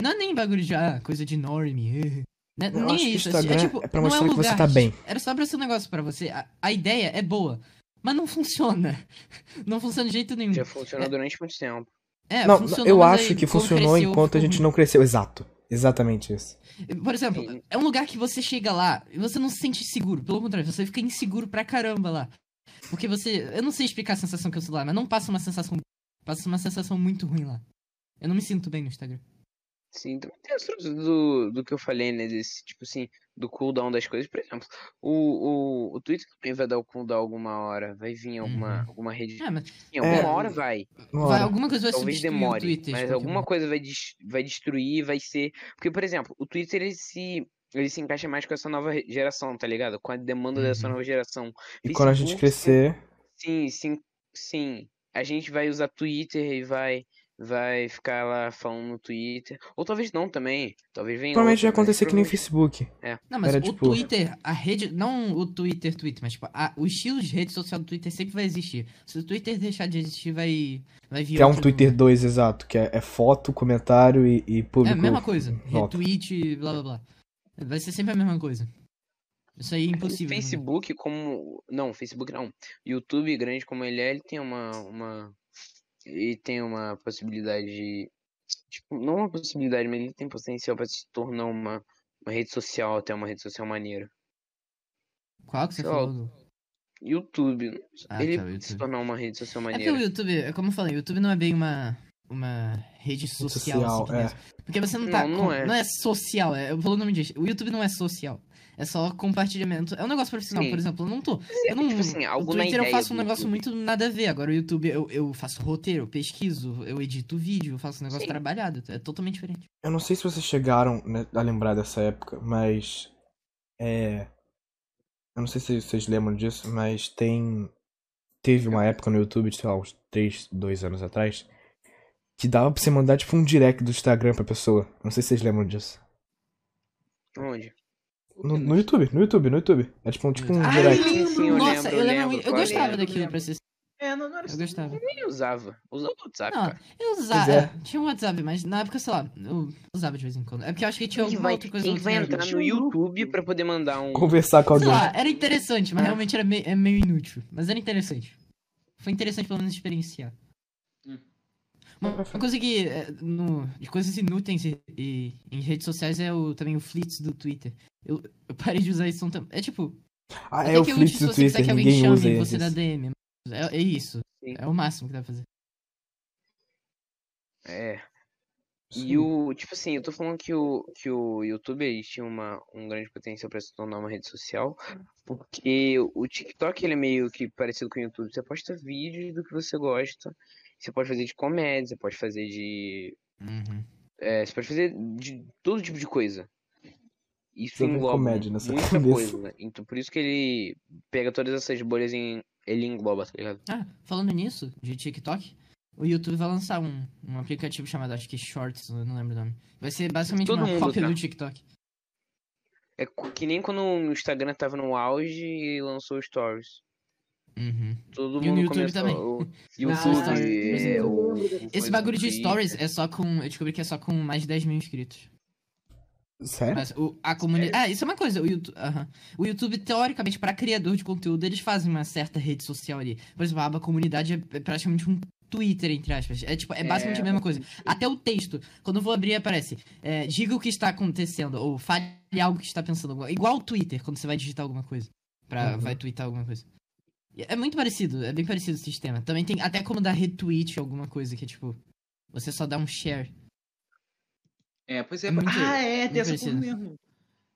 Speaker 4: não é nem bagulho de, ah, coisa de enorme. Né?
Speaker 1: Eu
Speaker 4: nem
Speaker 1: acho que o
Speaker 4: isso.
Speaker 1: Instagram
Speaker 4: é, tipo,
Speaker 1: é pra
Speaker 4: não
Speaker 1: mostrar
Speaker 4: um
Speaker 1: que você
Speaker 4: lugar
Speaker 1: tá bem.
Speaker 4: Era só pra ser um negócio pra você. A, a ideia é boa, mas não funciona. Não funciona de jeito nenhum.
Speaker 2: Já funcionou durante muito tempo.
Speaker 4: É,
Speaker 1: Não,
Speaker 4: funcionou,
Speaker 1: eu acho
Speaker 4: aí,
Speaker 1: que funcionou
Speaker 4: cresceu,
Speaker 1: enquanto a gente não cresceu. Exato. Exatamente isso.
Speaker 4: Por exemplo,
Speaker 2: Sim.
Speaker 4: é um lugar que você chega lá e você não se sente seguro. Pelo contrário, você fica inseguro pra caramba lá. Porque você. Eu não sei explicar a sensação que eu sei lá, mas não passa uma sensação. Passa uma sensação muito ruim lá. Eu não me sinto bem no Instagram.
Speaker 2: Sim, também tem as coisas do, do que eu falei, né? Desse, tipo assim, do cooldown das coisas. Por exemplo, o, o, o Twitter também vai dar o cooldown alguma hora. Vai vir alguma,
Speaker 4: Uhum.
Speaker 2: alguma rede.
Speaker 4: É, mas
Speaker 2: Em alguma
Speaker 1: É.
Speaker 2: hora vai.
Speaker 1: Uma
Speaker 4: vai, alguma coisa vai
Speaker 2: Talvez demore.
Speaker 4: o Twitter.
Speaker 2: mas alguma coisa vai, des- vai destruir, vai ser. Porque, por exemplo, o Twitter ele se. Ele se encaixa mais com essa nova geração, tá ligado? Com a demanda dessa
Speaker 4: Uhum.
Speaker 2: nova geração.
Speaker 1: E quando a gente crescer.
Speaker 2: Sim, sim, sim. A gente vai usar Twitter e vai, vai ficar lá falando no Twitter. Ou talvez não também. Talvez venha
Speaker 1: Provavelmente vai
Speaker 2: mas
Speaker 1: acontecer que nem o Facebook.
Speaker 4: Não, mas
Speaker 1: Era,
Speaker 4: o
Speaker 1: tipo-
Speaker 4: Twitter, a rede. Não o Twitter, Twitter, mas tipo, a- o estilo de rede social do Twitter sempre vai existir. Se o Twitter deixar de existir, vai. Vai vir.
Speaker 1: Que é um Twitter 2 exato, que é, é foto, comentário e, e
Speaker 4: É
Speaker 1: público.
Speaker 4: a mesma coisa.
Speaker 1: volta.
Speaker 4: Retweet, blá blá blá. Vai ser sempre a mesma coisa. Isso aí é
Speaker 2: O
Speaker 4: impossível. mudar.
Speaker 2: Facebook, como. Não, Facebook não. YouTube, grande como ele é, ele tem uma. uma... Ele tem uma possibilidade de. Tipo, não uma possibilidade, mas ele tem potencial pra se tornar uma, uma rede social, até uma rede social maneira.
Speaker 4: Qual que você
Speaker 2: lá,
Speaker 4: falou?
Speaker 2: YouTube.
Speaker 4: Ah,
Speaker 2: ele
Speaker 4: tá,
Speaker 2: pode se
Speaker 4: YouTube.
Speaker 2: tornar uma rede social
Speaker 4: É
Speaker 2: maneira.
Speaker 4: o YouTube, é como eu falei, o YouTube não é bem uma, uma rede social,
Speaker 1: social,
Speaker 4: assim,
Speaker 1: é.
Speaker 4: mesmo. Porque você não tá.
Speaker 2: Não,
Speaker 4: com-
Speaker 2: não é.
Speaker 4: não é social, é, pelo nome disso. O YouTube não é social. É só compartilhamento. É um negócio profissional,
Speaker 2: Sim.
Speaker 4: por exemplo. Eu não tô. Eu não,
Speaker 2: tipo assim,
Speaker 4: o
Speaker 2: na
Speaker 4: Twitter eu faço um negócio
Speaker 2: YouTube.
Speaker 4: muito nada a ver. Agora o YouTube eu, eu faço roteiro, eu pesquiso, eu edito vídeo, eu faço um negócio
Speaker 2: Sim.
Speaker 4: trabalhado. É totalmente diferente.
Speaker 1: Eu não sei se vocês chegaram né, a lembrar dessa época, mas. É. Eu não sei se vocês lembram disso, mas tem. Teve uma época no YouTube, sei lá, uns 3, 2 anos atrás, que dava pra você mandar tipo um direct do Instagram pra pessoa. Não sei se vocês lembram disso.
Speaker 2: Onde?
Speaker 1: No, no YouTube, no YouTube, no YouTube. É tipo um, tipo um
Speaker 4: Ah,
Speaker 1: direct.
Speaker 2: Sim, sim, eu
Speaker 4: Nossa,
Speaker 2: lembro,
Speaker 4: eu
Speaker 2: eu
Speaker 4: lembro muito. Eu gostava
Speaker 2: lembro,
Speaker 4: daquilo pra ser.
Speaker 3: É, não, não era
Speaker 4: Eu gostava.
Speaker 2: Nem usava. Usava o WhatsApp,
Speaker 4: Não,
Speaker 2: cara.
Speaker 4: eu usava.
Speaker 1: É.
Speaker 4: é, Tinha um WhatsApp, mas na época, sei lá, eu usava de vez em quando. É porque eu acho que tinha alguma
Speaker 2: vai,
Speaker 4: outra coisa
Speaker 2: quem que vai entrar no YouTube pra poder mandar um.
Speaker 1: Conversar com
Speaker 4: Sei
Speaker 1: alguém.
Speaker 4: lá, era interessante, mas realmente era meio, é meio inútil. Mas era interessante. Foi interessante pelo menos experienciar. Coisa que. é, no, de coisas inúteis e, e- em redes sociais é o, também o Flits do Twitter. Eu, eu parei de usar isso ontem. É tipo.
Speaker 1: Ah, é o
Speaker 4: útil se
Speaker 1: do
Speaker 4: você quiser
Speaker 1: Twitter,
Speaker 4: que alguém
Speaker 1: ninguém
Speaker 4: chame
Speaker 1: usa
Speaker 4: você na
Speaker 1: isso.
Speaker 4: DM. É, é isso.
Speaker 2: Sim.
Speaker 4: É o máximo que dá pra fazer.
Speaker 2: É. E
Speaker 1: Sim.
Speaker 2: o. Tipo assim, eu tô falando que o, que o YouTube ele tinha uma, um grande potencial pra se tornar uma rede social. Porque o TikTok ele é meio que parecido com o YouTube. Você posta vídeos do que você gosta. Você pode fazer de comédia, você pode fazer de.
Speaker 4: Uhum.
Speaker 2: é, você pode fazer de todo tipo de coisa. Isso engloba
Speaker 1: comédia na sua
Speaker 2: muita
Speaker 1: cabeça.
Speaker 2: coisa. né? Então por isso que ele pega todas essas bolhas em. Ele engloba, tá ligado?
Speaker 4: Ah, falando nisso, de TikTok, o YouTube vai lançar um, um aplicativo chamado, acho que Shorts, eu não lembro o nome. Vai ser basicamente
Speaker 2: Todo
Speaker 4: uma cópia
Speaker 2: tá.
Speaker 4: do TikTok.
Speaker 2: É que nem quando o Instagram tava no auge e lançou Stories.
Speaker 4: Uhum.
Speaker 2: Todo
Speaker 4: E no
Speaker 2: mundo
Speaker 4: YouTube
Speaker 2: começou.
Speaker 4: também.
Speaker 2: O YouTube,
Speaker 4: Stories.
Speaker 2: é, o,
Speaker 4: Esse bagulho de. Stories é só com. Eu descobri que é só com mais de 10 mil inscritos.
Speaker 1: Sério?
Speaker 4: Mas o, a comunidade. Ah, isso é uma coisa. O YouTube, aham. o YouTube, teoricamente, para criador de conteúdo, eles fazem uma certa rede social ali. Por exemplo, a aba comunidade é é praticamente um Twitter, entre aspas. É, tipo, é basicamente a mesma coisa. Até o texto. Quando eu vou abrir, aparece. é, diga o que está acontecendo. Ou fale algo que está pensando. Igual o Twitter, quando você vai digitar alguma coisa. Pra,
Speaker 1: Uhum.
Speaker 4: Vai twittar alguma coisa. É muito parecido. É bem parecido o sistema. Também tem até como dar retweet alguma coisa que é tipo. Você só dá um share.
Speaker 3: É, pois é.
Speaker 4: É muito-
Speaker 3: ah, é, tem essa mesmo.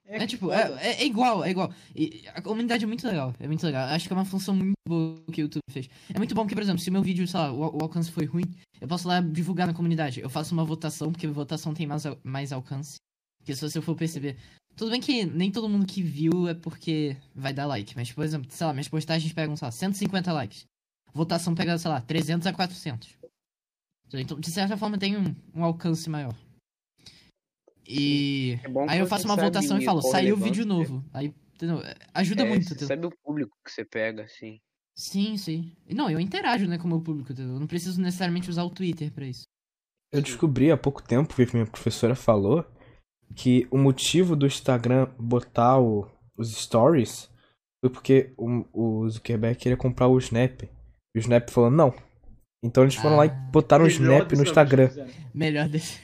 Speaker 4: É,
Speaker 3: que
Speaker 4: tipo, é, é- é igual, é igual. E a comunidade é muito legal, é muito legal. Acho que é uma função muito boa que o YouTube fez. É muito bom porque, por exemplo, se o meu vídeo, sei lá, o, o alcance foi ruim, eu posso lá divulgar na comunidade. Eu faço uma votação, porque votação tem mais, mais alcance. Porque se você for perceber. Tudo bem que nem todo mundo que viu é porque vai dar like. Mas, por exemplo, sei lá, minhas postagens pegam, sei lá, 150 likes. Votação pega, sei lá, 300 a 400. Então, de certa forma, tem um, um alcance maior. E.
Speaker 2: É
Speaker 4: Aí eu faço uma votação e falo, saiu
Speaker 2: relevância.
Speaker 4: vídeo novo. Aí, entendeu? Ajuda
Speaker 2: É,
Speaker 4: muito,
Speaker 2: você
Speaker 4: entendeu?
Speaker 2: sabe o público que você pega, assim.
Speaker 4: Sim, sim. Não, eu interajo, né, com o meu público, entendeu? Eu não preciso necessariamente usar o Twitter pra isso.
Speaker 1: Eu descobri há pouco tempo, que minha professora falou, que o motivo do Instagram botar o- os stories foi porque o, o Zuckerberg queria comprar o Snap. E o Snap falou não. Então eles foram lá e
Speaker 4: Ah.
Speaker 1: botaram o Snap no Instagram.
Speaker 4: Melhor desse.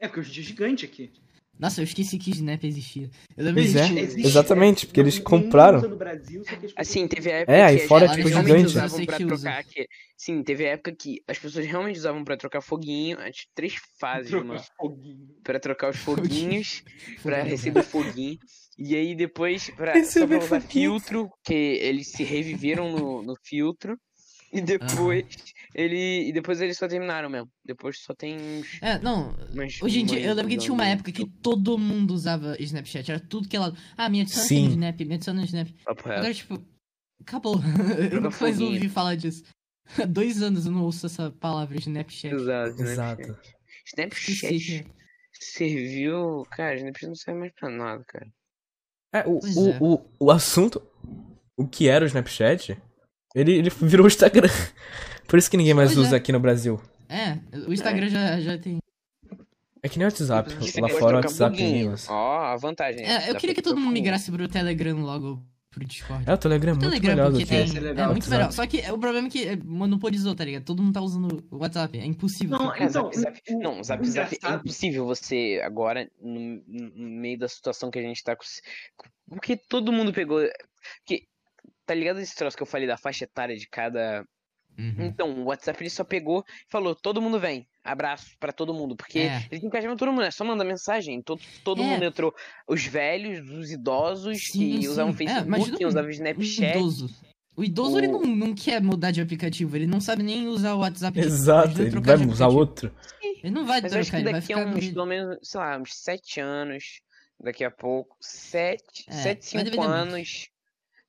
Speaker 3: É, porque hoje em dia é gigante aqui.
Speaker 4: Nossa, eu esqueci que Snap existia. Eu lembro
Speaker 1: Pois é, exatamente, porque eles compraram.
Speaker 3: Brasil,
Speaker 2: Assim, teve a época
Speaker 1: É, aí
Speaker 2: que
Speaker 1: fora,
Speaker 2: as
Speaker 4: tipo,
Speaker 2: pessoas
Speaker 4: gigante.
Speaker 2: realmente
Speaker 4: Eu
Speaker 2: usavam
Speaker 4: sei
Speaker 2: pra
Speaker 4: que usa.
Speaker 2: trocar. Que, sim, teve a época que as pessoas realmente usavam pra trocar foguinho. As três fases,
Speaker 3: Trocar
Speaker 2: mano.
Speaker 3: foguinho.
Speaker 2: Pra trocar os foguinhos, pra
Speaker 4: Foguinho,
Speaker 2: receber foguinho. E aí depois, pra,
Speaker 1: Receber
Speaker 2: pra
Speaker 1: foguinho.
Speaker 2: filtro, que eles se reviveram no, no filtro. E depois, ele, e depois eles só terminaram mesmo. Depois só tem uns.
Speaker 4: É, não.
Speaker 2: umas-
Speaker 4: Hoje em dia, eu lembro que tinha uma época que todo mundo usava Snapchat. Era tudo que ela. Ah, me adiciona
Speaker 1: Sim.
Speaker 4: no Snap, me adiciona no Snap. Agora, tipo, acabou. eu nunca mais ouvi falar disso. Há dois anos eu não ouço essa palavra Snapchat.
Speaker 2: Exato,
Speaker 1: Exato.
Speaker 2: Snapchat. Snapchat serviu. Cara, Snapchat não serve mais pra nada, cara.
Speaker 1: É, o, o,
Speaker 4: é.
Speaker 1: o, o assunto, o que era o Snapchat, ele, ele virou o Instagram. Por isso que ninguém mais
Speaker 4: Pois
Speaker 1: usa
Speaker 4: é.
Speaker 1: aqui no Brasil.
Speaker 4: É, o Instagram já, já tem.
Speaker 1: É que nem o WhatsApp. Lá fora o WhatsApp
Speaker 2: foguinho.
Speaker 1: ninguém usa.
Speaker 2: Ó, a vantagem.
Speaker 4: É, eu
Speaker 2: dá
Speaker 4: queria que todo mundo migrasse pro Telegram logo pro Discord.
Speaker 1: É, o Telegram é
Speaker 4: O
Speaker 1: muito
Speaker 4: Telegram,
Speaker 1: melhor do
Speaker 4: porque
Speaker 1: que
Speaker 4: tem.
Speaker 3: É
Speaker 4: É, muito melhor. Só que o problema é que é, monopolizou, tá ligado? Todo mundo tá usando o WhatsApp. É impossível.
Speaker 3: Não,
Speaker 2: É,
Speaker 3: Então,
Speaker 2: Zap, Zap,
Speaker 3: o-
Speaker 2: não, Zap
Speaker 3: o
Speaker 2: Zap é impossível você agora, no, no meio da situação que a gente tá com. Porque todo mundo pegou. Porque, tá ligado esse troço que eu falei da faixa etária de cada.
Speaker 4: Uhum.
Speaker 2: Então, o WhatsApp ele só pegou e falou: todo mundo vem. Abraço pra todo mundo. Porque
Speaker 4: É.
Speaker 2: ele tem engajamento todo mundo, é só mandar mensagem. Todo, todo
Speaker 4: É.
Speaker 2: mundo entrou. Os velhos, os idosos
Speaker 4: Sim,
Speaker 2: que usavam
Speaker 4: sim. É,
Speaker 2: Facebook,
Speaker 4: imagina
Speaker 2: que
Speaker 4: um-
Speaker 2: usavam
Speaker 4: Um
Speaker 2: Snapchat.
Speaker 4: idoso. O idoso, ele
Speaker 2: O-
Speaker 4: não, não quer mudar de aplicativo. Ele não sabe nem usar o WhatsApp.
Speaker 1: Exato, ele
Speaker 4: trocar
Speaker 1: vai usar outro.
Speaker 4: Ele não vai
Speaker 2: Mas eu acho
Speaker 4: trocar,
Speaker 2: que
Speaker 4: ele vai
Speaker 2: daqui a uns, pelo menos, sei lá, uns sete anos, daqui a pouco, sete,
Speaker 4: É,
Speaker 2: sete, cinco anos,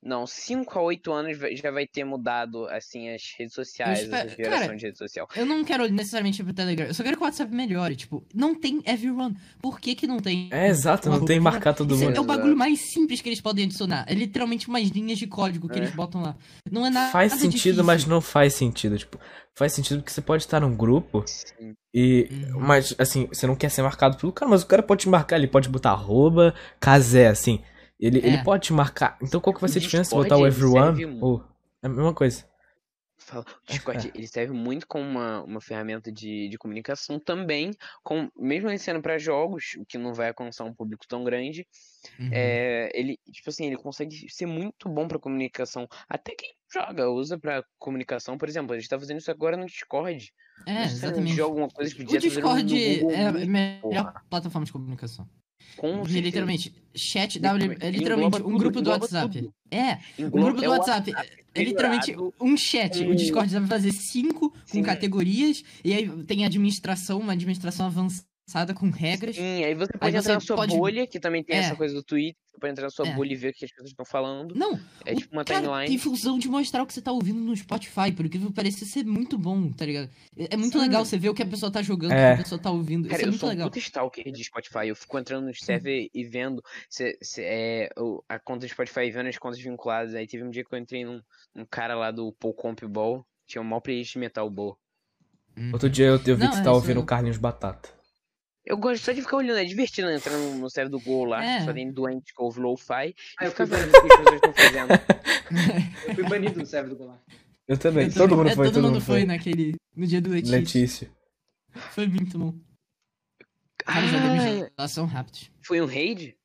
Speaker 2: Não, 5 a 8 anos já vai ter mudado, assim, as redes sociais,
Speaker 4: espero-
Speaker 2: a geração
Speaker 4: cara,
Speaker 2: de rede social.
Speaker 4: Eu não quero necessariamente ir pro Telegram. Eu só quero que o WhatsApp melhore. Tipo, não tem everyone. Por que que não tem?
Speaker 1: É, exato, não tem marcar todo
Speaker 4: é-
Speaker 1: mundo.
Speaker 4: é o bagulho mais simples que eles podem adicionar. É literalmente umas linhas de código que
Speaker 2: É.
Speaker 4: eles botam lá. Não é nada
Speaker 1: Faz sentido,
Speaker 4: difícil.
Speaker 1: mas não faz sentido. Tipo, faz sentido porque você pode estar num grupo
Speaker 2: Sim.
Speaker 1: e.
Speaker 4: Uhum.
Speaker 1: Mas, assim, você não quer ser marcado pelo cara, mas o cara pode te marcar, ele pode botar arroba, casé, assim. Ele, ele
Speaker 4: É.
Speaker 1: pode te marcar. Então qual que vai ser a
Speaker 2: O
Speaker 1: diferença botar o
Speaker 2: ele
Speaker 1: everyone?
Speaker 2: serve.
Speaker 1: Ou. É a mesma coisa.
Speaker 2: Fala, o Discord, ele serve muito como uma, uma ferramenta de, de comunicação também, com, mesmo ele sendo para jogos, o que não vai alcançar um público tão grande,
Speaker 4: Uhum.
Speaker 2: é, ele, tipo assim, ele consegue ser muito bom para comunicação. Até quem joga, usa para comunicação, por exemplo, a gente tá fazendo isso agora no Discord.
Speaker 4: É, exatamente.
Speaker 2: joga alguma coisa,
Speaker 4: O
Speaker 2: podia fazer no
Speaker 4: Discord é a melhor
Speaker 2: porra.
Speaker 4: plataforma de comunicação.
Speaker 2: Com
Speaker 4: literalmente, chat W é literalmente um
Speaker 2: tudo,
Speaker 4: grupo do
Speaker 2: engloba
Speaker 4: WhatsApp.
Speaker 2: tudo.
Speaker 4: É, um
Speaker 2: Engloba-
Speaker 4: grupo do
Speaker 2: é o
Speaker 4: WhatsApp. É literalmente um chat. O
Speaker 2: com-
Speaker 4: Discord pra fazer cinco com
Speaker 2: Sim.
Speaker 4: categorias. E aí tem administração, uma administração avançada com regras.
Speaker 2: Sim, aí você
Speaker 4: Aí
Speaker 2: pode
Speaker 4: você
Speaker 2: entrar na sua
Speaker 4: pode-
Speaker 2: bolha, que também tem
Speaker 4: É.
Speaker 2: essa coisa do Twitter, você pode entrar na sua
Speaker 4: É.
Speaker 2: bolha e ver o que as pessoas estão falando.
Speaker 4: Não,
Speaker 2: É tipo uma
Speaker 4: cara,
Speaker 2: timeline.
Speaker 4: tem função de mostrar o que você tá ouvindo no Spotify, porque parece ser muito bom, tá ligado? É é muito
Speaker 2: Sim.
Speaker 4: legal você ver o que a pessoa tá jogando,
Speaker 1: É.
Speaker 4: o que a pessoa tá ouvindo.
Speaker 2: Cara,
Speaker 4: Isso é
Speaker 2: eu
Speaker 4: muito
Speaker 2: sou um
Speaker 4: legal.
Speaker 2: puta stalker de Spotify. Eu fico entrando no server e vendo se, se é, a conta do Spotify e vendo as contas vinculadas. Aí teve um dia que eu entrei num, num cara lá do Paul Comp Ball. Tinha um maior playlist de Metal Ball.
Speaker 4: Hum.
Speaker 1: Outro dia eu, eu vi
Speaker 4: Não,
Speaker 1: que você
Speaker 4: é,
Speaker 1: tava
Speaker 4: isso
Speaker 1: ouvindo
Speaker 4: é-
Speaker 1: o Carlinhos Batata.
Speaker 2: Eu gosto só de ficar olhando, é divertido né? entrar no, no server do Gol lá,
Speaker 4: É.
Speaker 2: só tem doente que ouve lo-fi.
Speaker 3: Ah,
Speaker 2: E
Speaker 3: eu fui
Speaker 2: vendo o que as pessoas estão fazendo.
Speaker 3: Eu fui banido do server do Golar.
Speaker 1: Eu também.
Speaker 4: Eu
Speaker 1: todo mundo
Speaker 4: é,
Speaker 1: foi,
Speaker 4: todo
Speaker 1: todo
Speaker 4: mundo
Speaker 1: mundo
Speaker 4: foi
Speaker 1: foi.
Speaker 4: naquele. No dia do Letícia.
Speaker 1: Letícia.
Speaker 4: Foi muito bom. Cara, os
Speaker 2: Ah,
Speaker 4: algoritmos lá são rápidos.
Speaker 2: foi um raid?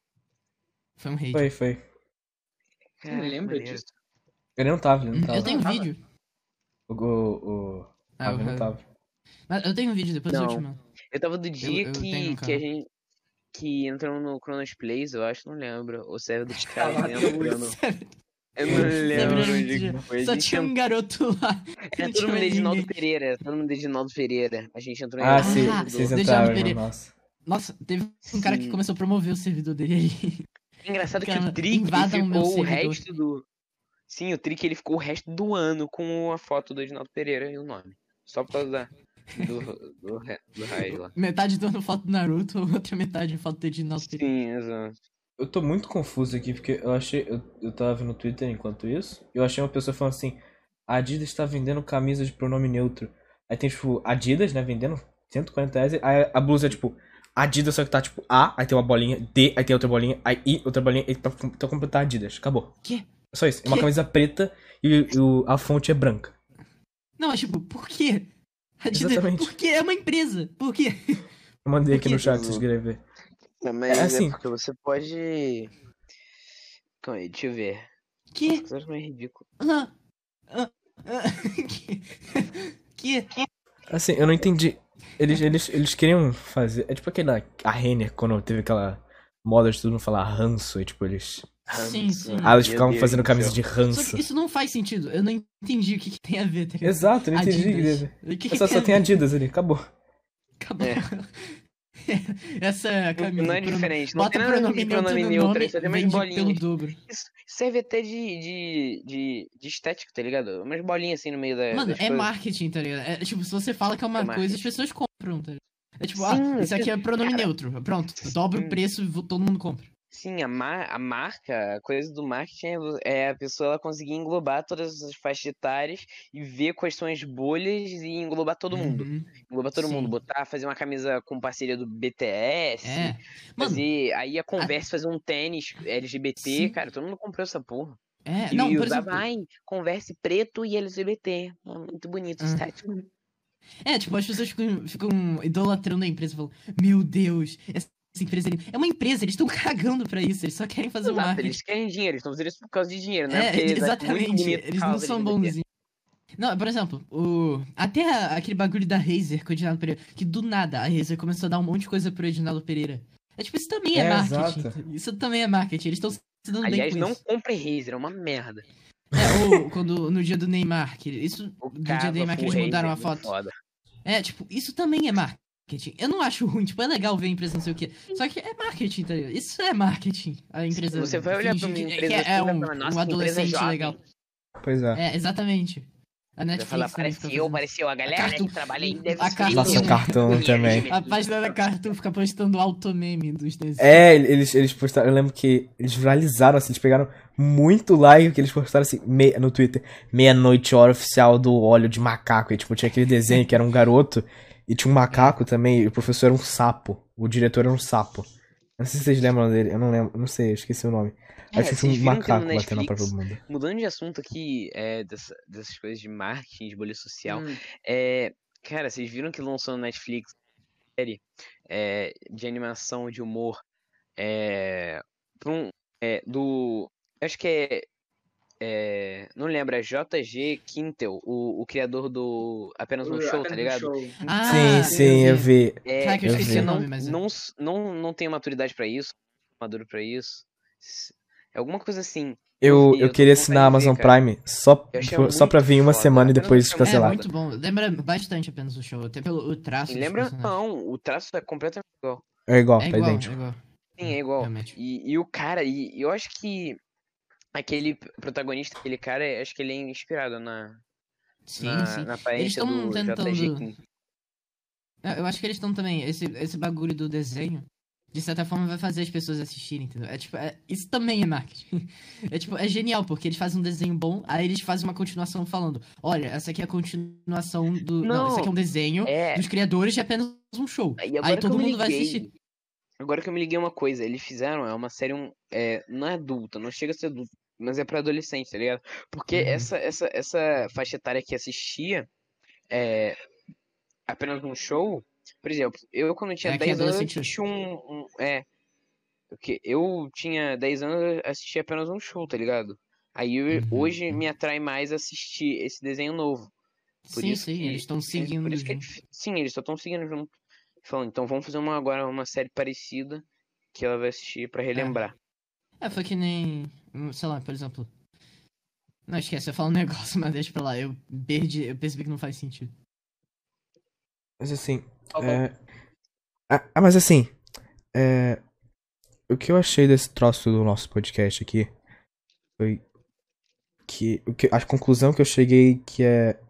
Speaker 4: Foi um hate.
Speaker 1: Foi, foi.
Speaker 3: Não
Speaker 2: Caraca,
Speaker 3: lembra
Speaker 2: maneiro.
Speaker 3: disso?
Speaker 1: Ele não tava, ele não tava.
Speaker 4: Eu tenho
Speaker 3: Tava.
Speaker 4: vídeo.
Speaker 1: O, o, o...
Speaker 4: Ah,
Speaker 1: não
Speaker 4: eu-
Speaker 1: tava.
Speaker 4: Mas eu tenho um vídeo, depois eu
Speaker 2: Não.
Speaker 4: te mando.
Speaker 2: Eu tava do dia
Speaker 4: eu
Speaker 2: que,
Speaker 4: tenho um
Speaker 2: que a gente. Que entrou no Chronos Plays, eu acho, não lembro. O server dos caras
Speaker 3: Caraca,
Speaker 2: entrando. Eu não lembro
Speaker 4: era
Speaker 2: onde
Speaker 4: muito-
Speaker 2: que foi.
Speaker 4: Só tinha um garoto lá.
Speaker 2: É
Speaker 4: não
Speaker 2: todo
Speaker 4: tinha
Speaker 2: mundo Edinaldo. Pereira, todo mundo Edinaldo Pereira. A gente entrou em
Speaker 1: Ah, sim,
Speaker 4: Ah,
Speaker 2: servidor.
Speaker 1: vocês
Speaker 4: Deixa eu
Speaker 1: entraram,
Speaker 4: ver.
Speaker 1: irmão, nossa.
Speaker 4: Nossa, teve um cara que começou a promover o servidor dele ali.
Speaker 2: Engraçado que
Speaker 4: Cara,
Speaker 2: o Trick
Speaker 4: invadam o meu
Speaker 2: ficou o
Speaker 4: servidor.
Speaker 2: resto do. Sim, o Trick ele ficou o resto do ano com a foto do Edinaldo Pereira e o nome. Só por causa da. Do, do, do lá.
Speaker 4: Metade dando foto do Naruto, outra metade foto do Edinaldo Pereira.
Speaker 2: Sim, exato.
Speaker 1: Eu tô muito confuso aqui, porque eu achei. Eu, eu tava vendo no Twitter enquanto isso. E eu achei uma pessoa falando assim: a Adidas tá vendendo camisas de pronome neutro. Aí tem, tipo, Adidas, né? Vendendo 140 reais. Aí a blusa é tipo Adidas, só que tá tipo A, aí tem uma bolinha, D, aí tem outra bolinha, aí I, outra bolinha, e pra, pra completar Adidas. Acabou.
Speaker 4: Quê?
Speaker 1: É só isso. É uma camisa preta e, e o- a fonte é branca.
Speaker 4: Não, mas tipo, por quê?
Speaker 1: Exatamente.
Speaker 4: Porque é uma empresa. Por quê?
Speaker 1: Eu mandei
Speaker 4: Por
Speaker 1: aqui no chat pra vocês querem ver.
Speaker 2: Não, mas
Speaker 1: É
Speaker 2: é,
Speaker 1: assim.
Speaker 2: porque você pode. Calma aí, deixa eu ver.
Speaker 4: Que?
Speaker 2: Nossa, que meio ridículo.
Speaker 4: Ah, ah, ah, que? que?
Speaker 1: Assim, eu não entendi. Eles, eles, eles queriam fazer. É tipo aquela. A Renner, quando teve aquela moda de todo mundo falar ranço, e tipo, eles.
Speaker 4: Sim, sim.
Speaker 1: Ah, eles ficavam
Speaker 2: Deus
Speaker 1: fazendo
Speaker 2: do
Speaker 1: camisa
Speaker 2: céu.
Speaker 1: de
Speaker 4: Só
Speaker 1: ranço.
Speaker 4: que isso não faz sentido. Eu não entendi o que, que tem a ver, tá?
Speaker 1: Exato, eu não entendi.
Speaker 4: Adidas. O que, que
Speaker 1: Só, só tem
Speaker 4: ver?
Speaker 1: Adidas ali, acabou.
Speaker 4: Acabou.
Speaker 2: É.
Speaker 4: Essa é a camisa.
Speaker 2: Não é diferente. Não
Speaker 4: Bota
Speaker 2: tem nada
Speaker 4: pronome
Speaker 2: de
Speaker 4: neutro
Speaker 2: pronome
Speaker 4: no
Speaker 2: neutro. Isso tem mais
Speaker 4: vende pelo
Speaker 2: bolinhas.
Speaker 4: dobro.
Speaker 2: Isso serve até de, de, de, de estética, tá ligado? Umas bolinhas assim no meio da.
Speaker 4: Mano, é
Speaker 2: coisas.
Speaker 4: marketing, tá ligado? É, tipo, se você fala que é uma
Speaker 2: É
Speaker 4: coisa, as pessoas compram, tá ligado? É tipo,
Speaker 2: Sim,
Speaker 4: ah, isso aqui é pronome
Speaker 2: cara.
Speaker 4: neutro. Pronto, dobra o preço e todo mundo compra.
Speaker 2: Sim, a, mar, a marca, a coisa do marketing é é a pessoa ela conseguir englobar todas as faixas etárias e ver quais são as bolhas e englobar todo mundo.
Speaker 4: Uhum.
Speaker 2: Englobar todo
Speaker 4: Sim.
Speaker 2: mundo. Botar, fazer uma camisa com parceria do BTS.
Speaker 4: É. Mano,
Speaker 2: Fazer, aí a conversa, fazer um tênis LGBT,
Speaker 4: Sim.
Speaker 2: cara, todo mundo comprou essa porra.
Speaker 4: é.
Speaker 2: E
Speaker 4: Não, por
Speaker 2: usava,
Speaker 4: exemplo.
Speaker 2: ai, converse preto e LGBT. Muito bonito,
Speaker 4: Ah.
Speaker 2: estético.
Speaker 4: É, tipo, as pessoas ficam, ficam idolatrando a empresa. Falam, meu Deus, essa É uma empresa, eles estão cagando pra isso. Eles só querem fazer o
Speaker 2: Exato,
Speaker 4: marketing.
Speaker 2: eles querem dinheiro, eles estão fazendo isso por causa de dinheiro, né?
Speaker 4: É, exatamente.
Speaker 2: bonito
Speaker 4: Eles não são
Speaker 2: LGBT.
Speaker 4: bonzinhos. Não, por exemplo, o... até a- aquele bagulho da Razer com o Edinaldo Pereira, que do nada a Razer começou a dar um monte de coisa pro Edinaldo Pereira. É tipo, isso também é,
Speaker 1: É,
Speaker 4: marketing.
Speaker 1: exato.
Speaker 4: Isso também é marketing. Eles estão se dando
Speaker 2: Aliás,
Speaker 4: bem com
Speaker 2: não
Speaker 4: isso.
Speaker 2: compre Razer, é uma merda.
Speaker 4: É, ou quando no dia do Neymar, que isso
Speaker 2: O
Speaker 4: do dia do Neymar que eles mudaram a
Speaker 2: Razer é
Speaker 4: foto. É, tipo, isso também é marketing. Marketing. Eu não acho ruim, tipo, é legal ver a empresa não sei o quê. Só que é marketing, tá ligado? Isso é marketing. A empresa.
Speaker 2: Você vai olhar pra uma
Speaker 4: que-
Speaker 2: empresa
Speaker 4: que
Speaker 2: assim,
Speaker 4: é
Speaker 2: vai
Speaker 4: um,
Speaker 2: falar, "Nossa,
Speaker 4: um
Speaker 2: que empresa
Speaker 4: adolescente
Speaker 2: jovem."
Speaker 4: legal.
Speaker 1: Pois é.
Speaker 4: É, exatamente. A Netflix.
Speaker 2: falar, apareceu,
Speaker 4: fazendo-
Speaker 2: apareceu. A galera
Speaker 4: Cartoon-
Speaker 2: que trabalha aí deve
Speaker 4: a
Speaker 2: ser
Speaker 4: Cartoon-
Speaker 1: Nossa, o
Speaker 2: feliz.
Speaker 1: cartão também.
Speaker 4: A página da Cartoon fica postando automeme dos desenhos.
Speaker 1: É, eles, eles postaram. Eu lembro que eles viralizaram, assim, eles pegaram muito like que eles postaram assim, no Twitter. Meia-noite, hora oficial do óleo de macaco. E tipo, tinha aquele desenho que era um garoto e tinha um macaco também. E o professor era um sapo. O diretor era um sapo. Não sei se vocês lembram dele, eu não lembro, não sei, eu esqueci o nome.
Speaker 2: É,
Speaker 1: Acho que tinha um macaco batendo na
Speaker 2: Netflix-
Speaker 1: própria bunda.
Speaker 2: Mudando de assunto aqui, é, dessa- dessas coisas de marketing, de bolha social.
Speaker 3: Hum,
Speaker 2: É, cara, vocês viram que lançou no Netflix uma série é, de animação de humor é, um, é, do. Acho que é, é, Não lembro, é JG Quintel, o, o criador do Apenas um
Speaker 3: o-
Speaker 2: Show,
Speaker 3: apenas
Speaker 2: tá
Speaker 3: um
Speaker 2: ligado?
Speaker 3: show.
Speaker 4: Ah,
Speaker 1: sim, sim, eu vi.
Speaker 2: É,
Speaker 4: Caraca, eu
Speaker 1: esqueci o
Speaker 2: não,
Speaker 4: nome, mas é.
Speaker 2: não, não, não tenho maturidade pra isso, maduro pra isso. É alguma coisa assim.
Speaker 1: Eu, eu queria assinar a Amazon
Speaker 2: cara.
Speaker 1: Prime só, só pra vir uma
Speaker 2: foda,
Speaker 1: semana e depois
Speaker 2: show
Speaker 4: É
Speaker 1: cancelar.
Speaker 4: muito bom. Lembra bastante apenas o show. Até pelo o traço.
Speaker 2: E lembra? Não, o traço é completamente igual.
Speaker 1: É igual,
Speaker 4: É
Speaker 1: tá
Speaker 4: igual, é
Speaker 1: idêntico.
Speaker 4: igual.
Speaker 2: Sim, é igual. E, e o cara, e eu acho que aquele protagonista, aquele cara, é- acho que ele é inspirado na,
Speaker 4: Sim,
Speaker 2: na,
Speaker 4: sim.
Speaker 2: na aparência
Speaker 4: tão
Speaker 2: do
Speaker 4: tentando-
Speaker 2: JG
Speaker 4: Eu acho que eles estão também. Esse, esse bagulho do desenho, de certa forma, vai fazer as pessoas assistirem, entendeu? É tipo, é- isso também é marketing. É tipo, é genial, porque eles fazem um desenho bom, aí eles fazem uma continuação falando: olha, essa aqui é a continuação do. Não,
Speaker 2: Não,
Speaker 4: esse aqui é um desenho
Speaker 2: É,
Speaker 4: dos criadores de apenas um show. Aí todo mundo vai
Speaker 2: liguei,
Speaker 4: assistir.
Speaker 2: Agora que eu me liguei uma coisa, eles fizeram, é uma série, um, é, não é adulta, não chega a ser adulta, mas é pra adolescente, tá ligado? Porque
Speaker 4: Uhum.
Speaker 2: essa, essa, essa faixa etária que assistia é, apenas um show, por exemplo, eu quando tinha
Speaker 4: É que é
Speaker 2: 10 anos eu assisti um, um- é, porque eu tinha 10 anos eu assisti apenas um show, tá ligado? Aí eu-
Speaker 4: Uhum.
Speaker 2: hoje me atrai mais assistir esse desenho novo. Por
Speaker 4: sim, sim,
Speaker 2: que-
Speaker 4: eles estão
Speaker 2: é,
Speaker 4: seguindo.
Speaker 2: é sim, eles só estão seguindo junto. Falando, então vamos fazer uma, agora uma série parecida que ela vai assistir pra relembrar.
Speaker 4: É, foi que nem. Hum, Sei lá, por exemplo. Não, esquece, eu falo um negócio, mas deixa pra lá. Eu perdi, eu percebi que não faz sentido.
Speaker 1: Mas assim,
Speaker 3: Tá
Speaker 1: é... Ah, ah, mas assim, é... o que eu achei desse troço do nosso podcast aqui foi que, o que a conclusão que eu cheguei que é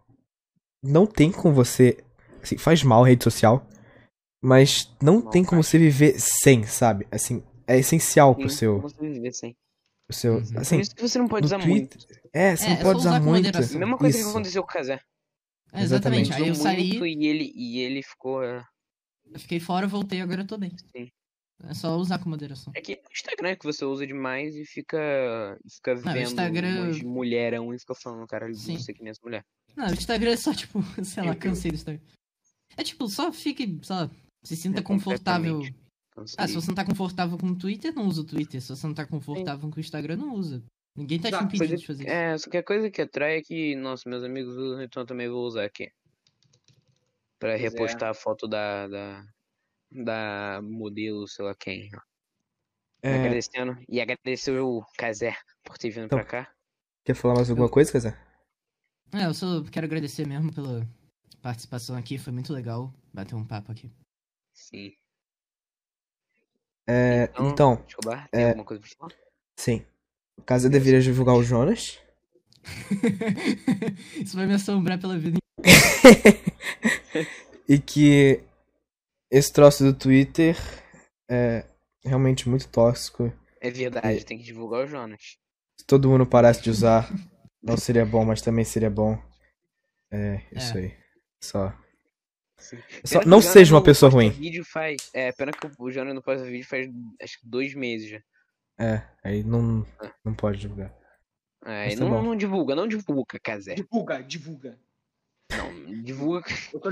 Speaker 1: não tem como você, assim, faz mal a rede social, mas não
Speaker 2: Mal
Speaker 1: tem como
Speaker 2: faz.
Speaker 1: você viver sem, sabe? Assim, é essencial pro
Speaker 2: Sim,
Speaker 1: seu,
Speaker 2: como você viver sem.
Speaker 1: Pro seu,
Speaker 4: Uhum.
Speaker 1: assim,
Speaker 2: Por isso que você não pode usar
Speaker 1: Twitter,
Speaker 2: muito.
Speaker 1: é, você
Speaker 4: É,
Speaker 1: não
Speaker 4: é
Speaker 1: pode
Speaker 4: só
Speaker 1: usar
Speaker 4: usar com
Speaker 1: muito.
Speaker 4: moderação.
Speaker 2: A mesma coisa que
Speaker 1: Isso.
Speaker 2: aconteceu com o Kazé.
Speaker 4: É, exatamente.
Speaker 1: Exatamente.
Speaker 4: Aí eu saí,
Speaker 2: e ele, e ele ficou. é,
Speaker 4: eu fiquei fora, voltei, agora eu tô bem.
Speaker 2: Sim.
Speaker 4: É só usar com moderação.
Speaker 2: É que o Instagram é que você usa demais e fica. Fica
Speaker 4: o
Speaker 2: vendo
Speaker 4: Instagram-
Speaker 2: umas mulherão e fica falando, cara, que nem essa mulher.
Speaker 4: Não, o Instagram é só, tipo, sei lá,
Speaker 2: Eu-
Speaker 4: cansei do Instagram. É tipo, só fique, sei lá, se sinta
Speaker 2: É,
Speaker 4: confortável. Ah, se você não tá confortável com o Twitter, não usa o Twitter. Se você não tá confortável com o Instagram, não usa. Ninguém tá te
Speaker 3: Exato,
Speaker 4: impedindo de fazer isso.
Speaker 2: É, só que a coisa que atrai é que, nossa, meus amigos usam, então eu também vou usar aqui. Pra
Speaker 3: Pois é.
Speaker 2: repostar a foto da, da, da modelo, sei lá quem.
Speaker 1: É,
Speaker 2: Agradecendo. E agradecer o Kazé por ter vindo
Speaker 1: Então.
Speaker 2: pra cá.
Speaker 1: quer falar mais alguma coisa, Kazé?
Speaker 4: É, eu só quero agradecer mesmo pela participação aqui, foi muito legal bater um papo aqui.
Speaker 2: Sim.
Speaker 1: É, então,
Speaker 2: Escobar, tem
Speaker 1: é-
Speaker 2: alguma coisa pra falar?
Speaker 1: sim. O Kazé deveria divulgar o Jonas.
Speaker 4: Isso vai me assombrar pela vida
Speaker 1: e que esse troço do Twitter é realmente muito tóxico.
Speaker 2: É verdade, tem que divulgar o Jonas.
Speaker 1: Se todo mundo parasse de usar, não seria bom, mas também seria bom. É, isso
Speaker 4: É.
Speaker 1: aí. Só. Só não seja uma pessoa ruim.
Speaker 2: Vídeo faz, é, pena que o Jonas não posta vídeo faz acho que dois meses já.
Speaker 1: É, aí não, não pode divulgar.
Speaker 2: É,
Speaker 1: tá
Speaker 2: não,
Speaker 1: bom.
Speaker 2: não divulga, não divulga, Kazé.
Speaker 3: Divulga, divulga.
Speaker 2: Não, divulga.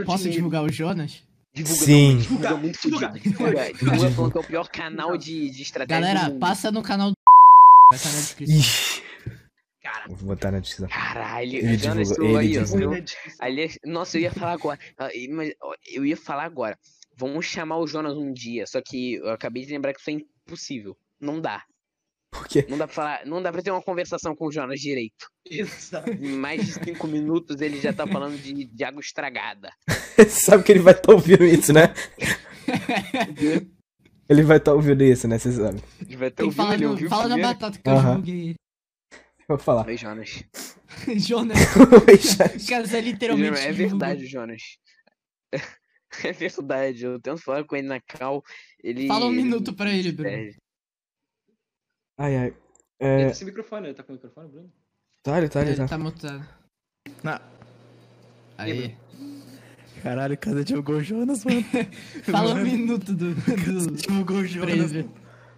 Speaker 4: Posso
Speaker 3: time-
Speaker 4: divulgar o Jonas?
Speaker 2: Divulga,
Speaker 1: Sim.
Speaker 2: não, divulga muito
Speaker 3: Divulga,
Speaker 2: fudido. Divulga,
Speaker 3: divulga.
Speaker 2: divulga falando que é o pior canal de, de estratégia do
Speaker 4: Galera,
Speaker 2: mundo.
Speaker 4: passa no canal do vai estar na descrição.
Speaker 1: Ixi. Vou botar na descrição.
Speaker 2: Caralho,
Speaker 1: Ele
Speaker 2: seu
Speaker 1: ele
Speaker 2: aí, nossa, eu ia falar agora. ah, Mas, eu ia falar agora. Vamos chamar o Jonas um dia. Só que eu acabei de lembrar que isso é impossível. Não dá.
Speaker 1: Por quê?
Speaker 2: Não dá pra falar. Não dá pra ter uma conversação com o Jonas direito.
Speaker 3: Exato.
Speaker 2: Em mais de cinco minutos ele já tá falando de, de água estragada.
Speaker 1: Você sabe que ele vai estar ouvindo isso, né? Ele vai estar ouvindo isso, né? Você sabe.
Speaker 2: Ele vai ter
Speaker 4: Tem que
Speaker 2: ouvido,
Speaker 4: falar,
Speaker 2: ele ouviu
Speaker 4: fala na
Speaker 2: primeiro.
Speaker 4: batata que eu joguei.
Speaker 1: Vou falar.
Speaker 2: Oi, Jonas.
Speaker 4: Jonas.
Speaker 1: Oi, chat.
Speaker 4: Cara, você literalmente.
Speaker 2: É
Speaker 4: divulgou.
Speaker 2: verdade, Jonas. É verdade, eu tento falar com ele na cal, ele...
Speaker 4: Fala um
Speaker 2: ele
Speaker 4: minuto pra ele, Bruno.
Speaker 1: Ai, ai.
Speaker 3: Ele
Speaker 1: É,
Speaker 3: tá sem microfone, ele tá com o microfone, Bruno?
Speaker 1: tá, ele tá, ele
Speaker 4: Ele
Speaker 1: tá.
Speaker 4: tá mutado.
Speaker 6: Não.
Speaker 4: Aí.
Speaker 6: Caralho, cada divulgou o Jonas, mano.
Speaker 4: Fala um minuto do, do
Speaker 6: divulgou o Jonas.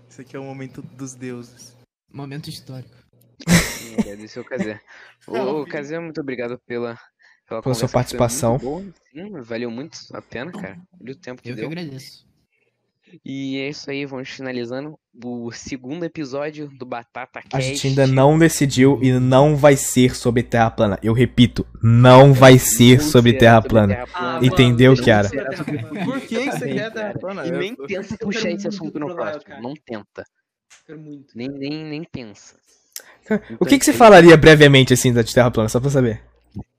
Speaker 6: Isso aqui é o momento dos deuses.
Speaker 4: Momento histórico.
Speaker 2: Agradecer o Kazé. Ô, Kazé, muito obrigado pela, pela,
Speaker 1: Pela sua participação.
Speaker 2: Sim, valeu muito a pena, cara. Olha o tempo que
Speaker 4: Eu que
Speaker 2: deu.
Speaker 4: agradeço.
Speaker 2: E é isso aí, vamos finalizando o segundo episódio do Batata Cast.
Speaker 1: A gente ainda não decidiu e não vai ser sobre Terra plana. Eu repito, não vai ser
Speaker 2: Não
Speaker 1: sobre Terra
Speaker 2: sobre
Speaker 1: plana.
Speaker 2: Terra plana.
Speaker 3: mano,
Speaker 1: Entendeu,
Speaker 3: não
Speaker 1: Kiara?
Speaker 6: Por que que você quer
Speaker 2: cara.
Speaker 6: Terra plana?
Speaker 2: E
Speaker 6: Eu-
Speaker 2: nem
Speaker 6: eu-
Speaker 2: tenta
Speaker 3: eu
Speaker 2: puxar esse assunto no próximo.
Speaker 3: cara.
Speaker 2: Não tenta. Nem, nem, nem pensa.
Speaker 1: O que, que você falaria brevemente assim da de Terra plana, só pra saber?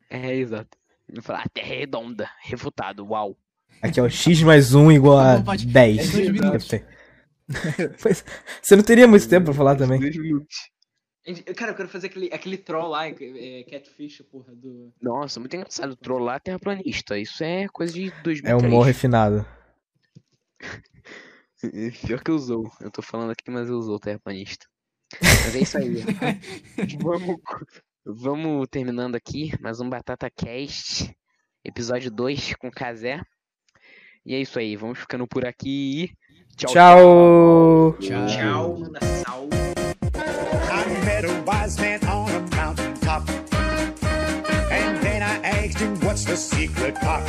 Speaker 2: É, exato. Ele fala, a Terra é redonda. Refutado, uau.
Speaker 1: Aqui, ó, x mais 1 igual
Speaker 4: Tá
Speaker 1: a
Speaker 4: bom, pode-
Speaker 1: 10.
Speaker 4: é dois minutos.
Speaker 1: Pois- Você não teria muito tempo pra falar também.
Speaker 2: Minutos.
Speaker 3: Gente, Cara, eu quero fazer aquele, aquele troll lá, é, Catfish, porra, do...
Speaker 2: Nossa, muito engraçado. Trollar terraplanista. Isso é coisa de 2003.
Speaker 1: É humor refinado.
Speaker 2: Pior que usou. Eu tô falando aqui, mas eu usou terraplanista. Mas é isso aí. vamos, vamos terminando aqui. Mais um Batata Cast. Episódio 2 com Kazé. E é isso aí. Vamos ficando por aqui. Tchau.
Speaker 1: Tchau!
Speaker 4: Tchau.
Speaker 3: Tchau, manda sal.
Speaker 7: I met a wise man on a mountain top. And then I asked him, what's the secret pop?